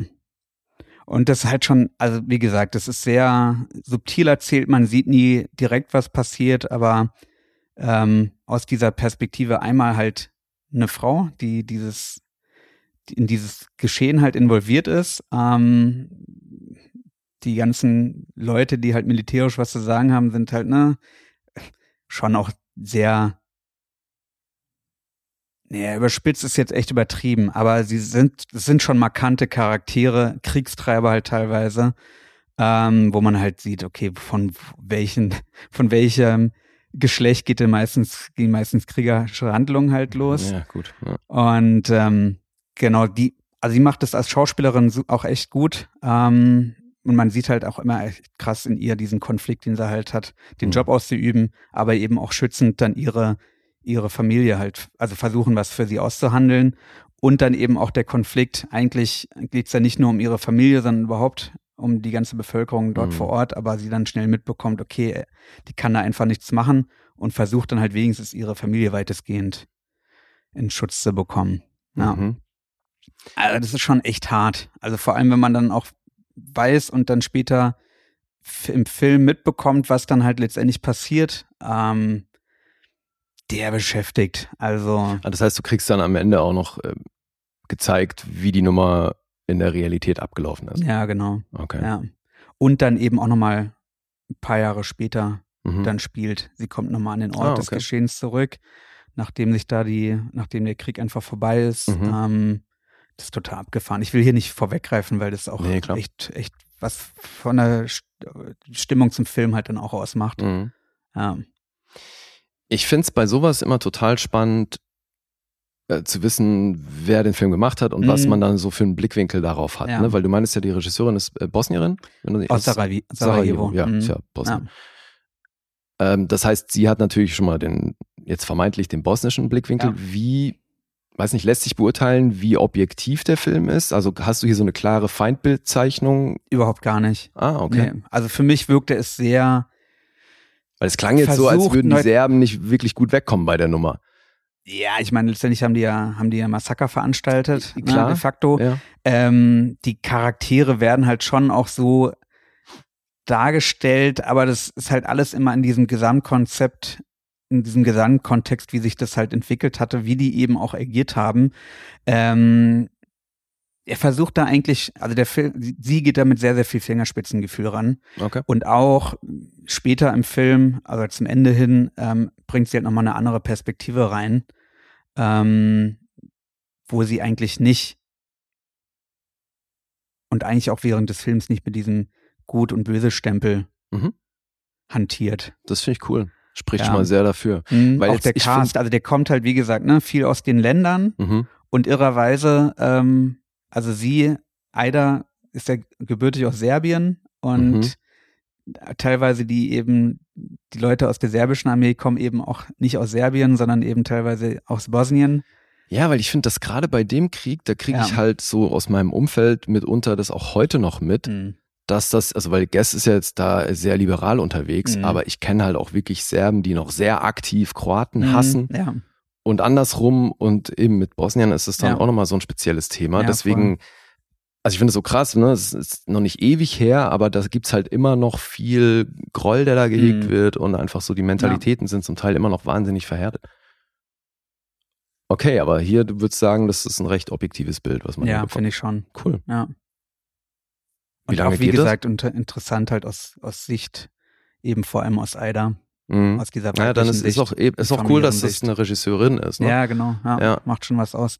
Und das ist halt schon, also wie gesagt, das ist sehr subtil erzählt, man sieht nie direkt, was passiert, aber ähm, aus dieser Perspektive einmal halt eine Frau, die dieses, die in dieses Geschehen halt involviert ist, ähm, die ganzen Leute, die halt militärisch was zu sagen haben, sind halt, ne, schon auch sehr Nee, überspitzt ist jetzt echt übertrieben, aber sie sind, es sind schon markante Charaktere, Kriegstreiber halt teilweise, ähm, wo man halt sieht, okay, von welchen, von welchem Geschlecht geht denn meistens, gehen meistens kriegerische Handlungen halt los. Ja, gut. Ja. Und ähm, genau, die, also sie macht das als Schauspielerin auch echt gut. Ähm, und man sieht halt auch immer echt krass in ihr diesen Konflikt, den sie halt hat, den Mhm. Job auszuüben, aber eben auch schützend dann ihre, ihre Familie halt, also versuchen, was für sie auszuhandeln. Und dann eben auch der Konflikt, eigentlich geht es ja nicht nur um ihre Familie, sondern überhaupt um die ganze Bevölkerung dort Mhm. vor Ort, aber sie dann schnell mitbekommt, okay, die kann da einfach nichts machen und versucht dann halt wenigstens ihre Familie weitestgehend in Schutz zu bekommen. Ja. Mhm. Also das ist schon echt hart. Also vor allem, wenn man dann auch weiß und dann später im Film mitbekommt, was dann halt letztendlich passiert, ähm, der beschäftigt. Also Ah, Das heißt, du kriegst dann am Ende auch noch ähm, gezeigt, wie die Nummer in der Realität abgelaufen ist. ja, genau. Okay. Ja. Und dann eben auch nochmal ein paar Jahre später Mhm. dann spielt. Sie kommt nochmal an den Ort Ah, des okay. Geschehens zurück, nachdem sich da die, nachdem der Krieg einfach vorbei ist. Mhm. Ähm, das ist total abgefahren. Ich will hier nicht vorweggreifen, weil das auch Nee, echt, echt was von der St- Stimmung zum Film halt dann auch ausmacht. Mhm. Ja. Ich finde es bei sowas immer total spannend, äh, zu wissen, wer den Film gemacht hat und was Mhm. man dann so für einen Blickwinkel darauf hat. Ja. Ne? Weil du meinst ja, die Regisseurin ist äh, Bosnierin. Aus Sarajevo. Sarajevo. Ja, Mhm. ist ja Bosnien. Ja. Ähm, das heißt, sie hat natürlich schon mal den, jetzt vermeintlich den bosnischen Blickwinkel. Ja. Wie, weiß nicht, lässt sich beurteilen, wie objektiv der Film ist? Also hast du hier so eine klare Feindbildzeichnung? Überhaupt gar nicht. Ah, okay. Nee. Also für mich wirkte es sehr, Weil es klang jetzt so, als würden die Serben nicht wirklich gut wegkommen bei der Nummer. ja, ich meine, letztendlich haben die ja, haben die ja Massaker veranstaltet, Klar. Ne, de facto. Ja. Ähm, die Charaktere werden halt schon auch so dargestellt, aber das ist halt alles immer in diesem Gesamtkonzept, in diesem Gesamtkontext, wie sich das halt entwickelt hatte, wie die eben auch agiert haben. Ähm, er versucht da eigentlich, also der Film, sie geht da mit sehr, sehr viel Fingerspitzengefühl ran. Okay. Und auch später im Film, also zum Ende hin, ähm, bringt sie halt nochmal eine andere Perspektive rein, ähm, wo sie eigentlich nicht und eigentlich auch während des Films nicht mit diesem Gut- und Böse-Stempel Mhm. hantiert. Das finde ich cool. Spricht Ja. schon mal sehr dafür. Mhm, Weil auch jetzt- der Cast, also der kommt halt, wie gesagt, ne, viel aus den Ländern Mhm. und irrerweise, ähm, also sie, Aida, ist ja gebürtig aus Serbien und teilweise die eben, die Leute aus der serbischen Armee kommen eben auch nicht aus Serbien, sondern eben teilweise aus Bosnien. Ja, weil ich finde, dass gerade bei dem Krieg, da kriege Ja. ich halt so aus meinem Umfeld mitunter das auch heute noch mit, Mhm. Dass das, also weil Guess ist ja jetzt da sehr liberal unterwegs, Mhm. aber ich kenne halt auch wirklich Serben, die noch sehr aktiv Kroaten Mhm, hassen Ja. und andersrum und eben mit Bosnien ist es dann Ja. auch nochmal so ein spezielles Thema. Ja, Deswegen, also ich finde es so krass, ne? Es ist noch nicht ewig her, aber da gibt's halt immer noch viel Groll, der da gehegt Mhm. wird und einfach so die Mentalitäten sind zum Teil immer noch wahnsinnig verhärtet. Okay, aber hier, du würdest sagen, das ist ein recht objektives Bild, was man hier Ja, finde ich schon. Cool. Ja. Wie Und lange auch, wie geht das? gesagt, unter, interessant halt aus, aus Sicht, eben vor allem aus Aida, Mhm. aus dieser Naja, dann ist, ist auch, eben- ist auch cool, dass das eine Regisseurin ist. Ne? Ja, genau. Ja, Ja. Macht schon was aus.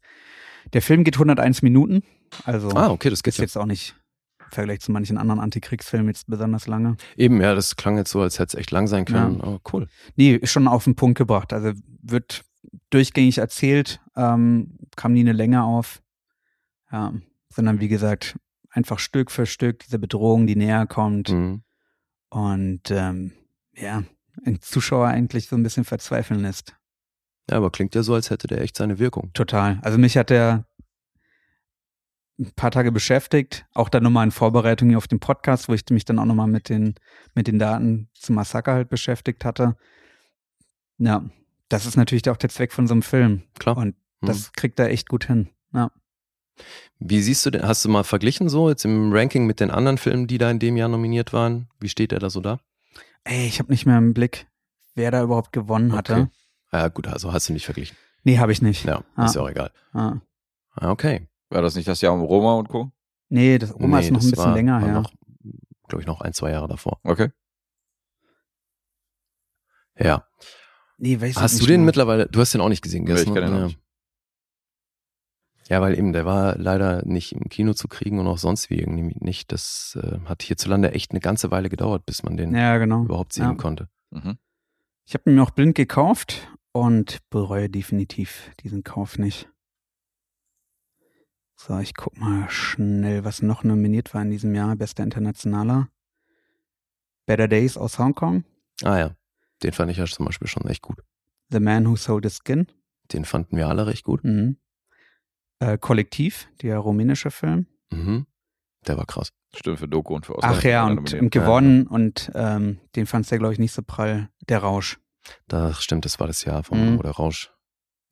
Der Film geht 101 Minuten. Also Ah, okay, das geht ist ja. jetzt auch nicht im Vergleich zu manchen anderen Antikriegsfilmen jetzt besonders lange. Eben, ja, das klang jetzt so, als hätte es echt lang sein können. Aber cool. Nee, ist schon auf den Punkt gebracht. Also wird durchgängig erzählt, ähm, kam nie eine Länge auf. Ja, sondern wie gesagt, einfach Stück für Stück diese Bedrohung, die näher kommt. Mhm. Und ähm, ja, den Zuschauer eigentlich so ein bisschen verzweifeln lässt. Ja, aber klingt ja so, als hätte der echt seine Wirkung. Total. Also mich hat der ein paar Tage beschäftigt, auch dann nochmal in Vorbereitung hier auf den Podcast, wo ich mich dann auch nochmal mit den, mit den Daten zum Massaker halt beschäftigt hatte. Ja, das ist natürlich auch der Zweck von so einem Film. Klar. Und Mhm. das kriegt er echt gut hin. Ja. Wie siehst du denn, hast du mal verglichen so jetzt im Ranking mit den anderen Filmen, die da in dem Jahr nominiert waren? Wie steht er da so da? Ey, ich habe nicht mehr im Blick, wer da überhaupt gewonnen hatte. Okay. Ja, gut, also hast du nicht verglichen. Nee, habe ich nicht. Ja, Ah. ist ja auch egal. Ah. Ah, okay. War das nicht das Jahr um Roma und Co.? Nee, das Oma Nee, ist noch ein bisschen war, länger war her. noch, glaube ich, noch ein, zwei Jahre davor. Okay. Ja. nee, weiß ich Hast du den mehr. mittlerweile, du hast den auch nicht gesehen Nee, ich gestern? kenn den auch ja. nicht. Ja, weil eben, der war leider nicht im Kino zu kriegen und auch sonst wie irgendwie nicht. Das äh, hat hierzulande echt eine ganze Weile gedauert, bis man den Ja, genau. überhaupt sehen Ja. konnte. Mhm. Ich habe ihn mir auch blind gekauft und bereue definitiv diesen Kauf nicht. So, ich guck mal schnell, was noch nominiert war in diesem Jahr. Bester Internationaler. Better Days aus Hongkong. Ah ja, den fand ich ja zum Beispiel schon echt gut. The Man Who Sold His Skin. Den fanden wir alle recht gut. Mhm. Äh, Kollektiv, der rumänische Film. Mhm. Der war krass. Stimmt, für Doku und für Oscar. Ach ja, und, und gewonnen. Und ähm, den fandst du, glaube ich, nicht so prall. Der Rausch. Das stimmt, das war das Jahr, vom, Mhm. wo der Rausch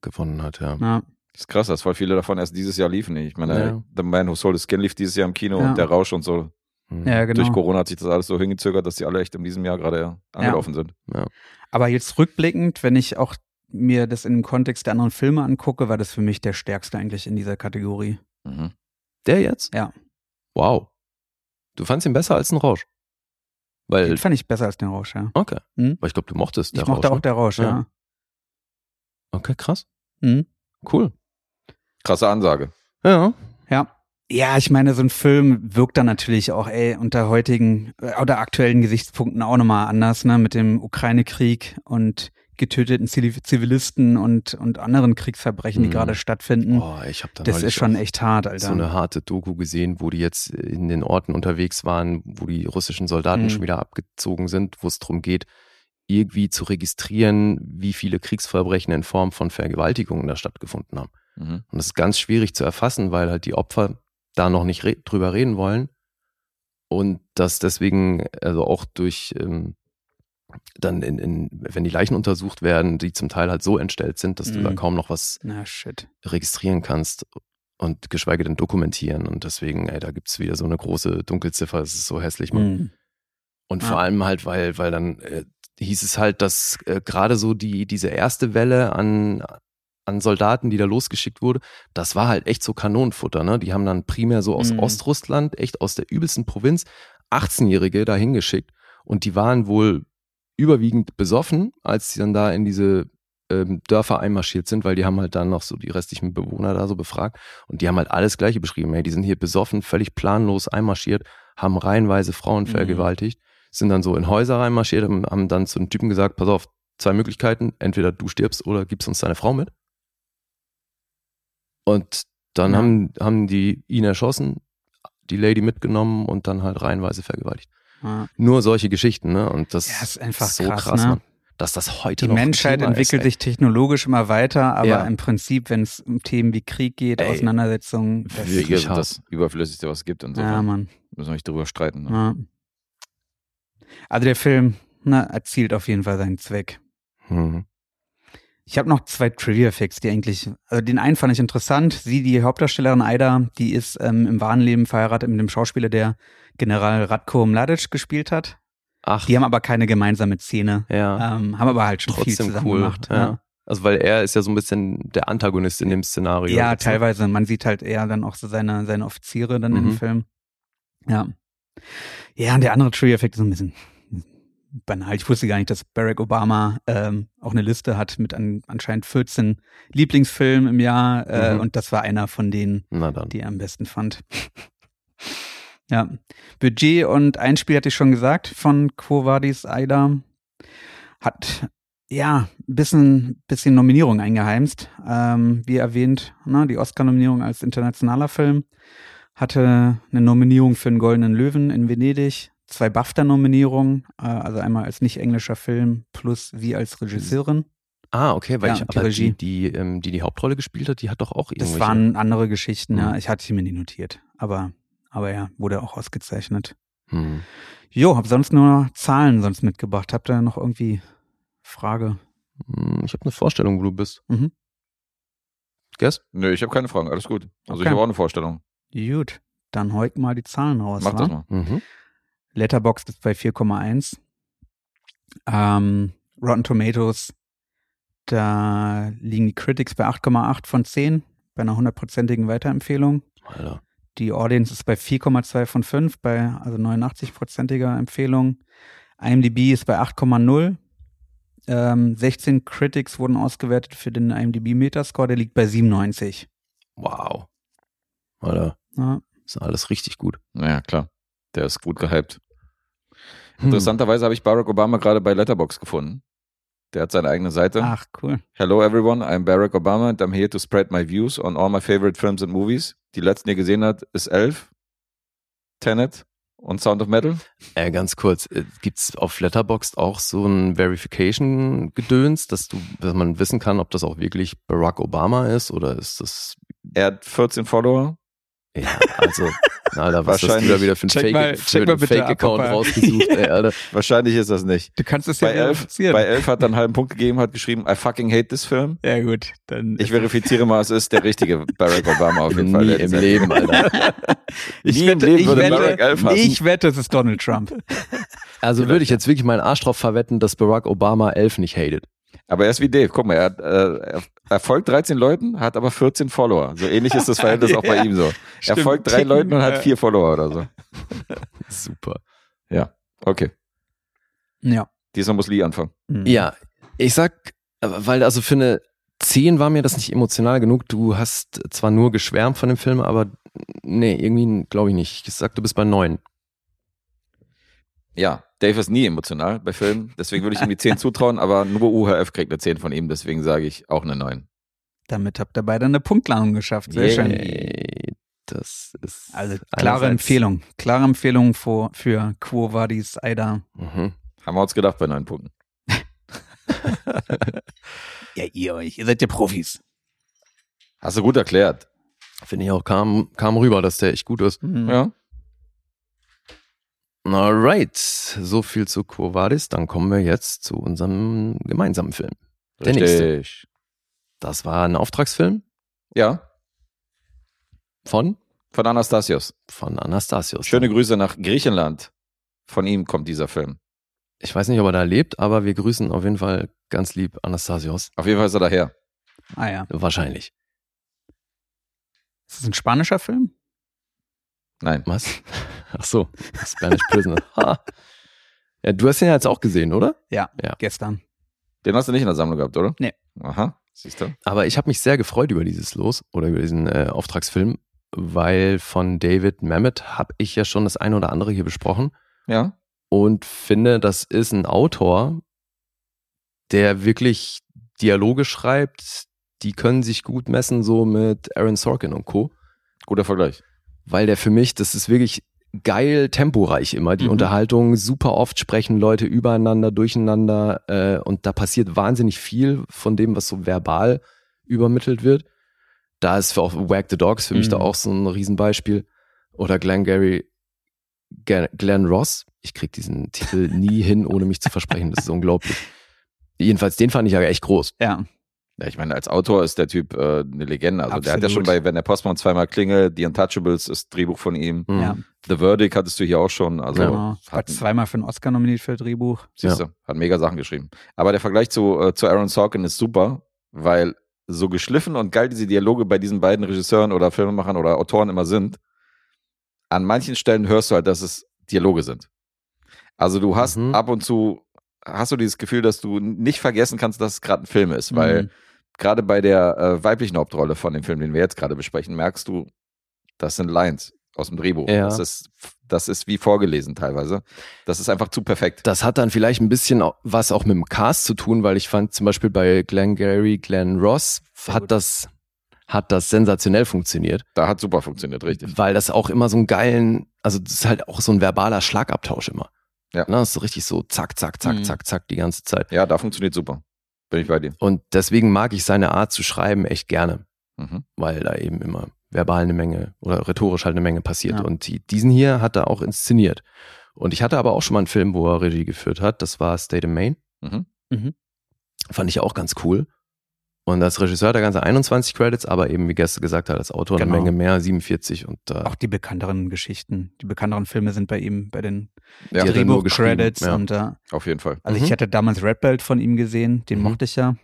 gewonnen hat, ja. Ja, Das ist krass, dass voll viele davon erst dieses Jahr liefen. Ich meine, Ja. The Man Who Sold His Skin lief dieses Jahr im Kino Ja. und der Rausch und so. Mhm. ja genau. Durch Corona hat sich das alles so hingezögert, dass die alle echt in diesem Jahr gerade angelaufen sind. Aber jetzt rückblickend, wenn ich auch mir das in dem Kontext der anderen Filme angucke, war das für mich der stärkste eigentlich in dieser Kategorie. Mhm. Der jetzt? Ja. Wow. Du fandst ihn besser als ein Rausch? Weil, Den fand ich besser als den Rausch, ja. okay. Mhm. Weil ich glaube, du mochtest der ich mochte Rausch. auch der Rausch, ja. Ja. Okay, krass. Mhm. Cool. Krasse Ansage. Ja. Ja. Ja, ich meine, so ein Film wirkt dann natürlich auch, ey, unter heutigen äh, oder aktuellen Gesichtspunkten auch nochmal anders, ne, mit dem Ukraine-Krieg und getöteten Zivil- Zivilisten und, und anderen Kriegsverbrechen, die Mhm. gerade stattfinden. Boah, ich habe da das ist schon echt hart, Alter. so eine harte Doku gesehen, wo die jetzt in den Orten unterwegs waren, wo die russischen Soldaten Mhm. schon wieder abgezogen sind, wo es darum geht, irgendwie zu registrieren, wie viele Kriegsverbrechen in Form von Vergewaltigungen da stattgefunden haben. Mhm. Und das ist ganz schwierig zu erfassen, weil halt die Opfer da noch nicht re drüber reden wollen. Und dass deswegen, also auch durch ähm, dann in, in, wenn die Leichen untersucht werden, die zum Teil halt so entstellt sind, dass du Mhm. da kaum noch was registrieren kannst und geschweige denn dokumentieren. Und deswegen, ey, da gibt's wieder so eine große Dunkelziffer, es ist so hässlich. Mhm. Und Ja. vor allem halt, weil, weil dann äh, hieß es halt, dass äh, gerade so die, diese erste Welle an, an Soldaten, die da losgeschickt wurde, das war halt echt so Kanonenfutter. Ne? Die haben dann primär so aus Mhm. Ostrussland, echt aus der übelsten Provinz, 18-Jährige da hingeschickt. Und die waren wohl überwiegend besoffen, als sie dann da in diese ähm, Dörfer einmarschiert sind, weil die haben halt dann noch so die restlichen Bewohner da so befragt. Und die haben halt alles Gleiche beschrieben. Ey, die sind hier besoffen, völlig planlos einmarschiert, haben reihenweise Frauen Mhm. vergewaltigt, sind dann so in Häuser reinmarschiert, haben, haben dann zu einem Typen gesagt, pass auf, zwei Möglichkeiten, entweder du stirbst oder gibst uns deine Frau mit. Und dann Ja. haben, haben die ihn erschossen, die Lady mitgenommen und dann halt reihenweise vergewaltigt. Ja. Nur solche Geschichten, ne? Und das Ja, ist einfach so krass, krass, ne? Mann. Dass das heute Die Menschheit Thema entwickelt ist, sich technologisch immer weiter, aber Ja. im Prinzip, wenn es um Themen wie Krieg geht, Ey. Auseinandersetzungen, das, hart. das Überflüssigste, was es gibt. Insofern ja, Mann. müssen wir nicht drüber streiten. Ne? Ja. Also der Film ne, erzielt auf jeden Fall seinen Zweck. Mhm. Ich habe noch zwei Trivia-Facts, die eigentlich, also den einen fand ich interessant. Sie, die Hauptdarstellerin Aida, die ist ähm, im wahren Leben verheiratet mit dem Schauspieler, der General Ratko Mladic gespielt hat. Ach, Die haben aber keine gemeinsame Szene, ja. ähm, haben aber halt schon viel Trotzdem zusammen cool. gemacht. ja. Also weil er ist ja so ein bisschen der Antagonist in dem Szenario. Ja, ne? teilweise. Man sieht halt eher dann auch so seine, seine Offiziere dann im Mhm. Film. Ja. Ja, und der andere Trivia-Effekt ist so ein bisschen banal. Ich wusste gar nicht, dass Barack Obama ähm, auch eine Liste hat mit an, anscheinend 14 Lieblingsfilmen im Jahr. Äh, Mhm. Und das war einer von denen, Na die er am besten fand. ja. Budget und Einspiel hatte ich schon gesagt von Quo Vadis Aida. Hat ja ein bisschen, bisschen Nominierung eingeheimst. Ähm, wie erwähnt, ne, die Oscar-Nominierung als internationaler Film. Hatte eine Nominierung für den Goldenen Löwen in Venedig. Zwei BAFTA-Nominierungen, äh, also einmal als nicht englischer Film plus wie als Regisseurin. Ah, okay, weil Ja, ich die aber Regie. die, die, ähm, die die Hauptrolle gespielt hat, die hat doch auch Das irgendwelche. waren andere Geschichten, ja. Mhm. Ich hatte sie mir nie notiert. Aber, aber ja, wurde auch ausgezeichnet. Hm. Jo, hab sonst nur Zahlen sonst mitgebracht. Habt ihr noch irgendwie Frage? Hm, Ich habe eine Vorstellung, wo du bist. Mhm. Guess? Nö, ich habe keine Fragen. Alles gut. Also Okay. ich habe auch eine Vorstellung. Gut, dann heuk mal die Zahlen raus. Mach wa? das mal. Mhm. Letterboxd ist bei 4,1. Ähm, Rotten Tomatoes, da liegen die Critics bei 8,8 von 10, bei einer hundertprozentigen Weiterempfehlung. Alter. Die Audience ist bei 4,2 von 5, bei also 89-prozentiger Empfehlung. IMDb ist bei 8,0. Ähm, 16 Critics wurden ausgewertet für den IMDb Metascore, der liegt bei 97. Wow. Alter, Ja. ist alles richtig gut. Naja, klar. Der ist gut gehypt. Hm. Interessanterweise habe ich Barack Obama gerade bei Letterbox gefunden. Der hat seine eigene Seite. Ach, cool. Hello everyone, I'm Barack Obama and I'm here to spread my views on all my favorite films and movies. Die letzten, die ihr gesehen habt, ist Elf, Tenet und Sound of Metal. Äh, ganz kurz, äh, gibt's auf Letterboxd auch so ein Verification-Gedöns, dass du, dass man wissen kann, ob das auch wirklich Barack Obama ist oder ist das Er hat 14 Follower. ja, also, Alter, was hast du Wahrscheinlich. da wieder für einen Fake, Fake-Account er- rausgesucht, ey, Alter. Wahrscheinlich ist das nicht. Du kannst es Bei Elf, bei Elf hat er einen halben Punkt gegeben, hat geschrieben, I fucking hate this film. Ja, gut. Dann Ich verifiziere mal, es ist der richtige Barack Obama auf jeden Fall. Nie im Leben, Alter. ich Nie im wette, Leben ich, wette, ich wette, es ist Donald Trump. Also würde ich jetzt wirklich meinen Arsch drauf verwetten, dass Barack Obama elf nicht hatet. Aber er ist wie Dave. Guck mal, er, hat, äh, er, er folgt 13 Leuten, hat aber 14 Follower. So ähnlich ist das Verhältnis auch bei Ja, ihm so. Er stimmt. folgt drei Leuten und hat vier Follower oder so. Super. Okay. Ja. Diesmal muss Lee anfangen. Mhm. Ja, ich sag, weil also für eine 10 war mir das nicht emotional genug. Du hast zwar nur geschwärmt von dem Film, aber nee, irgendwie glaube ich nicht. Ich sag, du bist bei 9. Ja, Dave ist nie emotional bei Filmen, deswegen würde ich ihm die 10 zutrauen, aber nur UHF kriegt eine 10 von ihm, deswegen sage ich auch eine 9. Damit habt ihr beide eine Punktlandung geschafft. Sehr schön. Yay. Das ist Also klare Empfehlung. Klare Empfehlung für, für Quo Vadis Aida. Mhm. Haben wir uns gedacht bei 9 Punkten. Ja, ihr euch. Ihr seid ja Profis. Hast du gut erklärt. Finde ich auch, kam, kam rüber, dass der echt gut ist. Mhm. Ja. Alright, so viel zu Quo Vadis. Dann kommen wir jetzt zu unserem gemeinsamen Film. Der nächste. Richtig. Das war ein Auftragsfilm Ja, von, von Anastasios. von Anastasios. Schöne Grüße nach Griechenland. Von ihm kommt dieser Film. Ich weiß nicht, ob er da lebt, aber wir grüßen auf jeden Fall ganz lieb Anastasios. Auf jeden Fall ist er daher. Ah ja. Wahrscheinlich. Ist das ein spanischer Film? Nein. Was? Ach so, Spanish Prisoner. Ha. Ja, du hast den ja jetzt auch gesehen, oder? Ja, Ja. gestern. Den hast du nicht in der Sammlung gehabt, oder? Nee. Aha, siehst du? Aber ich habe mich sehr gefreut über dieses Los oder über diesen äh, Auftragsfilm, weil von David Mamet habe ich ja schon das eine oder andere hier besprochen Ja. und finde, das ist ein Autor, der wirklich Dialoge schreibt, die können sich gut messen so mit Aaron Sorkin und Co. Guter Vergleich. Weil der für mich, das ist wirklich geil temporeich immer, die Mhm. Unterhaltung, super oft sprechen Leute übereinander, durcheinander äh, und da passiert wahnsinnig viel von dem, was so verbal übermittelt wird. Da ist für auch Wag the Dogs für mich Mhm. da auch so ein Riesenbeispiel. Oder Glenn Gary, Glenn, Glenn Ross. Ich krieg diesen Titel nie hin, ohne mich zu versprechen. Das ist unglaublich. Jedenfalls, den fand ich ja echt groß. Ja. Ja, ich meine, als Autor ist der Typ äh, eine Legende. Also der hat ja Absolut. schon bei Wenn der Postmann zweimal klingelt, The Untouchables ist Drehbuch von ihm. Mhm. Ja. The Verdict hattest du hier auch schon. Also genau. War hat, zweimal für einen Oscar nominiert für Drehbuch. siehst du, hat mega Sachen geschrieben. Aber der Vergleich zu, äh, zu Aaron Sorkin ist super, weil so geschliffen und geil diese Dialoge bei diesen beiden Regisseuren oder Filmemachern oder Autoren immer sind, an manchen Stellen hörst du halt, dass es Dialoge sind. Also du hast Mhm. ab und zu, hast du dieses Gefühl, dass du nicht vergessen kannst, dass es gerade ein Film ist, weil Mhm. gerade bei der äh, weiblichen Hauptrolle von dem Film, den wir jetzt gerade besprechen, merkst du, das sind Lines aus dem Drehbuch. Ja. Das, ist, das ist wie vorgelesen teilweise. Das ist einfach zu perfekt. Das hat dann vielleicht ein bisschen was auch mit dem Cast zu tun, weil ich fand zum Beispiel bei Glenn Gary, Glenn Ross Sehr hat gut. das, hat das sensationell funktioniert, Da hat super funktioniert, richtig. weil das auch immer so einen geilen, also das ist halt auch so ein verbaler Schlagabtausch immer. Ja. Ne, das ist so richtig so zack, zack, zack, Mhm. zack, zack die ganze Zeit. Ja, da funktioniert super. Bin ich bei dir. Und deswegen mag ich seine Art zu schreiben echt gerne, Mhm. weil da eben immer verbal eine Menge oder rhetorisch halt eine Menge passiert. Ja. Und die, diesen hier hat er auch inszeniert. Und ich hatte aber auch schon mal einen Film, wo er Regie geführt hat. Das war State of Maine. Mhm. Fand ich auch ganz cool. Und als Regisseur hat er ganze 21 Credits, aber eben, wie Gäste gesagt hat, als Autor Genau. eine Menge mehr, 47. Und äh, Auch die bekannteren Geschichten, die bekannteren Filme sind bei ihm bei den Ja, er Drehbuch-Credits. ja. Und äh, auf jeden Fall. also Mhm. ich hatte damals Red Belt von ihm gesehen, den Mhm. mochte ich ja.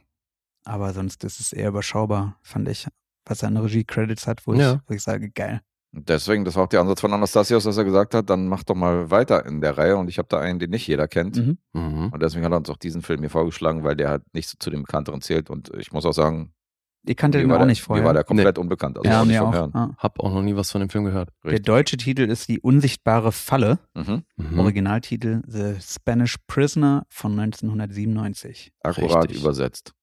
Aber sonst ist es eher überschaubar, fand ich, was seine Regie-Credits hat, wo, Ja. ich, wo ich sage, geil. Deswegen, das war auch der Ansatz von Anastasios, dass er gesagt hat, dann mach doch mal weiter in der Reihe. Und ich habe da einen, den nicht jeder kennt. Mhm. mhm. Und deswegen hat er uns auch diesen Film hier vorgeschlagen, weil der halt nicht so zu den bekannteren zählt. Und ich muss auch sagen, Ich kannte den auch der, nicht vorher. Mir war der komplett unbekannt. Also ja, auch nicht vom auch. Hören. Ah. hab auch noch nie was von dem Film gehört. Der Richtig. deutsche Titel ist Die unsichtbare Falle. Mhm. Mhm. Originaltitel The Spanish Prisoner von 1997. Akkurat Richtig. übersetzt.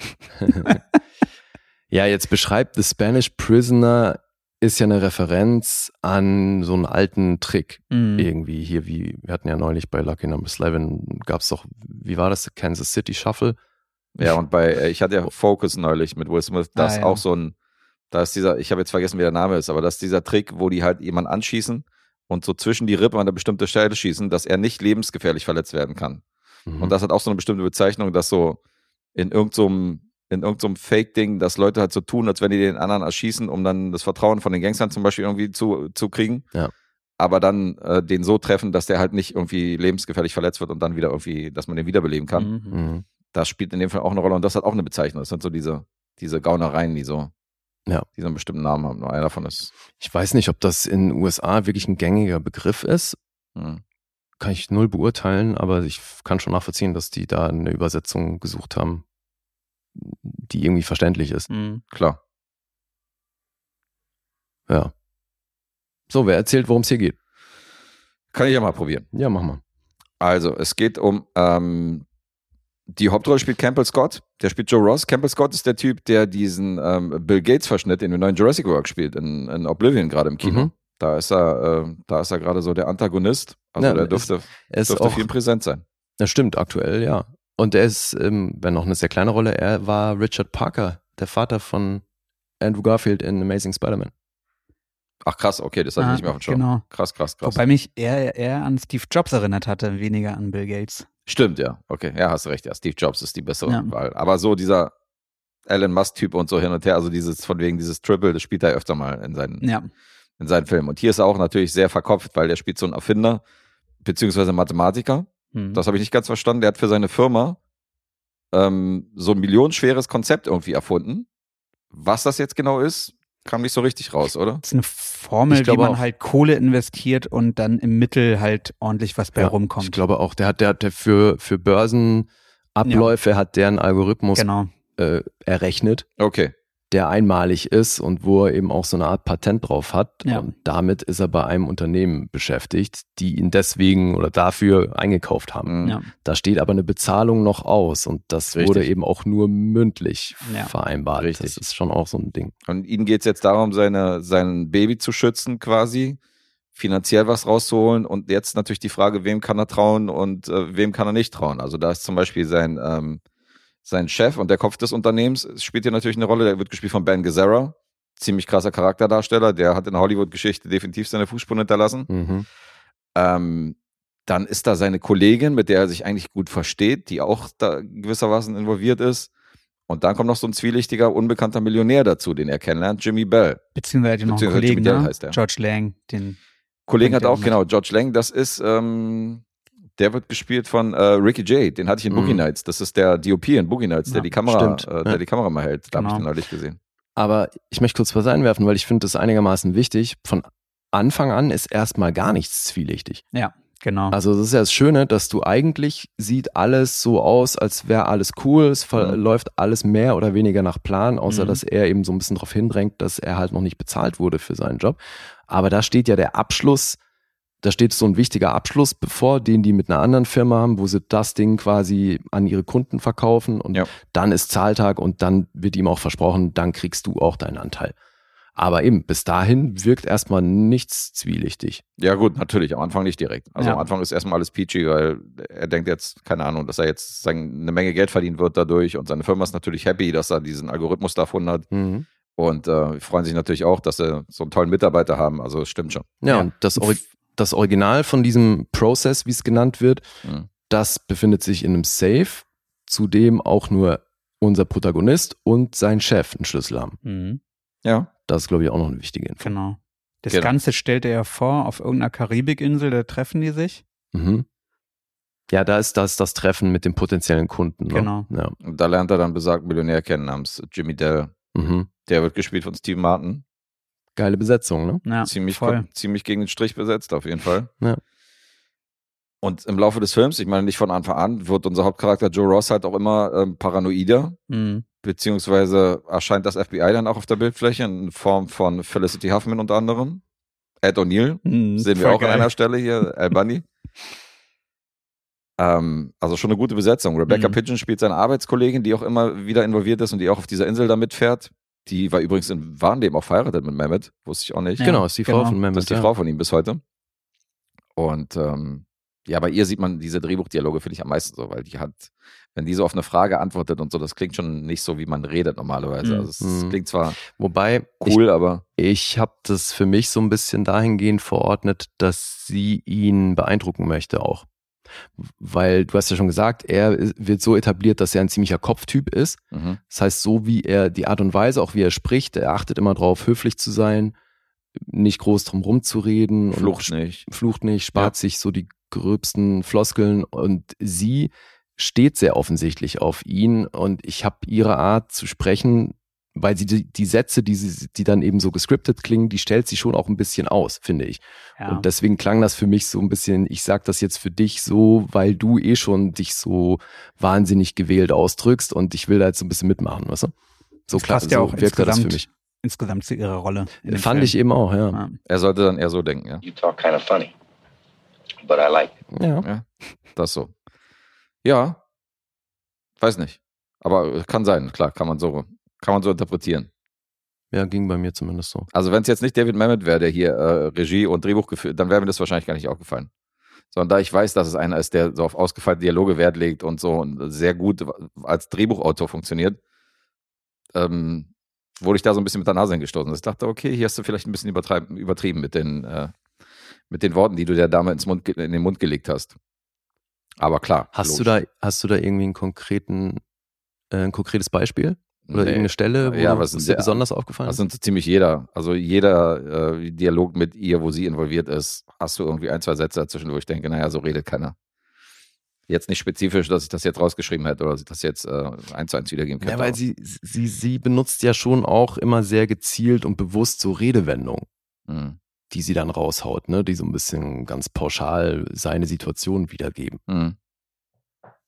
ja, jetzt beschreibt The Spanish Prisoner ist ja eine Referenz an so einen alten Trick. Mhm. Irgendwie hier, wie, wir hatten ja neulich bei Lucky Number 11, gab es doch, wie war das, Kansas City Shuffle? Ja, und bei, äh, ich hatte ja Focus neulich mit Will Smith, das Ah, ja. auch so ein, da ist dieser, ich habe jetzt vergessen, wie der Name ist, aber das ist dieser Trick, wo die halt jemanden anschießen und so zwischen die Rippen an eine bestimmte Stelle schießen, dass er nicht lebensgefährlich verletzt werden kann. Mhm. Und das hat auch so eine bestimmte Bezeichnung, dass so in irgendeinem in irgendeinem Fake-Ding, dass Leute halt so tun, als wenn die den anderen erschießen, um dann das Vertrauen von den Gangstern zum Beispiel irgendwie zu, zu kriegen. Ja. Aber dann äh, den so treffen, dass der halt nicht irgendwie lebensgefährlich verletzt wird und dann wieder irgendwie, dass man den wiederbeleben kann. Mhm. Mhm. Das spielt in dem Fall auch eine Rolle und das hat auch eine Bezeichnung. Das sind so diese, diese Gaunereien, die so, Ja. die so einen bestimmten Namen haben. Nur einer davon ist. Ich weiß nicht, ob das in den USA wirklich ein gängiger Begriff ist. Hm. Kann ich null beurteilen, aber ich kann schon nachvollziehen, dass die da eine Übersetzung gesucht haben, die irgendwie verständlich ist. Mhm. Klar. Ja. So, wer erzählt, worum es hier geht? Kann ich ja mal probieren. Ja, mach mal. Also, es geht um ähm, die Hauptrolle spielt Campbell Scott. Der spielt Joe Ross. Campbell Scott ist der Typ, der diesen ähm, Bill Gates-Verschnitt in dem neuen Jurassic World spielt, in, in Oblivion gerade im Kino. Mhm. Da ist er, äh, da ist er gerade so der Antagonist. Also Ja, der ist- dürfte, Er ist dürfte auch, viel präsent sein. das stimmt, aktuell, ja. Und er ist, ähm, wenn noch eine sehr kleine Rolle, er war Richard Parker, der Vater von Andrew Garfield in Amazing Spider-Man. Ach krass, okay, das hatte ich Ah, nicht mehr auf dem Schirm. Genau. Krass, krass, krass. Wobei mich eher, eher an Steve Jobs erinnert hatte, weniger an Bill Gates. Stimmt, ja. Okay, ja, hast recht. Ja, Steve Jobs ist die bessere Ja. Wahl. Aber so dieser Elon Musk-Typ und so hin und her, also dieses von wegen dieses Triple, das spielt er öfter mal in seinen, Ja. in seinen Filmen. Und hier ist er auch natürlich sehr verkopft, weil der spielt so einen Erfinder, beziehungsweise Mathematiker. Mhm. Das habe ich nicht ganz verstanden. Der hat für seine Firma ähm, so ein millionenschweres Konzept irgendwie erfunden. Was das jetzt genau ist, kam nicht so richtig raus, oder? Das ist eine Formel, wie man auch. halt Kohle investiert und dann im Mittel halt ordentlich was bei Ja, rumkommt. Ich glaube auch, der hat, der hat der für, für Börsenabläufe hat der einen Algorithmus genau. äh, errechnet, Okay. Der einmalig ist und wo er eben auch so eine Art Patent drauf hat. Ja. Und damit ist er bei einem Unternehmen beschäftigt, die ihn deswegen oder dafür eingekauft haben. Mhm. Ja. Da steht aber eine Bezahlung noch aus und das Richtig. wurde eben auch nur mündlich Ja. vereinbart. Richtig. Das ist schon auch so ein Ding. Und ihnen geht es jetzt darum, seine, sein Baby zu schützen, quasi, finanziell was rauszuholen. Und jetzt natürlich die Frage, wem kann er trauen und äh, wem kann er nicht trauen. Also da ist zum Beispiel sein, ähm, sein Chef und der Kopf des Unternehmens, spielt hier natürlich eine Rolle. Der wird gespielt von Ben Gazzara. Ziemlich krasser Charakterdarsteller. Der hat in der Hollywood-Geschichte definitiv seine Fußspuren hinterlassen. Mhm. Ähm, dann ist da seine Kollegin, mit der er sich eigentlich gut versteht, die auch da gewissermaßen involviert ist. Und dann kommt noch so ein zwielichtiger, unbekannter Millionär dazu, den er kennenlernt, Jimmy Bell. Beziehungsweise noch einen Beziehungsweise Kollegen, Jimmy Dell ne? heißt der. George Lang, den Kollegen hat er auch, genau, George Lang, das ist, ähm, der wird gespielt von äh, Ricky Jay, den hatte ich in Mhm. Boogie Nights. Das ist der DOP in Boogie Nights, der Ja, die Kamera, stimmt, äh, der ja. die Kamera mal hält. Da habe ich Genau. den neulich gesehen. Aber ich möchte kurz was einwerfen, weil ich finde das einigermaßen wichtig. Von Anfang an ist erstmal gar nichts zwielichtig. genau. Also das ist ja das Schöne, dass du eigentlich sieht alles so aus, als wäre alles cool, es verläuft alles mehr oder weniger nach Plan, außer Mhm. dass er eben so ein bisschen darauf hindrängt, dass er halt noch nicht bezahlt wurde für seinen Job. Aber da steht ja der Abschluss, da steht so ein wichtiger Abschluss bevor, den die mit einer anderen Firma haben, wo sie das Ding quasi an ihre Kunden verkaufen und Ja. dann ist Zahltag und dann wird ihm auch versprochen, dann kriegst du auch deinen Anteil. Aber eben, bis dahin wirkt erstmal nichts zwielichtig. Ja, gut, natürlich, am Anfang nicht direkt. Also Ja. am Anfang ist erstmal alles peachy, weil er denkt jetzt, keine Ahnung, dass er jetzt sein, eine Menge Geld verdienen wird dadurch und seine Firma ist natürlich happy, dass er diesen Algorithmus da erfunden hat Mhm. und äh, freuen sich natürlich auch, dass sie so einen tollen Mitarbeiter haben. Also es stimmt schon. Ja, Ja. und das, Ori das Original von diesem Process, wie es genannt wird, Mhm. das befindet sich in einem Safe, zu dem auch nur unser Protagonist und sein Chef einen Schlüssel haben. mhm. Ja. Das ist, glaube ich, auch noch eine wichtige Info. Genau. Das Genau. Ganze stellt er ja vor auf irgendeiner Karibikinsel, da treffen die sich. Mhm. Ja, da ist das das Treffen mit dem potenziellen Kunden. Ne? Genau. Ja. Und da lernt er dann besagten Millionär kennen namens Jimmy Dell. Mhm. Der wird gespielt von Steve Martin. Geile Besetzung, ne? Ja, ziemlich, voll. ziemlich gegen den Strich besetzt, auf jeden Fall. Ja. Und im Laufe des Films, ich meine nicht von Anfang an, wird unser Hauptcharakter Joe Ross halt auch immer ähm, paranoider, Mhm. beziehungsweise erscheint das FBI dann auch auf der Bildfläche in Form von Felicity Huffman unter anderem. Ed O'Neill, Mhm, sehen wir auch an geil. einer Stelle hier, Al Bundy. ähm, also schon eine gute Besetzung. Rebecca Mhm. Pigeon spielt seine Arbeitskollegin, die auch immer wieder involviert ist und die auch auf dieser Insel da mitfährt. Die war übrigens in Warnleben auch verheiratet mit Mehmet, wusste ich auch nicht. Ja, genau, ist die Frau genau. von Mehmet. Das ist die ja. Frau von ihm bis heute. Und ähm, ja, bei ihr sieht man diese Drehbuchdialoge, finde ich am meisten so, weil die hat, wenn die so auf eine Frage antwortet und so, das klingt schon nicht so, wie man redet normalerweise. Mhm. Also es Mhm. klingt zwar Wobei, cool, aber ich, ich habe das für mich so ein bisschen dahingehend verordnet, dass sie ihn beeindrucken möchte auch. Weil du hast ja schon gesagt, er wird so etabliert, dass er ein ziemlicher Kopftyp ist. mhm. Das heißt, so wie er die Art und Weise, auch wie er spricht, er achtet immer darauf, höflich zu sein, nicht groß drum rumzureden, flucht und nicht. flucht nicht, spart sich so die gröbsten Floskeln und sie steht sehr offensichtlich auf ihn und ich habe ihre Art zu sprechen, weil sie die, die Sätze, die, sie, die dann eben so gescriptet klingen, die stellt sie schon auch ein bisschen aus, finde ich. Ja. Und deswegen klang das für mich so ein bisschen, ich sag das jetzt für dich so, weil du eh schon dich so wahnsinnig gewählt ausdrückst und ich will da jetzt so ein bisschen mitmachen, weißt du? So Das klar, passt ja so auch wirkte das für insgesamt mich. Insgesamt zu ihrer Rolle. Fand Film. ich eben auch, ja. Ja. Er sollte dann eher so denken, ja. You talk kind of funny, but I like it. Ja. Das so. Ja. Weiß nicht. Aber kann sein, klar, kann man so, kann man so interpretieren. Ja, ging bei mir zumindest so. Also wenn es jetzt nicht David Mamet wäre, der hier äh, Regie und Drehbuch geführt, dann wäre mir das wahrscheinlich gar nicht aufgefallen. Sondern da ich weiß, dass es einer ist, der so auf ausgefeilte Dialoge Wert legt und so und sehr gut als Drehbuchautor funktioniert, ähm, wurde ich da so ein bisschen mit der Nase hingestoßen. Ich dachte, okay, hier hast du vielleicht ein bisschen übertrieben mit den, äh, mit den Worten, die du der Dame ins Mund, in den Mund gelegt hast. Aber klar. Hast du da, hast du da irgendwie einen konkreten, äh, ein konkretes Beispiel? Oder Nee. irgendeine Stelle, wo Ja, was ist dir der- besonders aufgefallen Das ist? sind so ziemlich jeder. Also jeder äh, Dialog mit ihr, wo sie involviert ist, hast du irgendwie ein, zwei Sätze dazwischen, wo ich denke, naja, so redet keiner. Jetzt nicht spezifisch, dass ich das jetzt rausgeschrieben hätte oder dass ich das jetzt äh, eins zu eins wiedergeben könnte. Ja, weil sie, sie, sie benutzt ja schon auch immer sehr gezielt und bewusst so Redewendungen, Hm. die sie dann raushaut, ne? die so ein bisschen ganz pauschal seine Situation wiedergeben. Hm.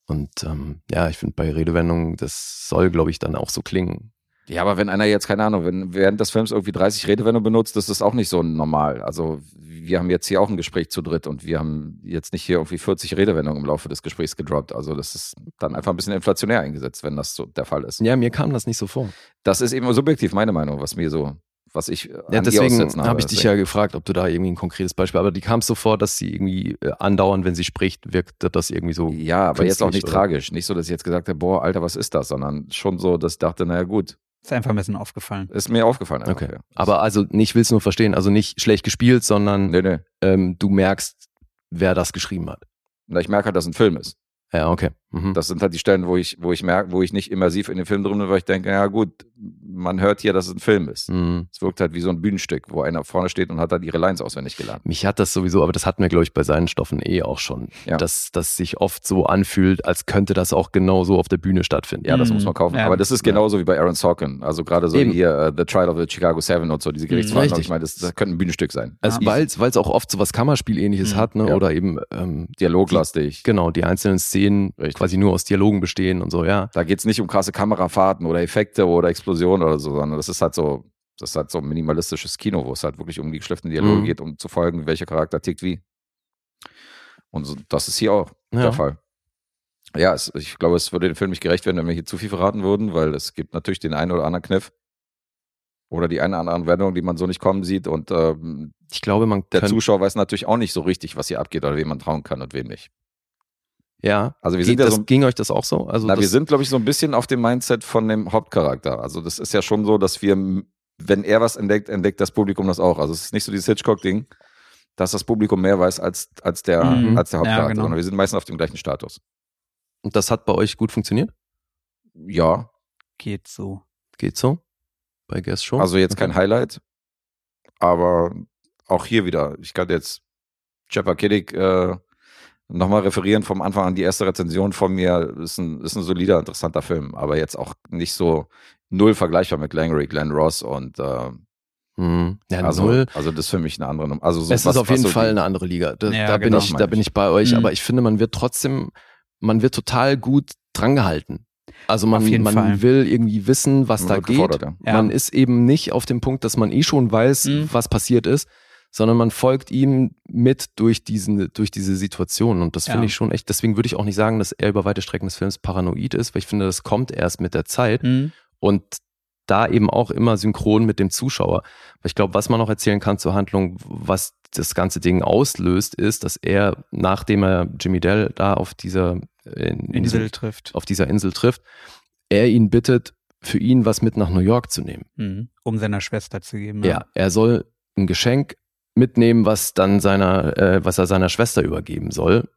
Und ähm, ja, ich finde bei Redewendungen, das soll, glaube ich, dann auch so klingen. Ja, aber wenn einer jetzt, keine Ahnung, wenn während des Films irgendwie 30 Redewendungen benutzt, das ist auch nicht so normal. Also wir haben jetzt hier auch ein Gespräch zu dritt und wir haben jetzt nicht hier irgendwie 40 Redewendungen im Laufe des Gesprächs gedroppt. Also das ist dann einfach ein bisschen inflationär eingesetzt, wenn das so der Fall ist. Ja, mir kam das nicht so vor. Das ist eben subjektiv meine Meinung, was mir so, was ich äh, Ja, deswegen habe ich dich ja gefragt, ob du da irgendwie ein konkretes Beispiel, aber die kam so vor, dass sie irgendwie äh, andauernd, wenn sie spricht, wirkte das irgendwie so. Ja, aber jetzt auch nicht oder? tragisch. Nicht so, dass ich jetzt gesagt habe, boah, Alter, was ist das? Sondern schon so, dass ich dachte, naja gut, Ist einfach ein bisschen aufgefallen. ist mir aufgefallen. Einfach, Okay. ja. Aber also nicht, willst du nur verstehen, also nicht schlecht gespielt, sondern Nee, nee. ähm, du merkst, wer das geschrieben hat. Na, Ich merke halt, dass es ein Film ist. Ja, okay. Mhm. Das sind halt die Stellen, wo ich, wo ich merke, wo ich nicht immersiv in den Film drin bin, weil ich denke, ja gut, man hört hier, dass es ein Film ist. Mhm. Es wirkt halt wie so ein Bühnenstück, wo einer vorne steht und hat halt ihre Lines auswendig gelernt. Mich hat das sowieso, aber das hatten wir, glaube ich, bei seinen Stoffen eh auch schon, Ja. dass das sich oft so anfühlt, als könnte das auch genauso auf der Bühne stattfinden. Ja, das Mhm. muss man kaufen. Ja. Aber das ist genauso wie bei Aaron Sorkin. Also gerade so Eben. hier äh, The Trial of the Chicago Seven und so, diese Gerichtsverhandlungen. Richtig. Ich meine, das, das könnte ein Bühnenstück sein. Also Ja. weil es auch oft so was Kammerspielähnliches Mhm. hat, ne? Ja. Oder eben ähm, Dialoglastig. genau, die einzelnen Szenen Richtig. quasi nur aus Dialogen bestehen und so, ja. Da geht's nicht um krasse Kamerafahrten oder Effekte oder Explosionen oder so, sondern das ist halt so, das ist halt so minimalistisches Kino, wo es halt wirklich um die geschliffenen Dialoge Mhm. geht, um zu folgen, welcher Charakter tickt wie. Und so, das ist hier auch Ja. der Fall. Ja, es, ich glaube, es würde dem Film nicht gerecht werden, wenn wir hier zu viel verraten würden, weil es gibt natürlich den einen oder anderen Kniff oder die eine oder andere Wendung, die man so nicht kommen sieht und ähm, Ich glaube, man der Zuschauer weiß natürlich auch nicht so richtig, was hier abgeht oder wem man trauen kann und wem nicht. Ja. Also wir Ging, sind ja das, so, ging euch das auch so? Also na, das, wir sind, glaube ich, so ein bisschen auf dem Mindset von dem Hauptcharakter. Also das ist ja schon so, dass wir, wenn er was entdeckt, entdeckt das Publikum das auch. Also es ist nicht so dieses Hitchcock-Ding, dass das Publikum mehr weiß als, als, der, Mhm. als der Ja, Hauptcharakter, genau. sondern wir sind meistens auf dem gleichen Status. Und das hat bei euch gut funktioniert? Ja, Geht so. Geht so? Bei Guest Show? also jetzt kein Highlight, aber auch hier wieder. Ich kann jetzt Chepper Kiddick äh, nochmal referieren vom Anfang an. Die erste Rezension von mir ist ein, ist ein solider, interessanter Film, aber jetzt auch nicht so null vergleichbar mit Glengarry, Glenn Ross und äh, Mhm. Ja, also, null. also das ist für mich eine andere Nummer. Also so es was- ist auf jeden so Fall eine andere Liga. Da, Ja, da, bin, genau, ich, da bin ich. bei euch, Mhm. aber ich finde, man wird trotzdem, man wird total gut drangehalten. Also man, man Fall. will irgendwie wissen, was Man da geht. Ja. Man ist eben nicht auf dem Punkt, dass man eh schon weiß, Mhm. was passiert ist, sondern man folgt ihm mit durch, diesen, durch diese Situation. Und das Ja. finde ich schon echt, deswegen würde ich auch nicht sagen, dass er über weite Strecken des Films paranoid ist, weil ich finde, das kommt erst mit der Zeit Mhm. und da eben auch immer synchron mit dem Zuschauer. Weil ich glaube, was man noch erzählen kann zur Handlung, was das ganze Ding auslöst, ist, dass er, nachdem er Jimmy Dell da auf dieser in, in Insel diesem, trifft. auf dieser Insel trifft, er ihn bittet, für ihn was mit nach New York zu nehmen. Mhm. Um seiner Schwester zu geben. Ja, er soll ein Geschenk mitnehmen, was dann seiner, äh, was er seiner Schwester übergeben soll.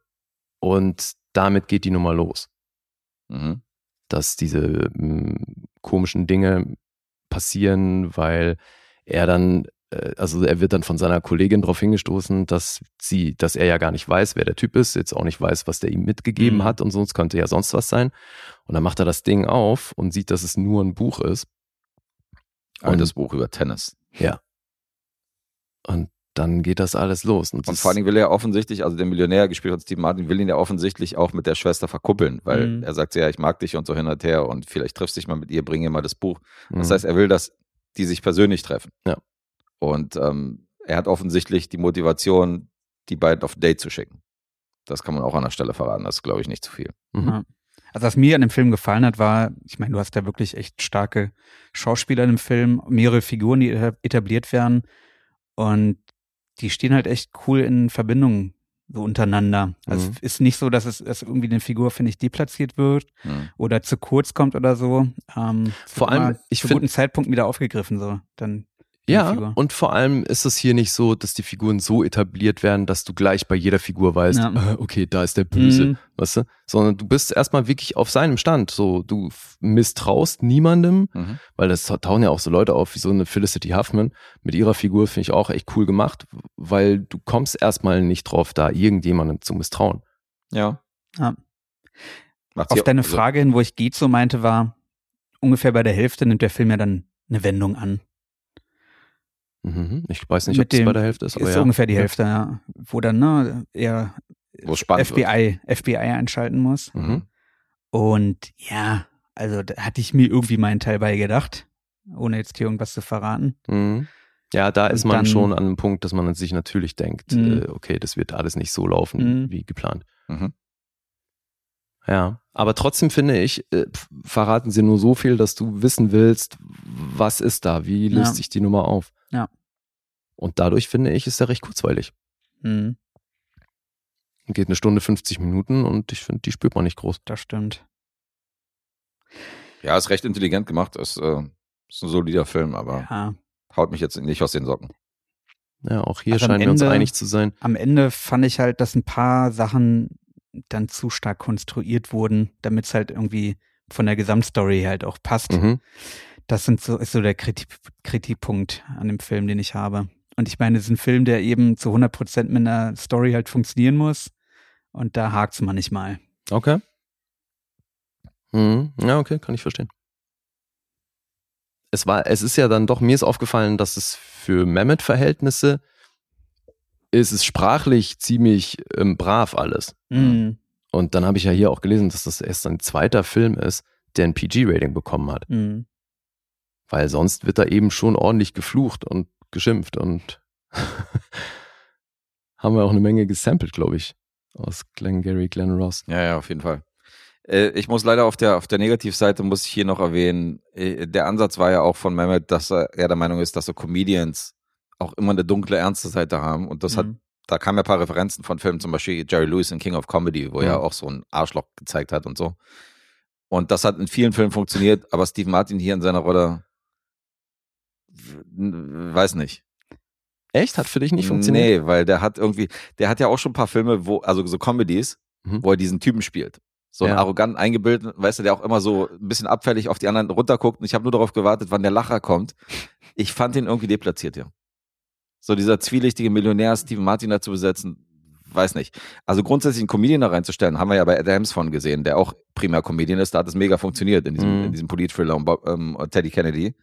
Und damit geht die Nummer los. Mhm. dass diese mh, komischen Dinge passieren, weil er dann, äh, also er wird dann von seiner Kollegin darauf hingestoßen, dass sie, dass er ja gar nicht weiß, wer der Typ ist, jetzt auch nicht weiß, was der ihm mitgegeben Mhm. hat und sonst könnte ja sonst was sein. Und dann macht er das Ding auf und sieht, dass es nur ein Buch ist. Altes Buch über Tennis. Ja. Und dann geht das alles los. Und, Und vor allen Dingen will er offensichtlich, also der Millionär, gespielt von Steve Martin, will ihn ja offensichtlich auch mit der Schwester verkuppeln, weil Mhm. er sagt ja, ich mag dich und so hin und her und vielleicht triffst dich mal mit ihr, bring ihr mal das Buch. Das Mhm. heißt, er will, dass die sich persönlich treffen. Ja. Und ähm, er hat offensichtlich die Motivation, die beiden auf ein Date zu schicken. Das kann man auch an der Stelle verraten, das ist, glaube ich, nicht zu viel. Mhm. Ja. Also was mir an dem Film gefallen hat, war, ich meine, du hast da wirklich echt starke Schauspieler in dem Film, mehrere Figuren, die eta- etabliert werden und die stehen halt echt cool in Verbindung so untereinander. Also Mhm. es ist nicht so, dass es dass irgendwie eine Figur, finde ich, deplatziert wird Hm. oder zu kurz kommt oder so. Ähm, Vor allem, ich zu find- guten Zeitpunkt wieder aufgegriffen, so. Dann Ja, Figur. und vor allem ist es hier nicht so, dass die Figuren so etabliert werden, dass du gleich bei jeder Figur weißt, Ja. äh, okay, da ist der Böse, Mhm. weißt du? Sondern du bist erstmal wirklich auf seinem Stand. So, du misstraust niemandem, Mhm. weil das tauchen ja auch so Leute auf wie so eine Felicity Huffman. Mit ihrer Figur finde ich auch echt cool gemacht, weil du kommst erstmal nicht drauf, da irgendjemandem zu misstrauen. Ja. Ja. Auf deine also, Frage hin, wo ich geht so meinte, war ungefähr bei der Hälfte nimmt der Film ja dann eine Wendung an. Mhm. Ich weiß nicht, Mit ob dem- bei der Hälfte ist, aber ist ja. ungefähr die Hälfte, ja. Wo dann ne, eher wird. FBI, FBI einschalten muss. Mhm. Und ja, also da hatte ich mir irgendwie meinen Teil bei gedacht, ohne jetzt hier irgendwas zu verraten. Mhm. Ja, da ist Und man dann- schon an einem Punkt, dass man sich natürlich denkt, Mhm. äh, okay, das wird alles nicht so laufen Mhm. wie geplant. Mhm. Ja, aber trotzdem finde ich, äh, verraten sie nur so viel, dass du wissen willst, was ist da, wie löst Ja. sich die Nummer auf. Ja. Und dadurch finde ich, ist er recht kurzweilig. Hm, Geht eine Stunde 50 Minuten und ich finde, die spürt man nicht groß. das stimmt. Ja, ist recht intelligent gemacht. Ist, äh, ist ein solider Film, aber Ja. haut mich jetzt nicht aus den Socken. Ja, auch hier Also scheinen wir uns Ende- einig zu sein. Am Ende fand ich halt, dass ein paar Sachen dann zu stark konstruiert wurden, damit es halt irgendwie von der Gesamtstory halt auch passt. Mhm. Das sind so, ist so der Kritik, Kritikpunkt an dem Film, den ich habe. Und ich meine, es ist ein Film, der eben zu 100% mit einer Story halt funktionieren muss. Und da hakt's manchmal. Okay. Mhm. Ja, okay, kann ich verstehen. Es war, es ist ja dann doch, mir ist aufgefallen, dass es für Mehmet-Verhältnisse ist es sprachlich ziemlich ähm, brav alles. Mhm. Und dann habe ich ja hier auch gelesen, dass das erst sein zweiter Film ist, der ein PG-Rating bekommen hat. Mhm. Weil sonst wird da eben schon ordentlich geflucht und geschimpft und haben wir auch eine Menge gesampelt, glaube ich, aus Glengarry Glen Ross. Ja, ja, auf jeden Fall. Äh, Ich muss leider auf der, auf der Negativseite muss ich hier noch erwähnen, äh, der Ansatz war ja auch von Mehmet, dass er er der Meinung ist, dass so Comedians auch immer eine dunkle, ernste Seite haben. Und das hat, Mhm. da kamen ja ein paar Referenzen von Filmen, zum Beispiel Jerry Lewis in King of Comedy, wo Ja. er auch so ein Arschloch gezeigt hat und so. Und das hat in vielen Filmen funktioniert, aber Steve Martin hier in seiner Rolle, weiß nicht. Echt? Hat für dich nicht funktioniert? Nee, weil der hat irgendwie, der hat ja auch schon ein paar Filme, wo, also so Comedies, Mhm. wo er diesen Typen spielt. So einen Ja. arrogant eingebildet, weißt du, der auch immer so ein bisschen abfällig auf die anderen runterguckt. Und ich habe nur darauf gewartet, wann der Lacher kommt. Ich fand den irgendwie deplatziert, ja. So dieser zwielichtige Millionär Steven Martin da zu besetzen, weiß nicht. Also grundsätzlich einen Comedian da reinzustellen, haben wir ja bei Adams von gesehen, der auch primär Comedian ist. Da hat es mega funktioniert in diesem, Mhm. in diesem Polit-Thriller um, ähm, Teddy Kennedy.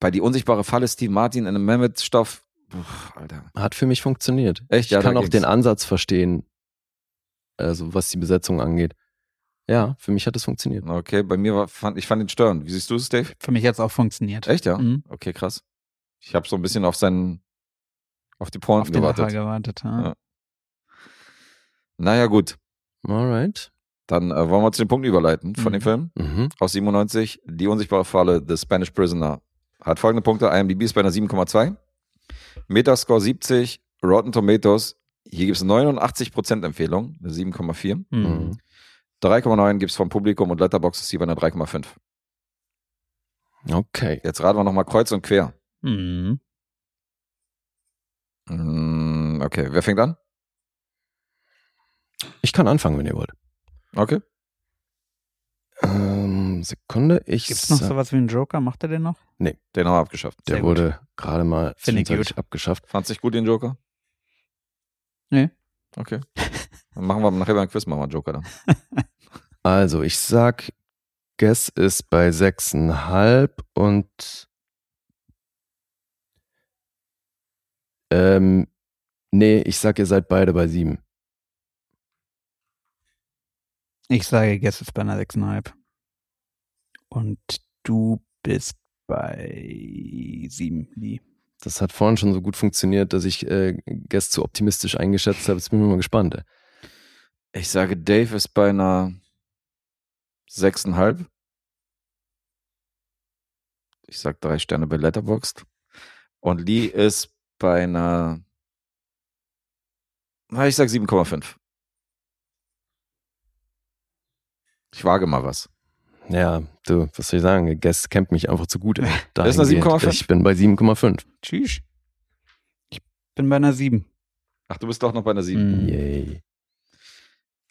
Bei Die unsichtbare Falle Steve Martin in einem Mehmet-Stoff, Alter. Hat für mich funktioniert. Echt? Ich Ja, kann auch ging's. den Ansatz verstehen, also was die Besetzung angeht. Ja, für mich hat es funktioniert. Okay, bei mir war, fand, ich fand ihn störend. Wie siehst du es, Dave? Für mich hat's auch funktioniert. Echt, ja? Mhm. Okay, krass. Ich habe so ein bisschen auf seinen, auf die Pointen Auf gewartet. gewartet. Ja. Ja. Naja, gut. Alright. Dann äh, wollen wir zu den Punkten überleiten von Mhm. dem Film. Mhm. Aus 97, Die unsichtbare Falle, The Spanish Prisoner. Hat folgende Punkte. IMDb ist bei einer 7,2. Metascore 70. Rotten Tomatoes. Hier gibt es 89% Empfehlung, eine 7,4. Mhm. Mhm. 3,9 gibt es vom Publikum und Letterboxd ist hier bei einer 3,5. Okay. Jetzt raten wir nochmal kreuz und quer. Mhm. Mm, Okay, wer fängt an? Ich kann anfangen, wenn ihr wollt. Okay. Ähm, Sekunde, ich Gibt's noch sowas wie einen Joker? Macht er den noch? Den haben wir abgeschafft. Der Sehr gut. wurde gerade mal Finde ich zwischenzeitlich abgeschafft. Fandst dich gut, den Joker? Nee. Okay. Dann machen wir nachher beim Quiz machen wir einen Joker dann. Also, ich sag, Guess ist bei 6,5 und ähm, nee, ich sag, ihr seid beide bei 7. Ich sage, Guess ist bei einer 6,5. Und du bist bei 7, Lee. Das hat vorhin schon so gut funktioniert, dass ich äh, Guess zu optimistisch eingeschätzt habe. Jetzt bin ich mal gespannt. ey. Ich sage, Dave ist bei einer 6,5. Ich sag drei Sterne bei Letterboxd. Und Lee ist bei einer. Na, ich sag 7,5. Ich wage mal was. Ja, du, was soll ich sagen? Guess kennt mich einfach zu gut. ey. Das ist eine Dahingehend. 7,5? Ich bin bei 7,5. Tschüss. Ich bin bei einer 7. Ach, du bist doch noch bei einer 7. Mhm. Yay.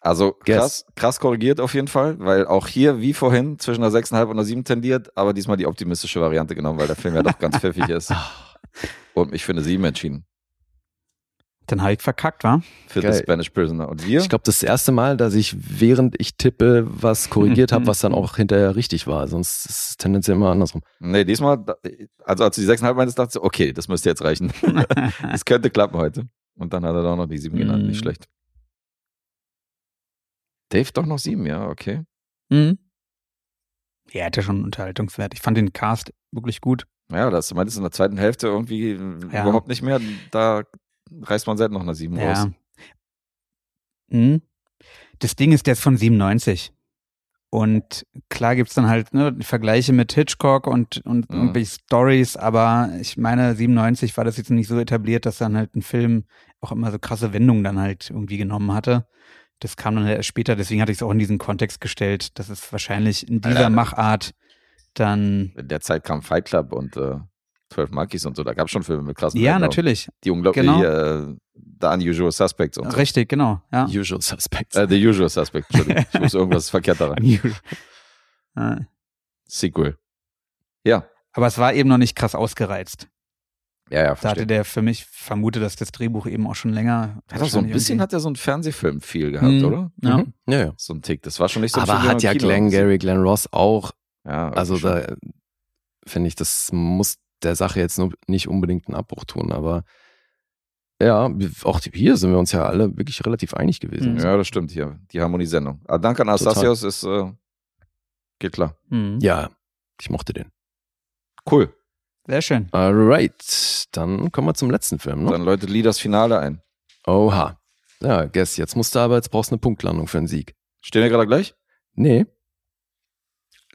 Also krass, krass korrigiert auf jeden Fall, weil auch hier, wie vorhin, zwischen einer 6,5 und einer 7 tendiert, aber diesmal die optimistische Variante genommen, weil der Film ja doch ganz pfiffig ist. Und mich für eine 7 entschieden. Dann habe ich verkackt, wa? Für Geil. The Spanish Prisoner. Und wir? Ich glaube, das erste Mal, dass ich während ich tippe was korrigiert habe, was dann auch hinterher richtig war. Sonst ist es tendenziell immer andersrum. Nee, diesmal, also als du die 6,5 meintest, dachte ich, okay, das müsste jetzt reichen. Das könnte klappen heute. Und dann hat er doch noch die 7 genannt, nicht Mhm. schlecht. Dave doch noch 7, ja, okay. Mhm. Ja, er hatte schon einen Unterhaltungswert. Ich fand den Cast wirklich gut. Ja, das meintest du in der zweiten Hälfte irgendwie Ja. überhaupt nicht mehr. Da reißt man seit noch eine 7 raus. Ja. Mhm. Das Ding ist, der ist von 97. Und klar gibt's dann halt ne, Vergleiche mit Hitchcock und, und Mhm. irgendwelche Stories, aber ich meine, 97 war das jetzt nicht so etabliert, dass dann halt ein Film auch immer so krasse Wendungen dann halt irgendwie genommen hatte. Das kam dann halt erst später, deswegen hatte ich es auch in diesen Kontext gestellt, dass es wahrscheinlich in dieser Alter. Machart dann. In der Zeit kam Fight Club und äh, 12 Monkeys und so. Da gab es schon Filme mit krassen Ja, Wendungen. natürlich. Die unglaublich, Genau. äh, The Unusual Suspects und so. Richtig, genau. Ja. Usual Suspects. Äh, The Usual Suspects, Entschuldigung. Ich muss irgendwas verkehrt daran. Ja. Sequel. Ja, Aber es war eben noch nicht krass ausgereizt. ja, ja, Da hatte verstehe. der für mich vermutet, dass das Drehbuch eben auch schon länger. Hat auch so ein bisschen hat er so einen Fernsehfilm viel gehabt, Mhm. oder? Ja. Mhm. ja, ja. So ein Tick. Das war schon nicht so Aber hat ja Glenn Gary, Glenn Ross auch. Ja, Also schon. da finde ich, das muss der Sache jetzt nur nicht unbedingt einen Abbruch tun, aber ja, auch hier sind wir uns ja alle wirklich relativ einig gewesen. Mhm. Ja, das stimmt hier. Die Harmoniesendung. Aber danke an Anastasios ist, äh, geht klar. Mhm. Ja, ich mochte den. Cool. Sehr schön. Alright, dann kommen wir zum letzten Film. Ne? Dann läutet Lee das Finale ein. Oha. Ja, Guess, jetzt musst du aber, jetzt brauchst du eine Punktlandung für einen Sieg. Stehen wir gerade gleich? Nee.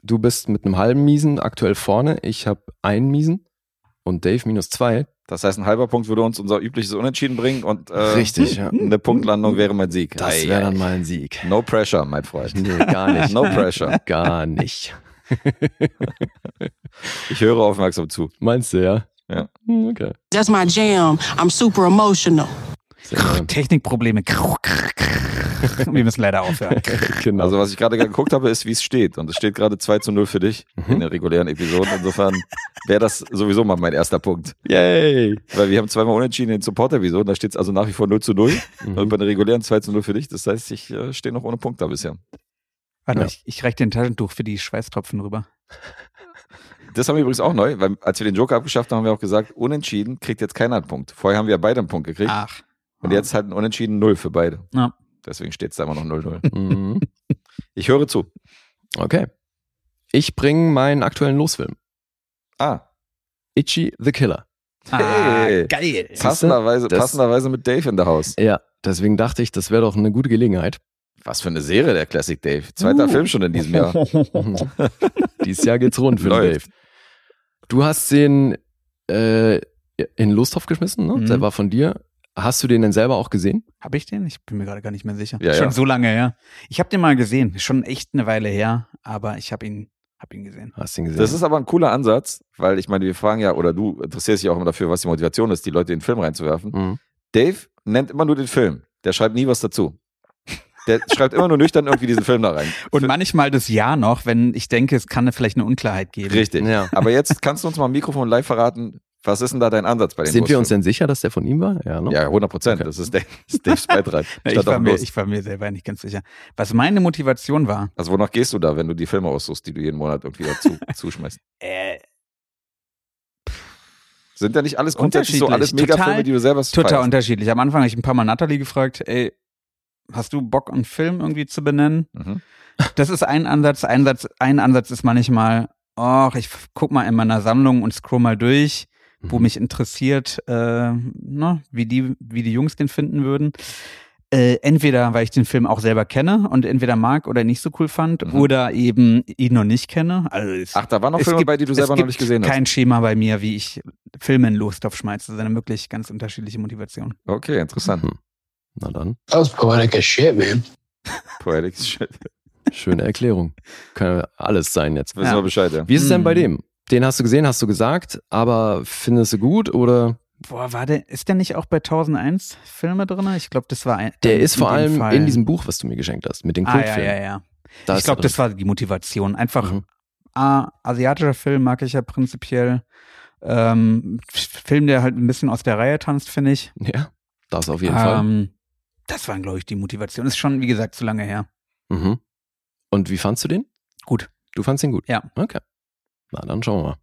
Du bist mit einem halben Miesen aktuell vorne. Ich habe einen Miesen und Dave minus zwei. Das heißt, ein halber Punkt würde uns unser übliches Unentschieden bringen und äh, Richtig, ja. eine Punktlandung wäre mein Sieg. Das wäre dann mal ein Sieg. No pressure, mein Freund. Nee, gar nicht. No pressure. Gar nicht. Ich höre aufmerksam zu. Meinst du, ja? Ja. Hm, Okay. That's my jam. I'm super emotional. Technikprobleme. Wir müssen leider aufhören. genau. Also, was ich gerade geguckt habe, ist, wie es steht. Und es steht gerade 2 zu 0 für dich Mhm. in den regulären Episoden. Insofern wäre das sowieso mal mein erster Punkt. Yay. Weil wir haben zweimal unentschieden in den Support-Episoden. Da steht es also nach wie vor 0 zu 0. Und Mhm. bei den regulären 2 zu 0 für dich. Das heißt, ich äh, stehe noch ohne Punkt da bisher. Warte, Ja. ich, ich reiche dir ein Taschentuch für die Schweißtropfen rüber. Das haben wir übrigens auch neu, weil als wir den Joker abgeschafft haben, haben wir auch gesagt, unentschieden kriegt jetzt keiner einen Punkt. Vorher haben wir beide einen Punkt gekriegt. Ach. Und jetzt halt ein Unentschieden 0 für beide. Ja. Deswegen steht es da immer noch 0-0. Mhm. Ich höre zu. Okay. Ich bringe meinen aktuellen Losfilm. Ah, Itchy the Killer. Ah, Hey. geil. passenderweise, Das- passenderweise mit Dave in der Haus. Ja, deswegen dachte ich, das wäre doch eine gute Gelegenheit. Was für eine Serie, der Classic Dave. Zweiter Uh. Film schon in diesem Jahr. Dieses Jahr geht's rund für. Dave. Du hast den äh, in Losthof geschmissen, ne? Mhm. Der war von dir. Hast du den denn selber auch gesehen? Habe ich den? Ich bin mir gerade gar nicht mehr sicher. Ja, Schon ja. so lange her. Ich habe den mal gesehen. Schon echt eine Weile her, aber ich habe ihn, hab ihn gesehen. Hast du ihn gesehen? Das ist aber ein cooler Ansatz, weil ich meine, wir fragen ja, oder du interessierst dich auch immer dafür, was die Motivation ist, die Leute in den Film reinzuwerfen. Mhm. Dave nennt immer nur den Film. Der schreibt nie was dazu. Der schreibt immer nur nüchtern irgendwie diesen Film da rein. Und manchmal das Jahr noch, wenn ich denke, es kann vielleicht eine Unklarheit geben. Richtig. Ja. Aber jetzt kannst du uns mal am Mikrofon live verraten, was ist denn da dein Ansatz bei den Sind wir uns denn sicher, dass der von ihm war? Ja, ne? Ja, 100 Prozent. Okay. Das ist, Dave, Daves Beitrag. Ich, war mir, ich war mir selber nicht ganz sicher. Was meine Motivation war, Also wonach gehst du da, wenn du die Filme aussuchst, die du jeden Monat irgendwie dazu zuschmeißt? äh, Sind ja nicht alles grundsätzlich so alles Megafilme, Total- die du selber total feierst? unterschiedlich. Am Anfang habe ich ein paar Mal Natalie gefragt, ey, hast du Bock, einen Film irgendwie zu benennen? Mhm. Das ist ein Ansatz. Ein, Satz, ein Ansatz ist manchmal, ach, ich guck mal in meiner Sammlung und scroll mal durch, wo Mhm. mich interessiert, äh, ne, wie, die, wie die Jungs den finden würden. Äh, entweder, weil ich den Film auch selber kenne und entweder mag oder nicht so cool fand, Mhm. oder eben ihn noch nicht kenne. Also es, Ach, da waren noch Filme gibt- bei, die du selber noch nicht gesehen hast. kein Schema bei mir, wie ich Filme in Lostopf schmeiße, sondern wirklich ganz unterschiedliche Motivationen. Okay, interessant. Mhm. Na dann, That was poetic as shit, man. Poetic Shit. schöne Erklärung. Kann alles sein jetzt. Wissen Ja. wir Bescheid, ja. Wie ist es denn bei Mhm. dem? Den hast du gesehen, hast du gesagt, aber findest du gut oder? Boah, war der, ist der nicht auch bei 1001 Filme drin? Ich glaube, das war ein, Der ist vor allem Fall. in diesem Buch, was du mir geschenkt hast, mit den Ah, ja, Kultfilmen. ja, ja. Da ich glaube, das war die Motivation. Einfach, Mhm. ah, asiatischer Film mag ich ja prinzipiell. Ähm, Film, der halt ein bisschen aus der Reihe tanzt, finde ich. Ja. Das auf jeden Fall. Ähm, das waren, glaube ich, die Motivation. Ist schon, wie gesagt, zu lange her. Mhm. Und wie fandst du den? Gut. Du fandst ihn gut? Ja. Okay. Na, dann schauen wir mal,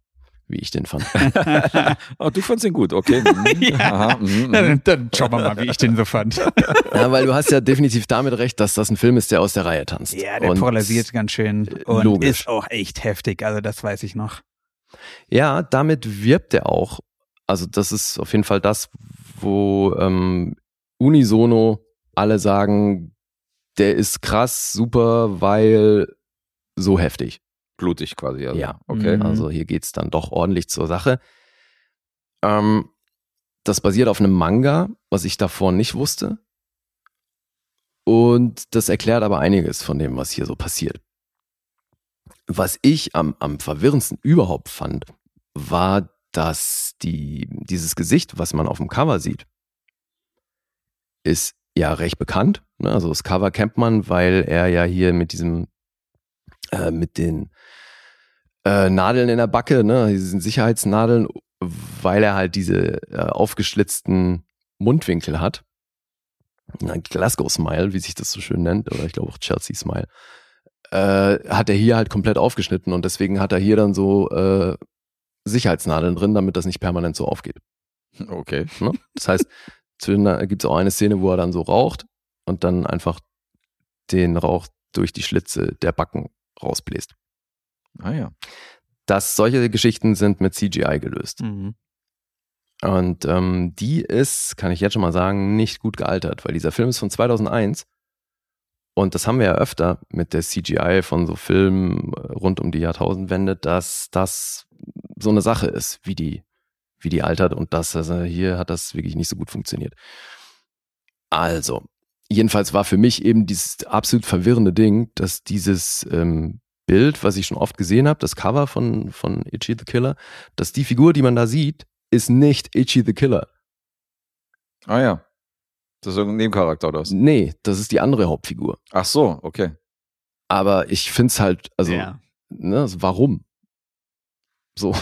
wie ich den fand. Oh, du fandst ihn gut, okay. Mhm. Ja. Aha, mhm, mhm. Dann, dann schauen wir mal, wie ich den so fand. ja, weil du hast ja definitiv damit recht, dass das ein Film ist, der aus der Reihe tanzt. Ja, der Und- polarisiert ganz schön und logisch. ist auch echt heftig. Also das weiß ich noch. Ja, damit wirbt er auch. Also das ist auf jeden Fall das, wo ähm, unisono alle sagen, der ist krass, super, weil so heftig. Blutig quasi. Also. Ja. Okay. Mhm. Also hier geht's dann doch ordentlich zur Sache. Ähm, das basiert auf einem Manga, was ich davor nicht wusste. Und das erklärt aber einiges von dem, was hier so passiert. Was ich am, am verwirrendsten überhaupt fand, war, dass die, dieses Gesicht, was man auf dem Cover sieht, ist ja recht bekannt. Ne? Also das Cover kennt man, weil er ja hier mit diesem, äh, mit den äh, Nadeln in der Backe, ne, diesen Sicherheitsnadeln, weil er halt diese äh, aufgeschlitzten Mundwinkel hat. Ein Glasgow Smile, wie sich das so schön nennt, oder ich glaube auch Chelsea Smile, äh, hat er hier halt komplett aufgeschnitten und deswegen hat er hier dann so äh, Sicherheitsnadeln drin, damit das nicht permanent so aufgeht. Okay. Ne? Das heißt, gibt es auch eine Szene, wo er dann so raucht und dann einfach den Rauch durch die Schlitze der Backen rausbläst. Ah ja. dass solche Geschichten sind mit CGI gelöst. Mhm. Und ähm, die ist, kann ich jetzt schon mal sagen, nicht gut gealtert, weil dieser Film ist von 2001 und das haben wir ja öfter mit der CGI von so Filmen äh, rund um die Jahrtausendwende, dass das so eine Sache ist, wie die, wie die altert und das, also hier hat das wirklich nicht so gut funktioniert. Also, jedenfalls war für mich eben dieses absolut verwirrende Ding, dass dieses ähm, Bild, was ich schon oft gesehen habe, das Cover von, von Itchy the Killer, dass die Figur, die man da sieht, ist nicht Itchy the Killer. Ah ja. Das ist irgendein Nebencharakter oder was? Nee, das ist die andere Hauptfigur. Ach so, okay. Aber ich finde es halt, also, ja. ne, also warum? So.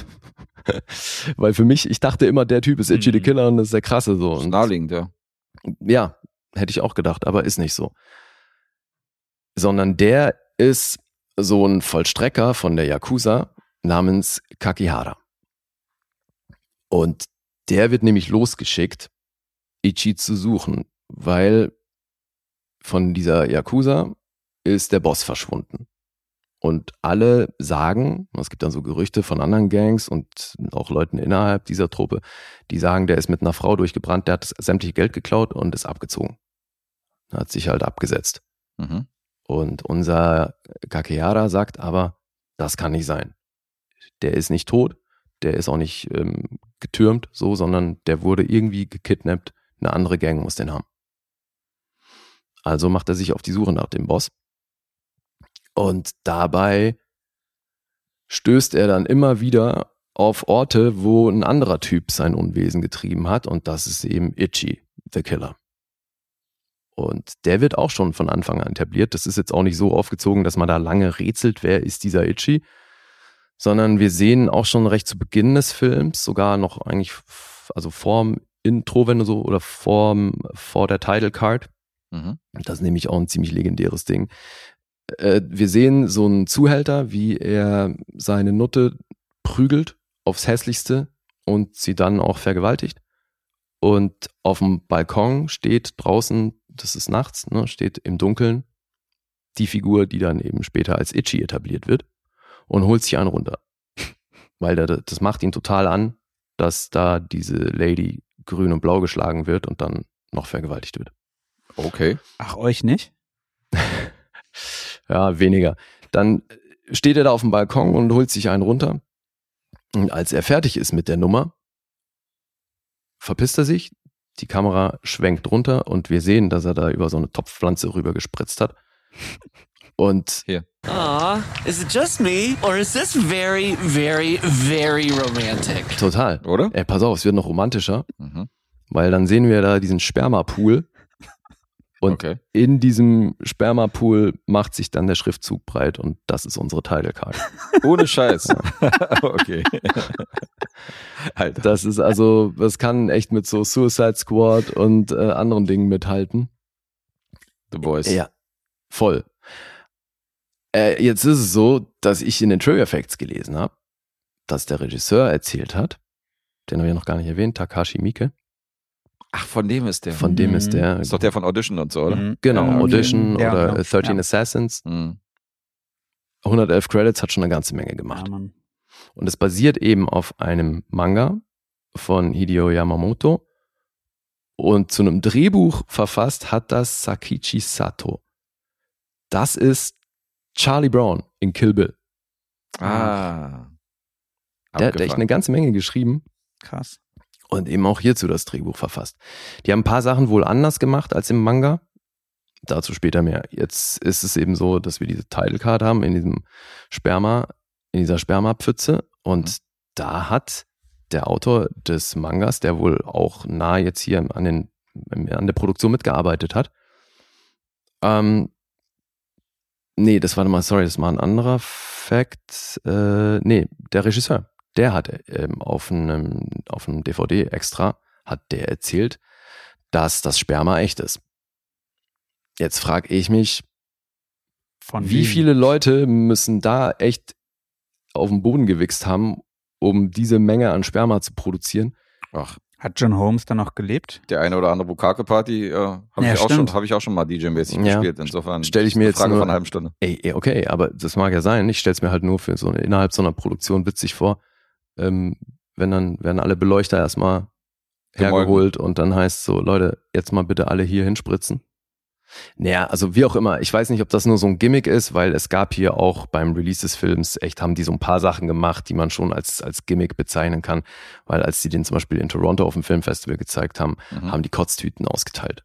Weil für mich, ich dachte immer, der Typ ist Itchy the Mhm. Killer und das ist der krasse so. Das ist Und naheliegend, ja. ja, hätte ich auch gedacht, aber ist nicht so. Sondern der ist so ein Vollstrecker von der Yakuza namens Kakihara. Und der wird nämlich losgeschickt, Ichi zu suchen, weil von dieser Yakuza ist der Boss verschwunden. Und alle sagen, es gibt dann so Gerüchte von anderen Gangs und auch Leuten innerhalb dieser Truppe, die sagen, der ist mit einer Frau durchgebrannt, der hat sämtliche Geld geklaut und ist abgezogen. Hat sich halt abgesetzt. Mhm. Und unser Kakehara sagt aber, das kann nicht sein. Der ist nicht tot, der ist auch nicht ähm, getürmt, so, sondern der wurde irgendwie gekidnappt. Eine andere Gang muss den haben. Also macht er sich auf die Suche nach dem Boss. Und dabei stößt er dann immer wieder auf Orte, wo ein anderer Typ sein Unwesen getrieben hat. Und das ist eben Itchy, the Killer. Und der wird auch schon von Anfang an etabliert. Das ist jetzt auch nicht so aufgezogen, dass man da lange rätselt, wer ist dieser Itchy, sondern wir sehen auch schon recht zu Beginn des Films, sogar noch eigentlich, also vorm Intro, wenn du so, oder vorm, vor der Title Card. Mhm. Das ist nämlich auch ein ziemlich legendäres Ding. Äh, wir sehen so einen Zuhälter, wie er seine Nutte prügelt aufs Hässlichste und sie dann auch vergewaltigt. Und auf dem Balkon steht draußen, das ist nachts, ne, steht im Dunkeln die Figur, die dann eben später als Itchy etabliert wird und holt sich einen runter. Weil der, das macht ihn total an, dass da diese Lady grün und blau geschlagen wird und dann noch vergewaltigt wird. Okay. Ach, euch nicht? Ja, weniger. Dann steht er da auf dem Balkon und holt sich einen runter. Und als er fertig ist mit der Nummer, verpisst er sich, die Kamera schwenkt runter und wir sehen, dass er da über so eine Topfpflanze rüber gespritzt hat. Und Aw, is it just me? Or is this very, very, very romantic? total. Oder? Ey, pass auf, es wird noch romantischer, Mhm. weil dann sehen wir da diesen Spermapool und Okay. in diesem Spermapool macht sich dann der Schriftzug breit und das ist unsere Title Card. Ohne Scheiß. okay. Alter. Das ist also, das kann echt mit so Suicide Squad und äh, anderen Dingen mithalten. The Boys. Ja, voll. Äh, jetzt ist es so, dass ich in den Trivia Facts gelesen habe, dass der Regisseur erzählt hat, den habe ich noch gar nicht erwähnt, Takashi Miike. Ach, von dem ist der. Von dem ist der. ist doch der von Audition und so, oder? Mhm. Genau, Ja, Audition ja, oder genau. äh, 13 Ja. Assassins. Mhm. 111 Credits hat schon eine ganze Menge gemacht. Und es basiert eben auf einem Manga von Hideo Yamamoto. Und zu einem Drehbuch verfasst hat das Sakichi Sato. Das ist Charlie Brown in Kill Bill. Ah. Der hat echt eine ganze Menge geschrieben Krass. Und eben auch hierzu das Drehbuch verfasst. Die haben ein paar Sachen wohl anders gemacht als im Manga. Dazu später mehr. Jetzt ist es eben so, dass wir diese Title Card haben in diesem Sperma, in dieser Spermapfütze und da hat der Autor des Mangas, der wohl auch nah jetzt hier an, den, an der Produktion mitgearbeitet hat, ähm, nee, das war mal, sorry, das war ein anderer Fact, äh, nee, der Regisseur, der hat ähm, auf einem, auf einem DVD extra, hat der erzählt, dass das Sperma echt ist. Jetzt frage ich mich, Von wie wem? viele Leute müssen da echt auf den Boden gewichst haben, um diese Menge an Sperma zu produzieren? Ach, Hat John Holmes da noch gelebt? der eine oder andere Bukake-Party äh, habe Ja, ich, auch schon- hab ich auch schon mal DJ-mäßig Ja. gespielt. Insofern Stell ich mir eine jetzt Frage nur- von einer halben Stunde. Ey, ey, okay, aber das mag ja sein. Ich stell's mir halt nur für so eine, innerhalb so einer Produktion witzig vor, ähm, wenn dann werden alle Beleuchter erstmal hergeholt und dann heißt so, Leute, jetzt mal bitte alle hier hinspritzen. Naja, also wie auch immer, ich weiß nicht, ob das nur so ein Gimmick ist, weil es gab hier auch beim Release des Films, echt haben die so ein paar Sachen gemacht, die man schon als, als Gimmick bezeichnen kann, weil als sie den zum Beispiel in Toronto auf dem Filmfestival gezeigt haben, Mhm. haben die Kotztüten ausgeteilt.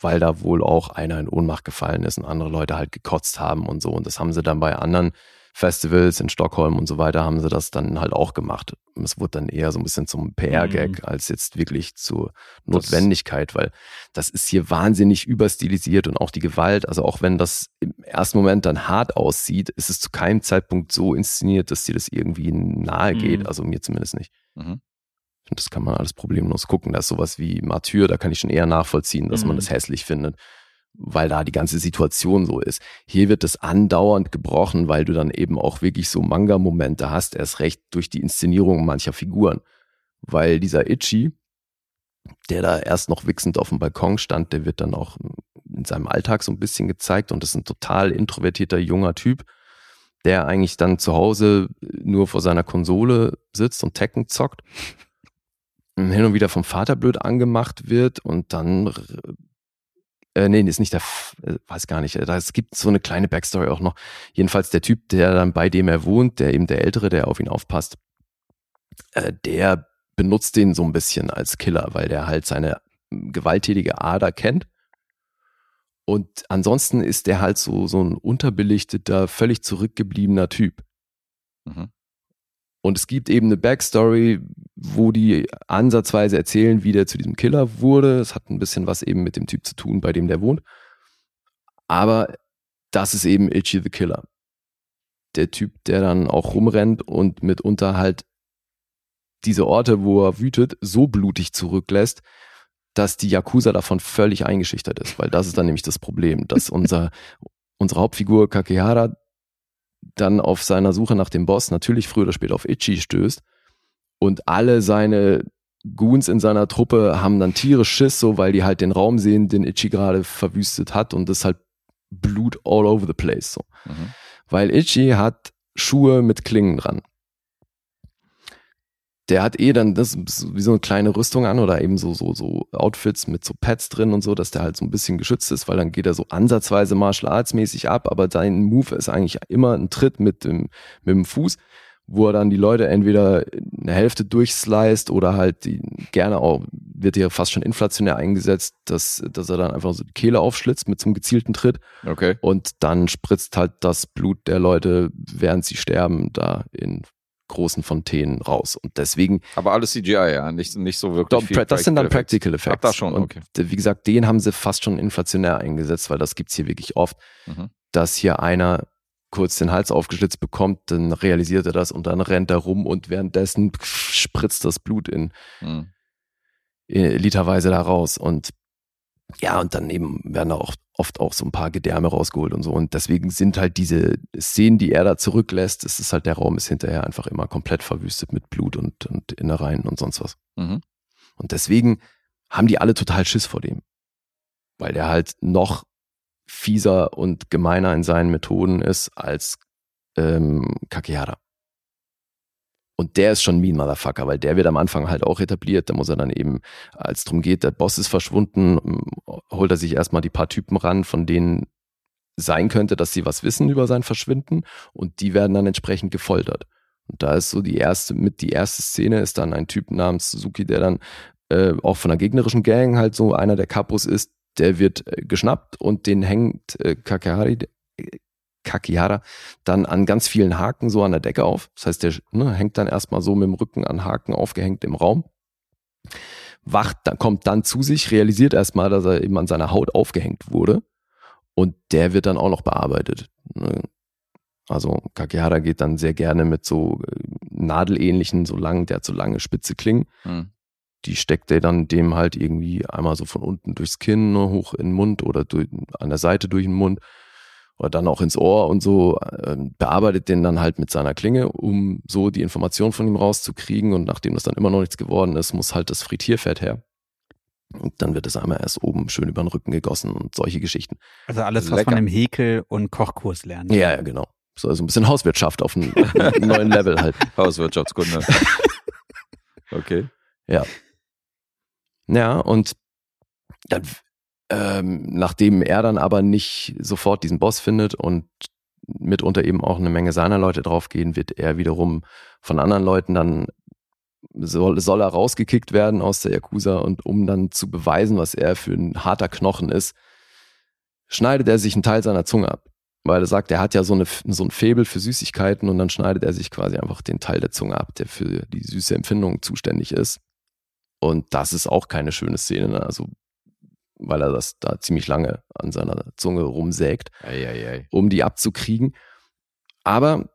Weil da wohl auch einer in Ohnmacht gefallen ist und andere Leute halt gekotzt haben und so. Und das haben sie dann bei anderen Festivals in Stockholm und so weiter, haben sie das dann halt auch gemacht. Es wurde dann eher so ein bisschen zum PR-Gag als jetzt wirklich zur Notwendigkeit, weil das ist hier wahnsinnig überstilisiert und auch die Gewalt, also auch wenn das im ersten Moment dann hart aussieht, ist es zu keinem Zeitpunkt so inszeniert, dass dir das irgendwie nahe geht. Mhm. Also mir zumindest nicht. Mhm. Und das kann man alles problemlos gucken. Da ist sowas wie Martyr, da kann ich schon eher nachvollziehen, dass man Mhm. das hässlich findet, weil da die ganze Situation so ist. Hier wird es andauernd gebrochen, weil du dann eben auch wirklich so Manga-Momente hast, erst recht durch die Inszenierung mancher Figuren. Weil dieser Itchy, der da erst noch wichsend auf dem Balkon stand, der wird dann auch in seinem Alltag so ein bisschen gezeigt und ist ein total introvertierter junger Typ, der eigentlich dann zu Hause nur vor seiner Konsole sitzt und Tekken zockt hin und wieder vom Vater blöd angemacht wird und dann äh, nee, ist nicht der, F- äh, weiß gar nicht, äh, es gibt so eine kleine Backstory auch noch. Jedenfalls der Typ, der dann bei dem er wohnt, der eben der Ältere, der auf ihn aufpasst, äh, der benutzt den so ein bisschen als Killer, weil der halt seine ähm, gewalttätige Ader kennt. Und ansonsten ist der halt so, so ein unterbelichteter, völlig zurückgebliebener Typ. Mhm. Und es gibt eben eine Backstory, wo die ansatzweise erzählen, wie der zu diesem Killer wurde. Es hat ein bisschen was eben mit dem Typ zu tun, bei dem der wohnt. Aber das ist eben Itchy the Killer. Der Typ, der dann auch rumrennt und mitunter halt diese Orte, wo er wütet, so blutig zurücklässt, dass die Yakuza davon völlig eingeschüchtert ist. Weil das ist dann nämlich das Problem, dass unser, unsere Hauptfigur Kakehara dann auf seiner Suche nach dem Boss natürlich früher oder später auf Itchy stößt und alle seine Goons in seiner Truppe haben dann tierisch Schiss, so weil die halt den Raum sehen, den Itchy gerade verwüstet hat und das halt Blut all over the place. So. Mhm. Weil Itchy hat Schuhe mit Klingen dran. Der hat eh dann das wie so eine kleine Rüstung an oder eben so, so, so Outfits mit so Pads drin und so, dass der halt so ein bisschen geschützt ist, weil dann geht er so ansatzweise Martial Arts mäßig ab, aber sein Move ist eigentlich immer ein Tritt mit dem, mit dem Fuß, wo er dann die Leute entweder eine Hälfte durchsliced oder halt die, gerne auch, wird hier fast schon inflationär eingesetzt, dass, dass er dann einfach so die Kehle aufschlitzt mit so einem gezielten Tritt Okay. und dann spritzt halt das Blut der Leute, während sie sterben, da in großen Fontänen raus. Und deswegen, Aber alles CGI, ja. Nicht, nicht so wirklich. Doch, das sind dann Practical Effects. Effects. Ach, das schon, okay. wie gesagt, den haben sie fast schon inflationär eingesetzt, weil das gibt's hier wirklich oft, Mhm. dass hier einer kurz den Hals aufgeschlitzt bekommt, dann realisiert er das und dann rennt er rum und währenddessen spritzt das Blut in, Mhm. in literweise da raus und ja, und dann eben werden auch oft auch so ein paar Gedärme rausgeholt und so. Und deswegen sind halt diese Szenen, die er da zurücklässt, es ist halt, der Raum ist hinterher einfach immer komplett verwüstet mit Blut und, und Innereien und sonst was. Mhm. Und deswegen haben die alle total Schiss vor dem. Weil der halt noch fieser und gemeiner in seinen Methoden ist als ähm, Kakehara. Und der ist schon Mean Motherfucker, weil der wird am Anfang halt auch etabliert. Da muss er dann eben, als drum geht, der Boss ist verschwunden, ähm, holt er sich erstmal die paar Typen ran, von denen sein könnte, dass sie was wissen über sein Verschwinden und die werden dann entsprechend gefoltert. Und da ist so die erste, mit die erste Szene ist dann ein Typ namens Suzuki, der dann äh, auch von einer gegnerischen Gang halt so einer der Kapos ist, der wird äh, geschnappt und den hängt äh, Kakehari, Kakihara dann an ganz vielen Haken so an der Decke auf. Das heißt, der ne, hängt dann erstmal so mit dem Rücken an Haken aufgehängt im Raum. Wacht, dann kommt dann zu sich, realisiert erstmal, dass er eben an seiner Haut aufgehängt wurde. Und der wird dann auch noch bearbeitet. Ne? Also Kakihara geht dann sehr gerne mit so äh, nadelähnlichen, so lang, der hat so lange spitze Klingen. Mhm. Die steckt er dann dem halt irgendwie einmal so von unten durchs Kinn ne, hoch in den Mund oder durch, an der Seite durch den Mund oder dann auch ins Ohr und so, äh, bearbeitet den dann halt mit seiner Klinge, um so die Information von ihm rauszukriegen. Und nachdem das dann immer noch nichts geworden ist, muss halt das Frittierfett her. Und dann wird es einmal erst oben schön über den Rücken gegossen und solche Geschichten. Also alles, was Lecker. von dem Häkel- und Kochkurs lernen. Ja, ja, genau. So also ein bisschen Hauswirtschaft auf einem neuen Level halt. Hauswirtschaftskunde. okay. Ja, und dann, ähm, nachdem er dann aber nicht sofort diesen Boss findet und mitunter eben auch eine Menge seiner Leute draufgehen, wird er wiederum von anderen Leuten dann soll, soll er rausgekickt werden aus der Yakuza und um dann zu beweisen, was er für ein harter Knochen ist, schneidet er sich einen Teil seiner Zunge ab. Weil er sagt, er hat ja so, eine, so ein Faible für Süßigkeiten und dann schneidet er sich quasi einfach den Teil der Zunge ab, der für die süße Empfindung zuständig ist. Und das ist auch keine schöne Szene, ne? also weil er das da ziemlich lange an seiner Zunge rumsägt, Eieiei. um die abzukriegen. Aber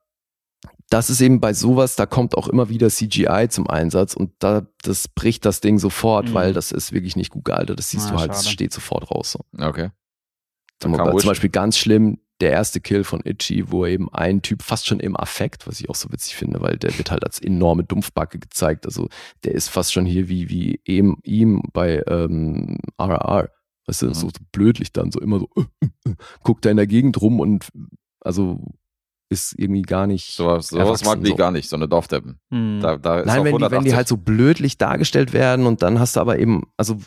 das ist eben bei sowas, da kommt auch immer wieder CGI zum Einsatz und da das bricht das Ding sofort, Mhm. weil das ist wirklich nicht gut gealtert. Das siehst Ah, du halt, schade. steht sofort raus. So. Okay. Zum, kam zum. Beispiel ganz schlimm der erste Kill von Itchy, wo eben ein Typ fast schon im Affekt, was ich auch so witzig finde, weil der wird halt als enorme Dumpfbacke gezeigt. Also der ist fast schon hier wie, wie ihm, ihm bei ähm, RRR. Weißt du, Mhm. so blödlich dann, so immer so, guckt da in der Gegend rum und also ist irgendwie gar nicht. Sowas, sowas mag die so. gar nicht, so eine Dorfdeppen. Hm. Da, da ist Nein, wenn die, wenn 180. die halt so blödlich dargestellt werden und dann hast du aber eben, also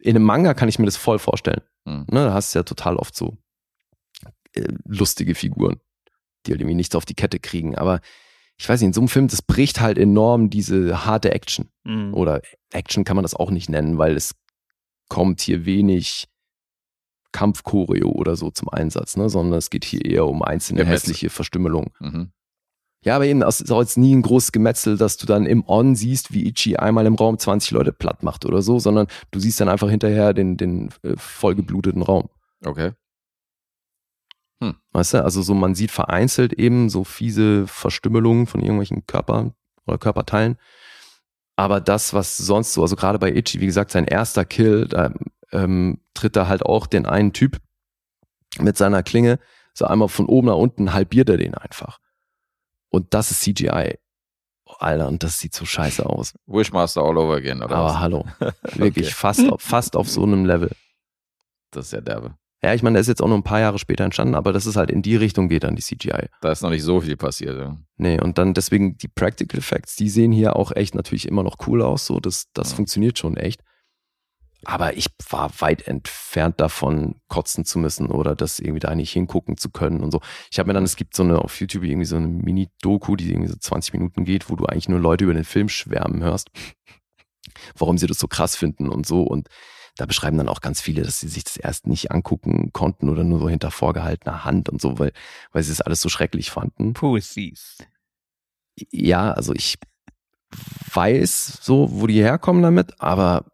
in einem Manga kann ich mir das voll vorstellen. Hm. Ne, da hast du ja total oft so äh, lustige Figuren, die halt irgendwie nichts auf die Kette kriegen. Aber ich weiß nicht, in so einem Film, das bricht halt enorm diese harte Action. Hm. Oder Action kann man das auch nicht nennen, weil es kommt hier wenig Kampfchoreo oder so zum Einsatz, ne? sondern es geht hier eher um einzelne Gemetzel. hässliche Verstümmelungen. Mhm. Ja, aber eben, es ist auch jetzt nie ein großes Gemetzel, dass du dann im On siehst, wie Ichi einmal im Raum 20 Leute platt macht oder so, sondern du siehst dann einfach hinterher den, den äh, vollgebluteten Raum. Okay. Weißt du, also so man sieht vereinzelt eben so fiese Verstümmelungen von irgendwelchen Körpern oder Körperteilen. Aber das, was sonst so, also gerade bei Ichi, wie gesagt, sein erster Kill, da ähm, tritt er halt auch den einen Typ mit seiner Klinge, so einmal von oben nach unten halbiert er den einfach. Und das ist CGI. Oh, Alter, und das sieht so scheiße aus. Wishmaster all over again, oder Aber was? hallo, wirklich Okay. fast, auf, fast auf so einem Level. Das ist ja derbe. Ja, ich meine, der ist jetzt auch nur ein paar Jahre später entstanden, aber das ist halt in die Richtung geht dann die CGI. Da ist noch nicht so viel passiert. Ja. Nee, und dann deswegen die Practical Effects, die sehen hier auch echt natürlich immer noch cool aus, so das, das Ja. funktioniert schon echt. Aber ich war weit entfernt davon, kotzen zu müssen oder das irgendwie da nicht hingucken zu können und so. Ich habe mir dann, es gibt so eine auf YouTube irgendwie so eine Mini-Doku, die irgendwie so 20 Minuten geht, wo du eigentlich nur Leute über den Film schwärmen hörst, warum sie das so krass finden und so. Und da beschreiben dann auch ganz viele, dass sie sich das erst nicht angucken konnten oder nur so hinter vorgehaltener Hand und so, weil, weil sie es alles so schrecklich fanden. Pussies. Ja, also ich weiß so, wo die herkommen damit, aber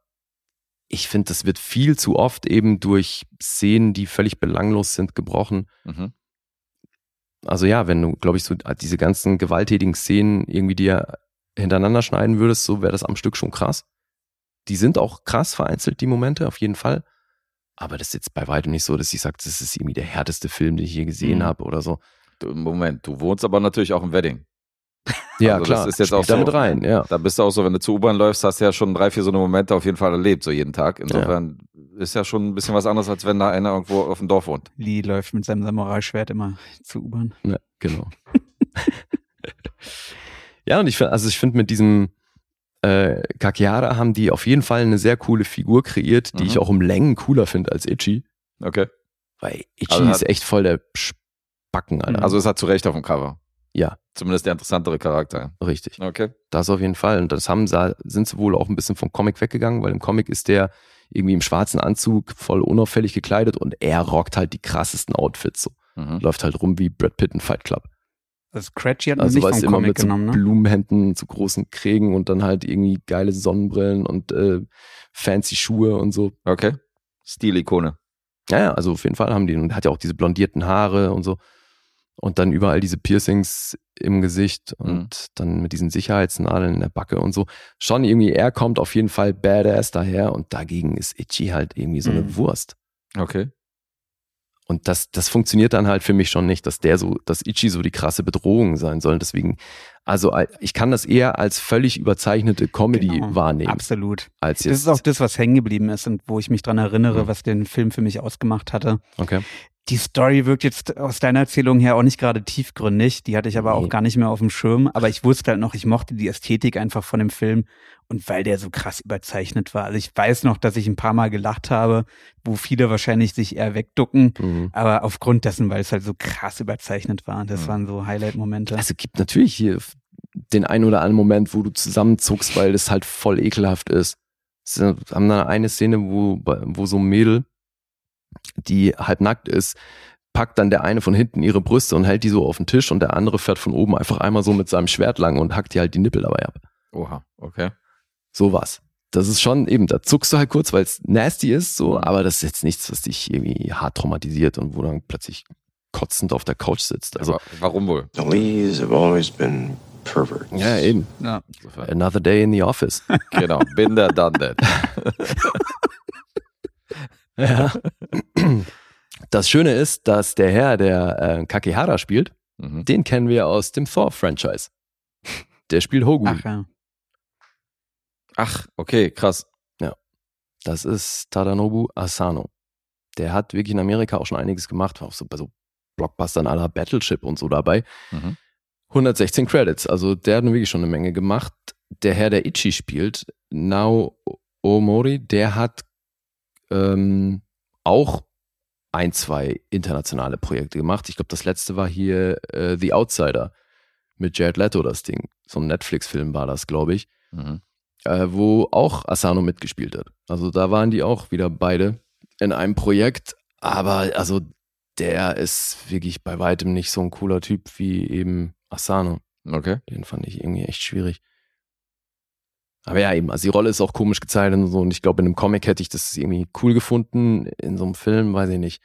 ich finde, das wird viel zu oft eben durch Szenen, die völlig belanglos sind, gebrochen. Mhm. also ja, wenn du, glaube ich, so diese ganzen gewalttätigen Szenen irgendwie dir hintereinander schneiden würdest, so wäre das am Stück schon krass. Die sind auch krass vereinzelt, die Momente, auf jeden Fall. Aber das ist jetzt bei weitem nicht so, dass ich sage, das ist irgendwie der härteste Film, den ich je gesehen Mhm. habe oder so. Du, Moment, du wohnst aber natürlich auch im Wedding. Ja, Also das klar. ist jetzt auch so- damit rein, ja. Da bist du auch so, wenn du zur U-Bahn läufst, hast du ja schon drei, vier so eine Momente auf jeden Fall erlebt, so jeden Tag. Insofern ist ja schon ein bisschen was anderes, als wenn da einer irgendwo auf dem Dorf wohnt. Lee läuft mit seinem Samurai-Schwert immer zur U-Bahn. Ja, genau. ja, und ich finde, also ich finde mit diesem äh, Kakihara haben die auf jeden Fall eine sehr coole Figur kreiert, die Mhm. ich auch um Längen cooler finde als Ichi. Okay. Weil Ichi Also ist echt voll der Spacken, Alter. Also es hat zu Recht auf dem Cover. ja, Zumindest der interessantere Charakter. richtig. Okay. Das auf jeden Fall. Und das haben sind sie wohl auch ein bisschen vom Comic weggegangen, weil im Comic ist der irgendwie im schwarzen Anzug voll unauffällig gekleidet und er rockt halt die krassesten Outfits so. Mhm. Läuft halt rum wie Brad Pitt in Fight Club. Also Scratchy hat man Also nicht vom immer Comic mit so genommen, ne? Blumenhänden zu großen Krägen und dann halt irgendwie geile Sonnenbrillen und äh, fancy Schuhe und so. Okay. Stilikone. Ja, ja, also auf jeden Fall haben die und hat ja auch diese blondierten Haare und so. Und dann überall diese Piercings im Gesicht und Mhm. dann mit diesen Sicherheitsnadeln in der Backe und so. Schon irgendwie, er kommt auf jeden Fall badass daher und dagegen ist Itchy halt irgendwie so eine Mhm. Wurst. Okay. Und das, das funktioniert dann halt für mich schon nicht, dass der so, dass Ichi so die krasse Bedrohung sein soll. Deswegen, also ich kann das eher als völlig überzeichnete Comedy Genau. wahrnehmen, Absolut. als Das jetzt. ist auch das, was hängen geblieben ist und wo ich mich dran erinnere, Mhm. was den Film für mich ausgemacht hatte. okay. Die Story wirkt jetzt aus deiner Erzählung her auch nicht gerade tiefgründig. Die hatte ich aber Nee. auch gar nicht mehr auf dem Schirm. Aber ich wusste halt noch, ich mochte die Ästhetik einfach von dem Film und weil der so krass überzeichnet war. Also ich weiß noch, dass ich ein paar Mal gelacht habe, wo viele wahrscheinlich sich eher wegducken. Mhm. Aber aufgrund dessen, weil es halt so krass überzeichnet war. Das Mhm. waren so Highlight-Momente. Also gibt natürlich hier den einen oder anderen Moment, wo du zusammenzuckst, weil das halt voll ekelhaft ist. Es haben da eine Szene, wo, wo so ein Mädel, die halb nackt ist, packt dann der eine von hinten ihre Brüste und hält die so auf den Tisch und der andere fährt von oben einfach einmal so mit seinem Schwert lang und hackt die halt die Nippel dabei ab. Oha. Okay. Sowas. Das ist schon eben, da zuckst du halt kurz, weil es nasty ist, so, aber das ist jetzt nichts, was dich irgendwie hart traumatisiert und wo dann plötzlich kotzend auf der Couch sitzt. Also, Aber warum wohl? The Lees have always been perverts. ja, eben. ja. Another day in the office. Genau. Bin der done that. Ja. Das Schöne ist, dass der Herr, der äh, Kakehara spielt, Mhm. den kennen wir aus dem Thor-Franchise. Der spielt Hogun. Ach ja. Ach, okay, krass. Das ist Tadanobu Asano. Der hat wirklich in Amerika auch schon einiges gemacht, war auch so bei so Blockbustern aller Battleship und so dabei. Mhm. 116 Credits, also der hat nun wirklich schon eine Menge gemacht. Der Herr, der Ichi spielt, Nao Omori, der hat ähm, auch ein, zwei internationale Projekte gemacht. Ich glaube, das letzte war hier äh, The Outsider mit Jared Leto, das Ding. So ein Netflix-Film war das, glaube ich, Mhm. äh, wo auch Asano mitgespielt hat. Also da waren die auch wieder beide in einem Projekt. Aber also der ist wirklich bei weitem nicht so ein cooler Typ wie eben Asano. Okay. Den fand ich irgendwie echt schwierig. Aber ja, eben, also die Rolle ist auch komisch gezeichnet und so. Und ich glaube, in einem Comic hätte ich das irgendwie cool gefunden. In so einem Film, weiß ich nicht.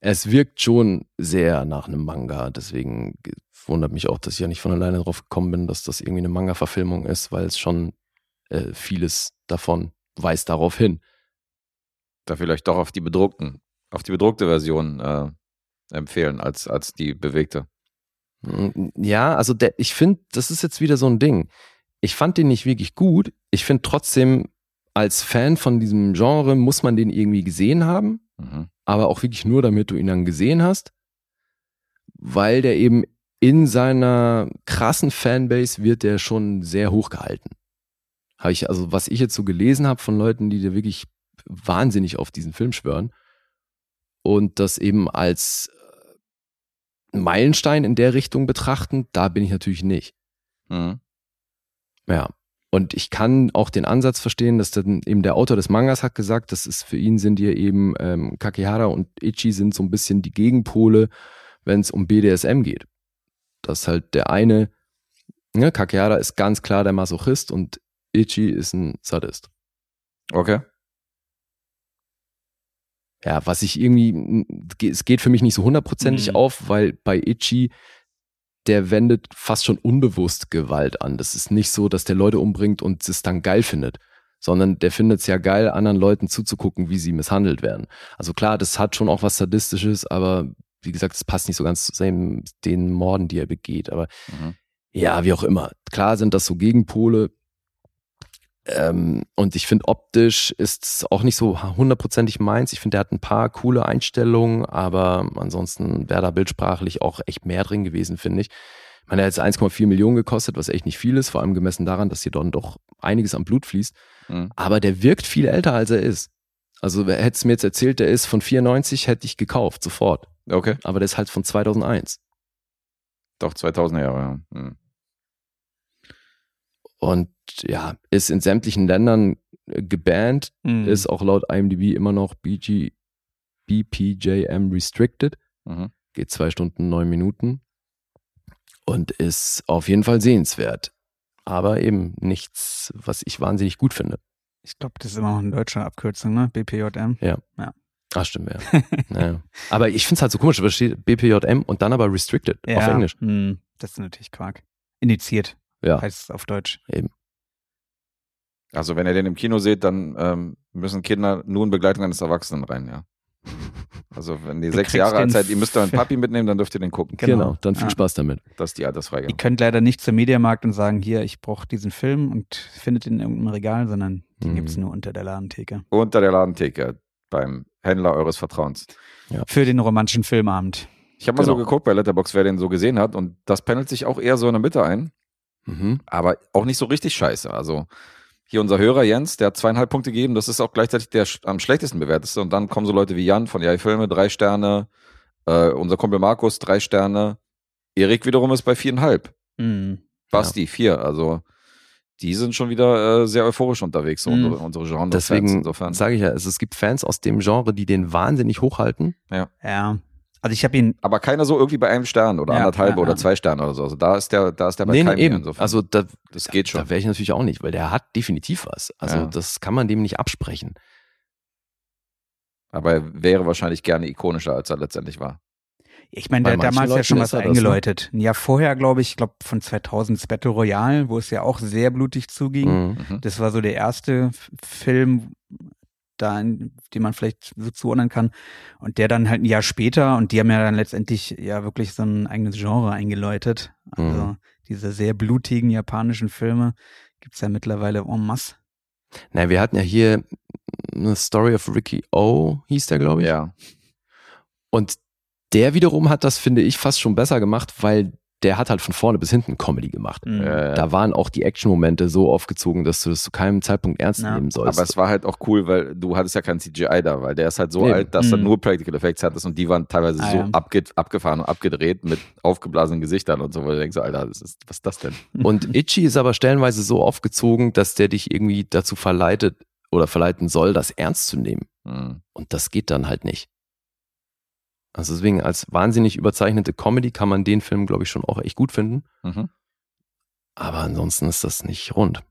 Es wirkt schon sehr nach einem Manga. Deswegen ge- wundert mich auch, dass ich ja nicht von alleine drauf gekommen bin, dass das irgendwie eine Manga-Verfilmung ist, weil es schon äh, vieles davon weist darauf hin. Da vielleicht doch auf die bedruckten, auf die bedruckte Version äh, empfehlen als, als die bewegte. Ja, also der, ich finde, das ist jetzt wieder so ein Ding. Ich fand den nicht wirklich gut. Ich finde trotzdem, als Fan von diesem Genre muss man den irgendwie gesehen haben, Mhm. aber auch wirklich nur, damit du ihn dann gesehen hast, weil der eben in seiner krassen Fanbase wird der schon sehr hoch gehalten. Habe ich, also was ich jetzt so gelesen habe von Leuten, die da wirklich wahnsinnig auf diesen Film schwören und das eben als äh, Meilenstein in der Richtung betrachten, da bin ich natürlich nicht. Mhm. Ja. Und ich kann auch den Ansatz verstehen, dass dann eben der Autor des Mangas hat gesagt, das ist für ihn sind hier eben ähm, Kakehara und Ichi sind so ein bisschen die Gegenpole, wenn es um BDSM geht. Dass halt der eine, ne, Kakehara ist ganz klar der Masochist und Ichi ist ein Sadist. Okay. ja, was ich irgendwie, es geht für mich nicht so hundertprozentig Mhm. auf, weil bei Itchy, der wendet fast schon unbewusst Gewalt an. Das ist nicht so, dass der Leute umbringt und es dann geil findet, sondern der findet es ja geil, anderen Leuten zuzugucken, wie sie misshandelt werden. Also klar, das hat schon auch was Sadistisches, aber wie gesagt, es passt nicht so ganz zu den Morden, die er begeht. Aber Mhm. ja, wie auch immer. Klar sind das so Gegenpole. Ähm, und ich finde, optisch ist es auch nicht so hundertprozentig meins. Ich finde, er hat ein paar coole Einstellungen, aber ansonsten wäre da bildsprachlich auch echt mehr drin gewesen, finde ich. Ich meine, er hat jetzt 1,4 Millionen gekostet, was echt nicht viel ist, vor allem gemessen daran, dass hier dann doch einiges am Blut fließt. Mhm. Aber der wirkt viel älter, als er ist. Also, wer hätte es mir jetzt erzählt, der ist von 94, hätte ich gekauft, sofort. Okay. Aber der ist halt von 2001. Doch, 2000er Jahre, ja. Mhm. Und ja, ist in sämtlichen Ländern äh, gebannt, Mhm. ist auch laut IMDb immer noch BG, BPJM restricted. Mhm. Geht zwei Stunden, neun Minuten. Und ist auf jeden Fall sehenswert. Aber eben nichts, was ich wahnsinnig gut finde. Ich glaube, das ist immer noch eine deutsche Abkürzung, ne? BPJM. Ah, stimmt, ja. naja. Aber ich finde es halt so komisch, da steht BPJM und dann aber restricted auf Englisch. Hm, das ist natürlich Quark. Indiziert Ja, heißt es auf Deutsch. eben. Also wenn ihr den im Kino seht, dann ähm, müssen Kinder nur in Begleitung eines Erwachsenen rein, ja. Also wenn die Du sechs Jahre alt seid, ihr müsst euren Papi mitnehmen, dann dürft ihr den gucken. Genau, Genau. dann viel Ja. Spaß damit. Das ist die Ihr Altersfreigabe. könnt leider nicht zum Mediamarkt und sagen, hier, ich brauche diesen Film und findet ihn in irgendeinem Regal, sondern den Mhm. gibt's nur unter der Ladentheke. Unter der Ladentheke beim Händler eures Vertrauens. Für den romantischen Filmabend. Ich habe mal so Genau. geguckt bei Letterbox, wer den so gesehen hat und das pendelt sich auch eher so in der Mitte ein, Mhm. aber auch nicht so richtig scheiße. Also hier unser Hörer Jens, der hat zweieinhalb Punkte gegeben, das ist auch gleichzeitig der am schlechtesten bewerteste und dann kommen so Leute wie Jan von Jai Filme, drei Sterne, äh, unser Kumpel Markus, drei Sterne, Erik wiederum ist bei viereinhalb, Mhm. Basti, vier, also die sind schon wieder äh, sehr euphorisch unterwegs, so Mhm. unsere, unsere Genre-Fans Deswegen sage ich ja, also es gibt Fans aus dem Genre, die den wahnsinnig hochhalten. Ja. Also ich habe ihn, Aber keiner so irgendwie bei einem Stern oder Ja, anderthalb ja, oder ja. zwei Sterne oder so. Also da ist der, da ist der bei Nee, nee, keinem eben. insofern. Also da, das geht schon. Da wäre ich natürlich auch nicht, weil der hat definitiv was. Also Ja. das kann man dem nicht absprechen. Aber er wäre wahrscheinlich gerne ikonischer, als er letztendlich war. ich meine, der damals ja Leuten schon ist was er das, ne? eingeläutet. Ein Jahr vorher, glaube ich, ich glaube von 2000 das Battle Royale, wo es ja auch sehr blutig zuging. Mhm. Das war so der erste Film, da, in- den man vielleicht so zuordnen kann. Und der dann halt ein Jahr später, und die haben ja dann letztendlich ja wirklich so ein eigenes Genre eingeläutet. Also Mhm. diese sehr blutigen japanischen Filme gibt's ja mittlerweile en masse. Na, wir hatten ja hier eine Story of Ricky O, hieß der, glaube ich. Ja. Und der wiederum hat das, finde ich, fast schon besser gemacht, weil der hat halt von vorne bis hinten Comedy gemacht. Mhm. Da waren auch die Action-Momente so aufgezogen, dass du das zu keinem Zeitpunkt ernst Ja. nehmen sollst. aber es war halt auch cool, weil du hattest ja kein CGI da, weil der ist halt so Eben. alt, dass er Mhm. nur Practical Effects hattest und die waren teilweise Ah, so ja. abge abgefahren und abgedreht mit aufgeblasenen Gesichtern und so, wo du denkst, Alter, das ist, was ist das denn? Und Itchy ist aber stellenweise so aufgezogen, dass der dich irgendwie dazu verleitet oder verleiten soll, das ernst zu nehmen. Mhm. Und das geht dann halt nicht. Also deswegen als wahnsinnig überzeichnete Comedy kann man den Film, glaube ich, schon auch echt gut finden. Mhm. Aber ansonsten ist das nicht rund.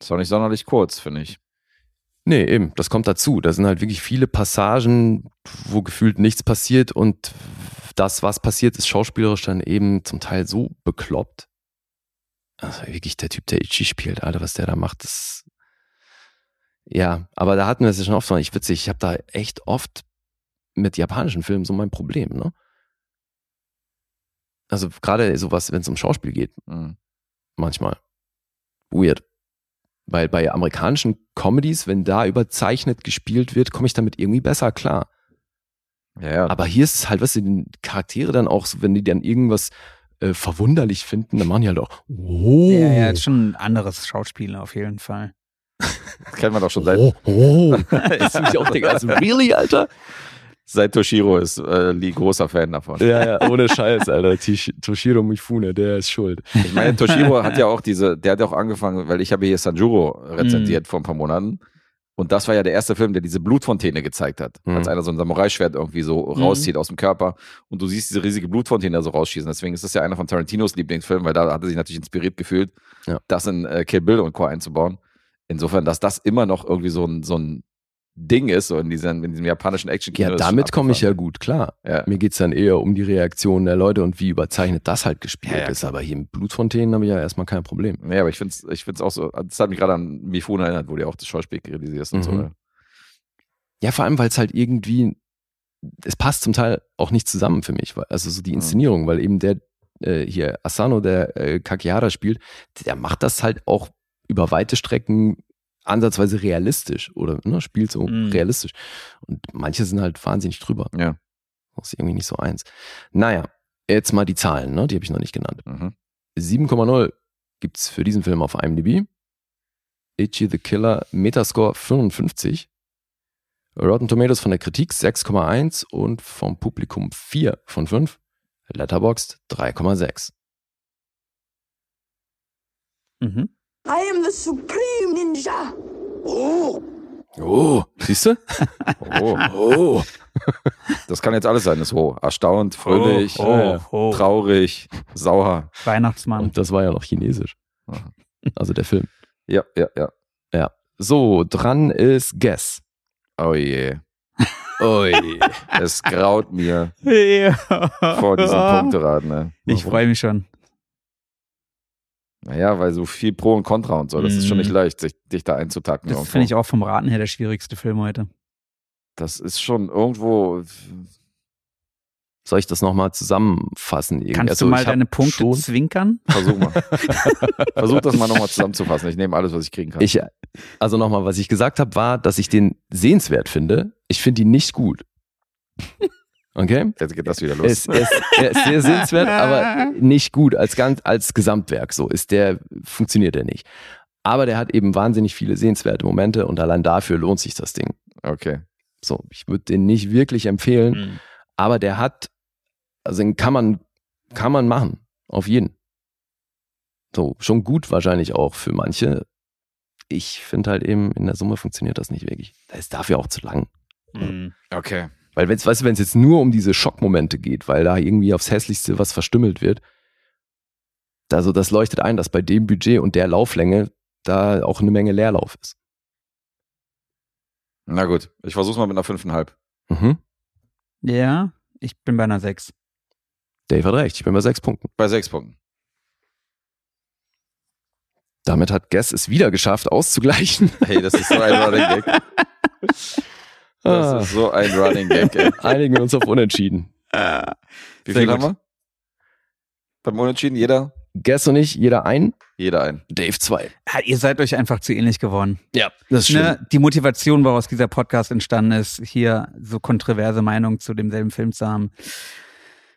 Ist auch nicht sonderlich kurz, finde ich. Nee, eben, das kommt dazu. Da sind halt wirklich viele Passagen, wo gefühlt nichts passiert und das, was passiert, ist schauspielerisch dann eben zum Teil so bekloppt. Also wirklich der Typ, der Ichi spielt, Alter, was der da macht, das. Ja, aber da hatten wir es ja schon oft, ich witzig, ich habe da echt oft mit japanischen Filmen so mein Problem, ne? Also gerade sowas, wenn es um Schauspiel geht, Mhm. manchmal. Weird. Weil bei amerikanischen Comedies, wenn da überzeichnet gespielt wird, komme ich damit irgendwie besser klar. Ja, ja. Aber hier ist es halt, was weißt du, die Charaktere dann auch, so, wenn die dann irgendwas äh, verwunderlich finden, dann machen die halt auch, oh, Ja, ja, ist schon ein anderes Schauspiel auf jeden Fall. Das kennt man doch schon seit, oh, oh. Ist mich auch denke, also really, Alter? seit Toshiro ist äh, Lee großer Fan davon. Ja, ja, ohne Scheiß, Alter. Toshiro Mifune, der ist schuld. Ich meine, Toshiro hat ja auch diese, der hat ja auch angefangen, weil ich habe hier Sanjuro rezensiert vor ein paar Monaten. Und das war ja der erste Film, der diese Blutfontäne gezeigt hat. Mhm. Als einer so ein Samurai-Schwert irgendwie so rauszieht aus dem Körper. Und du siehst diese riesige Blutfontäne da so rausschießen. Deswegen ist das ja einer von Tarantinos Lieblingsfilmen, weil da hat er sich natürlich inspiriert gefühlt, Ja. das in äh, Kill Bill und Co. einzubauen. Insofern, dass das immer noch irgendwie so ein, so ein Ding ist, so in diesem, in diesem japanischen Action-Kino. Ja, damit komme ich ja gut klar. Ja. Mir geht's dann eher um die Reaktion der Leute und wie überzeichnet das halt gespielt Ja, ja, ist. Aber hier mit Blutfontänen habe ich ja erstmal kein Problem. Ja, aber ich finde es ich find's auch so, das hat mich gerade an Mifune erinnert, wo du ja auch das Schauspiel kritisierst und so. Mhm. ne? Ja, vor allem, weil es halt irgendwie, es passt zum Teil auch nicht zusammen für mich. weil- Also so die Mhm. Inszenierung, weil eben der äh, hier Asano, der äh, Kakihara spielt, der macht das halt auch über weite Strecken ansatzweise realistisch oder ne, spielt so Mhm. realistisch. Und manche sind halt wahnsinnig drüber. Ja. Das ist irgendwie nicht so eins. Naja, jetzt mal die Zahlen, ne? die habe ich noch nicht genannt. Mhm. 7,0 gibt's für diesen Film auf IMDb. Itchy the Killer, Metascore 55. Rotten Tomatoes von der Kritik 6,1 und vom Publikum 4 von 5. Letterboxd 3,6. Mhm. I am the supreme ninja. Oh. Oh, siehst du? Oh, Oh. das kann jetzt alles sein. Das ist ho. Erstaunt, fröhlich, Oh, oh. traurig, sauer. Weihnachtsmann. Und das war ja noch chinesisch. Also der Film. Ja, ja, ja. So, dran ist Guess. Oh je. Ui. Es graut mir ja. vor diesem Punkteraten. Ne? Ich freue mich schon. Naja, weil so viel Pro und Contra und so, das ist schon Mhm. nicht leicht, sich, dich da einzutacken. Das finde ich auch vom Raten her der schwierigste Film heute. Das ist schon irgendwo. Soll ich das nochmal zusammenfassen? irgendwie? Kannst Also, du mal deine Punkte schon- zwinkern? Versuch mal. Versuch das mal nochmal zusammenzufassen. Ich nehme alles, was ich kriegen kann. Ich, also nochmal, was ich gesagt habe, war, dass ich den sehenswert finde. Ich finde ihn nicht gut. Okay? Jetzt geht das wieder los. Er ist sehr sehenswert, aber nicht gut als, ganz, als Gesamtwerk. So ist der, funktioniert er nicht. Aber der hat eben wahnsinnig viele sehenswerte Momente und allein dafür lohnt sich das Ding. Okay. So, ich würde den nicht wirklich empfehlen, Mhm. aber der hat, also den kann man, kann man machen. Auf jeden. So, schon gut wahrscheinlich auch für manche. Ich finde halt eben, in der Summe funktioniert das nicht wirklich. Das ist dafür auch zu lang. Mhm. Okay. Weil wenn es, weißt du, wenn es jetzt nur um diese Schockmomente geht, weil da irgendwie aufs Hässlichste was verstümmelt wird, also das leuchtet ein, dass bei dem Budget und der Lauflänge da auch eine Menge Leerlauf ist. Na gut, ich versuch's mal mit einer 5,5. Mhm. Ja, ich bin bei einer 6. Dave hat recht, ich bin bei sechs Punkten. Bei sechs Punkten. Damit hat Guess es wieder geschafft, auszugleichen. Hey, das ist so ein Running Gag. Das Ah, ist so ein Running Gag, ey. einigen wir uns auf Unentschieden. Wie Sehr viel gut. haben wir? Beim Unentschieden jeder? Guess und ich, jeder ein, Jeder ein. Dave zwei. Ja, ihr seid euch einfach zu ähnlich geworden. Ja, das ist Ne, die Motivation, woraus dieser Podcast entstanden ist, hier so kontroverse Meinungen zu demselben Film zu haben.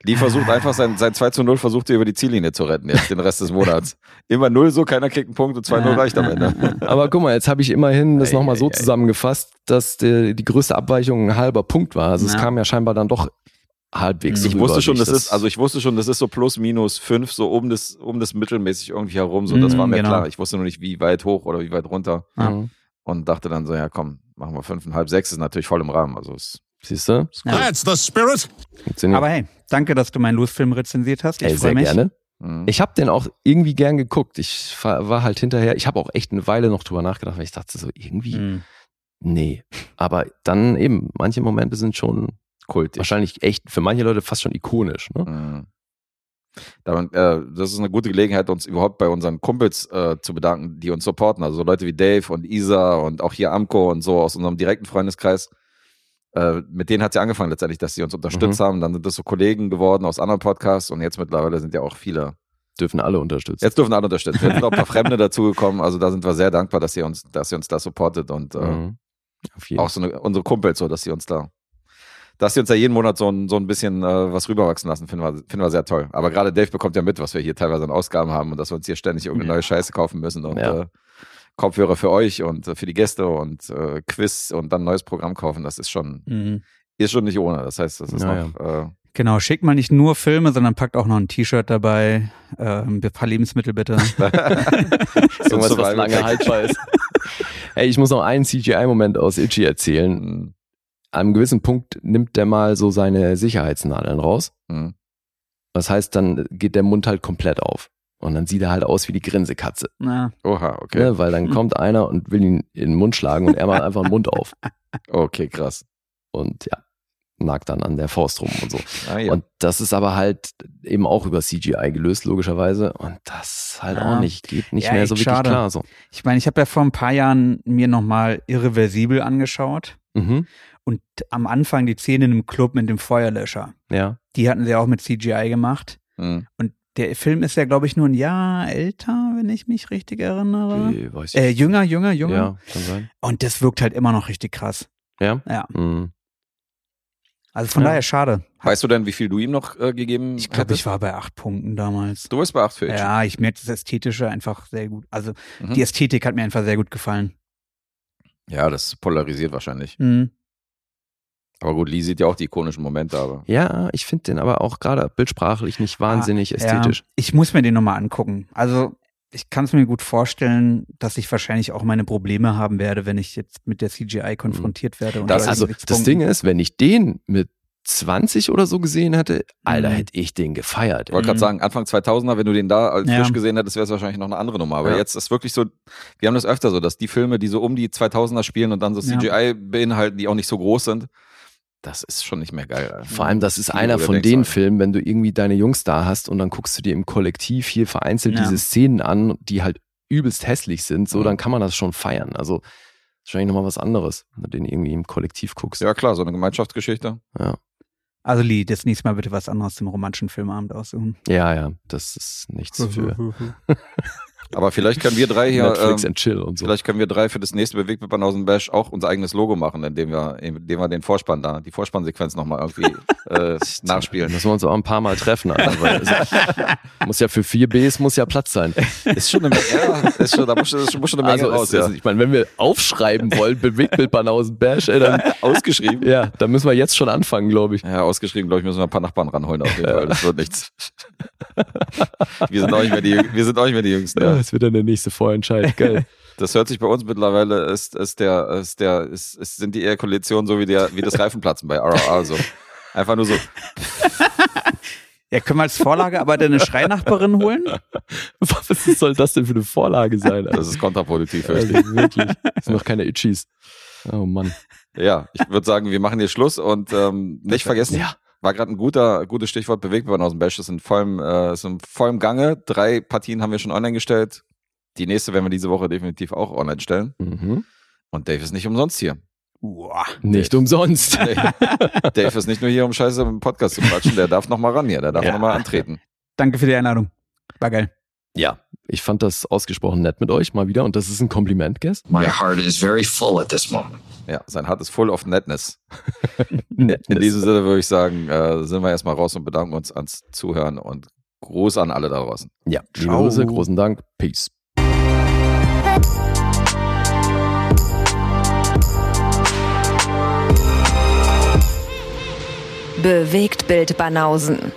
Lee versucht einfach sein, sein 2 zu 0 versucht er über die Ziellinie zu retten, jetzt den Rest des Monats. Immer 0 so, keiner kriegt einen Punkt und 2-0 reicht am Ende. Aber guck mal, jetzt habe ich immerhin das nochmal so ei. zusammengefasst, dass die, die größte Abweichung ein halber Punkt war. Also es Ja. kam ja scheinbar dann doch halbwegs so Ich wusste schon, das ist, also ich wusste schon, das ist so plus minus 5, so um das, um das mittelmäßig irgendwie herum, so, das Mhm, war mir genau. klar. Ich wusste nur nicht, wie weit hoch oder wie weit runter. Mhm. und dachte dann so, ja komm, machen wir 5,5, 6 ist natürlich voll im Rahmen, also es Siehst du? Ja. That's the spirit. Aber hey, danke, dass du meinen Los-Film rezensiert hast. Ich freue sehr mich. gerne. mhm. Ich habe den auch irgendwie gern geguckt. Ich war halt hinterher, ich habe auch echt eine Weile noch drüber nachgedacht, weil ich dachte so, irgendwie, Mhm. nee. Aber dann eben, manche Momente sind schon kultig. wahrscheinlich echt für manche Leute fast schon ikonisch. Ne? Mhm. Damit, äh, das ist eine gute Gelegenheit, uns überhaupt bei unseren Kumpels äh, zu bedanken, die uns supporten. Also so Leute wie Dave und Isa und auch hier Amco und so aus unserem direkten Freundeskreis. Äh, mit denen hat ja angefangen letztendlich, dass sie uns unterstützt Mhm. haben. Dann sind das so Kollegen geworden aus anderen Podcasts und jetzt mittlerweile sind ja auch viele. Dürfen alle unterstützen. Jetzt dürfen alle unterstützen. Jetzt sind auch ein paar Fremde dazugekommen. Also da sind wir sehr dankbar, dass ihr uns, dass ihr uns da supportet und äh, Mhm. Auch so eine, unsere Kumpels so, dass sie uns da, dass sie uns da jeden Monat so ein, so ein bisschen äh, was rüberwachsen lassen, finden wir, finden wir sehr toll. Aber gerade Dave bekommt ja mit, was wir hier teilweise an Ausgaben haben und dass wir uns hier ständig irgendeine neue Scheiße kaufen müssen und Ja. äh, Kopfhörer für euch und äh, für die Gäste und äh, Quiz und dann ein neues Programm kaufen. Das ist schon, Mhm. ist schon nicht ohne. Das heißt, das ist Ja, noch, äh, Genau, schickt mal nicht nur Filme, sondern packt auch noch ein T-Shirt dabei, äh, ein paar Lebensmittel bitte. Irgendwas, was lange haltbar ist. Ey, ich muss noch einen CGI-Moment aus Itchy erzählen. Mhm. An einem gewissen Punkt nimmt der mal so seine Sicherheitsnadeln raus. Mhm. Das heißt, dann geht der Mund halt komplett auf. Und dann sieht er halt aus wie die Grinsekatze. Na, Oha, okay. Ne? Weil dann kommt einer und will ihn in den Mund schlagen und er macht einfach den Mund auf. Okay, krass. Und ja, nagt dann an der Faust rum und so. Ah, ja. Und das ist aber halt eben auch über CGI gelöst, logischerweise. Und das halt Ja. auch nicht, geht nicht Ja, mehr so wirklich schade. klar. So. ich meine, ich habe ja vor ein paar Jahren mir nochmal Irreversibel angeschaut Mhm. und am Anfang die Szene im Club mit dem Feuerlöscher. Ja. Die hatten sie auch mit CGI gemacht. Hm. Und der Film ist ja, glaube ich, nur ein Jahr älter, wenn ich mich richtig erinnere. Wie, weiß ich. Äh, jünger, jünger, jünger. ja, kann sein. Und das wirkt halt immer noch richtig krass. Ja. Ja. Mhm. Also von Ja. daher schade. Weißt du denn, wie viel du ihm noch äh, gegeben Ich glaube, ich war bei acht Punkten damals. Du bist bei 8 für Itchy. Ja, ich merke das Ästhetische einfach sehr gut. Also Mhm. die Ästhetik hat mir einfach sehr gut gefallen. Ja, das polarisiert wahrscheinlich. Mhm. Aber gut, Lee sieht ja auch die ikonischen Momente, aber. Ja, ich finde den aber auch gerade bildsprachlich nicht wahnsinnig Ah, ästhetisch. Ja, ich muss mir den nochmal angucken. Also ich kann es mir gut vorstellen, dass ich wahrscheinlich auch meine Probleme haben werde, wenn ich jetzt mit der CGI konfrontiert werde. und Das- also das. Ding ist, wenn ich den mit 20 oder so gesehen hätte, Alter, Mhm. hätte ich den gefeiert. Ich wollte gerade Mhm. sagen, Anfang 2000er, wenn du den da als Ja. frisch gesehen hättest, wäre es wahrscheinlich noch eine andere Nummer. Aber Ja. jetzt ist wirklich so, wir haben das öfter so, dass die Filme, die so um die 2000er spielen und dann so Ja. CGI beinhalten, die auch nicht so groß sind, das ist schon nicht mehr geil. Alter. Vor allem, das ist einer von den. Filmen, wenn du irgendwie deine Jungs da hast und dann guckst du dir im Kollektiv hier vereinzelt Ja. diese Szenen an, die halt übelst hässlich sind, so, Mhm. dann kann man das schon feiern. Also, wahrscheinlich nochmal was anderes, wenn du den irgendwie im Kollektiv guckst. Ja, klar, so eine Gemeinschaftsgeschichte. Also Lee, das nächste Mal bitte was anderes zum romantischen Filmabend aussuchen. Ja, ja, das ist nichts für Aber vielleicht können wir drei hier, Netflix ähm, and Chill und so. vielleicht können wir drei für das nächste Bewegt mit Banausen Bash auch unser eigenes Logo machen, indem wir, indem wir den Vorspann da, die Vorspannsequenz nochmal irgendwie äh, nachspielen. Müssen wir uns auch ein paar Mal treffen, Alter, weil also, muss ja für vier Bs muss ja Platz sein. Ist schon eine Menge, ja, ist schon, da muss, schon- muss schon eine Menge Also, raus, es, ja. es, ich meine, wenn wir aufschreiben wollen, Bewegtbild Banausen Bash, ey, dann, Ausgeschrieben? ja, dann müssen wir jetzt schon anfangen, glaube ich. Ja, ausgeschrieben, glaube ich, müssen wir ein paar Nachbarn ranholen auf jeden Fall. Das wird nichts. wir, sind auch nicht mehr die, wir sind auch nicht mehr die Jüngsten. Ja, Ja. das wird dann der nächste Vorentscheid. Geil. Das hört sich bei uns mittlerweile, ist, ist der, ist der, ist, ist, sind die Ejakulation so wie der, wie das Reifenplatzen bei RRR so. Einfach nur so, Ja, können wir als Vorlage aber deine Schreinachbarin holen? Was soll das denn für eine Vorlage sein? Alter? das ist kontraproduktiv, fürchte Also, wirklich. Das sind noch keine Itchies. Oh Mann. Ja, ich würde sagen, wir machen hier Schluss und ähm, nicht vergessen, Ja. War gerade ein guter, gutes Stichwort, Bewegtbahn aus dem Bash, ist in vollem, äh, ist in vollem Gange. Drei Partien haben wir schon online gestellt. Die nächste werden wir diese Woche definitiv auch online stellen. Mhm. Und Dave ist nicht umsonst hier. Uah. Nicht umsonst. Dave, Dave ist nicht nur hier, um Scheiße im Podcast zu quatschen, der darf noch mal ran hier, der darf Ja. noch mal antreten. Danke für die Einladung. War geil. Ja, ich fand das ausgesprochen nett mit euch mal wieder und das ist ein Kompliment, Guest. My heart is very full at this moment. Ja, sein Heart ist full of Netness. In diesem Sinne würde ich sagen, äh, sind wir erstmal raus und bedanken uns ans Zuhören und Gruß an alle da draußen. Ja, liebe. Grüße, großen Dank. Peace. Bewegt Bild Banausen.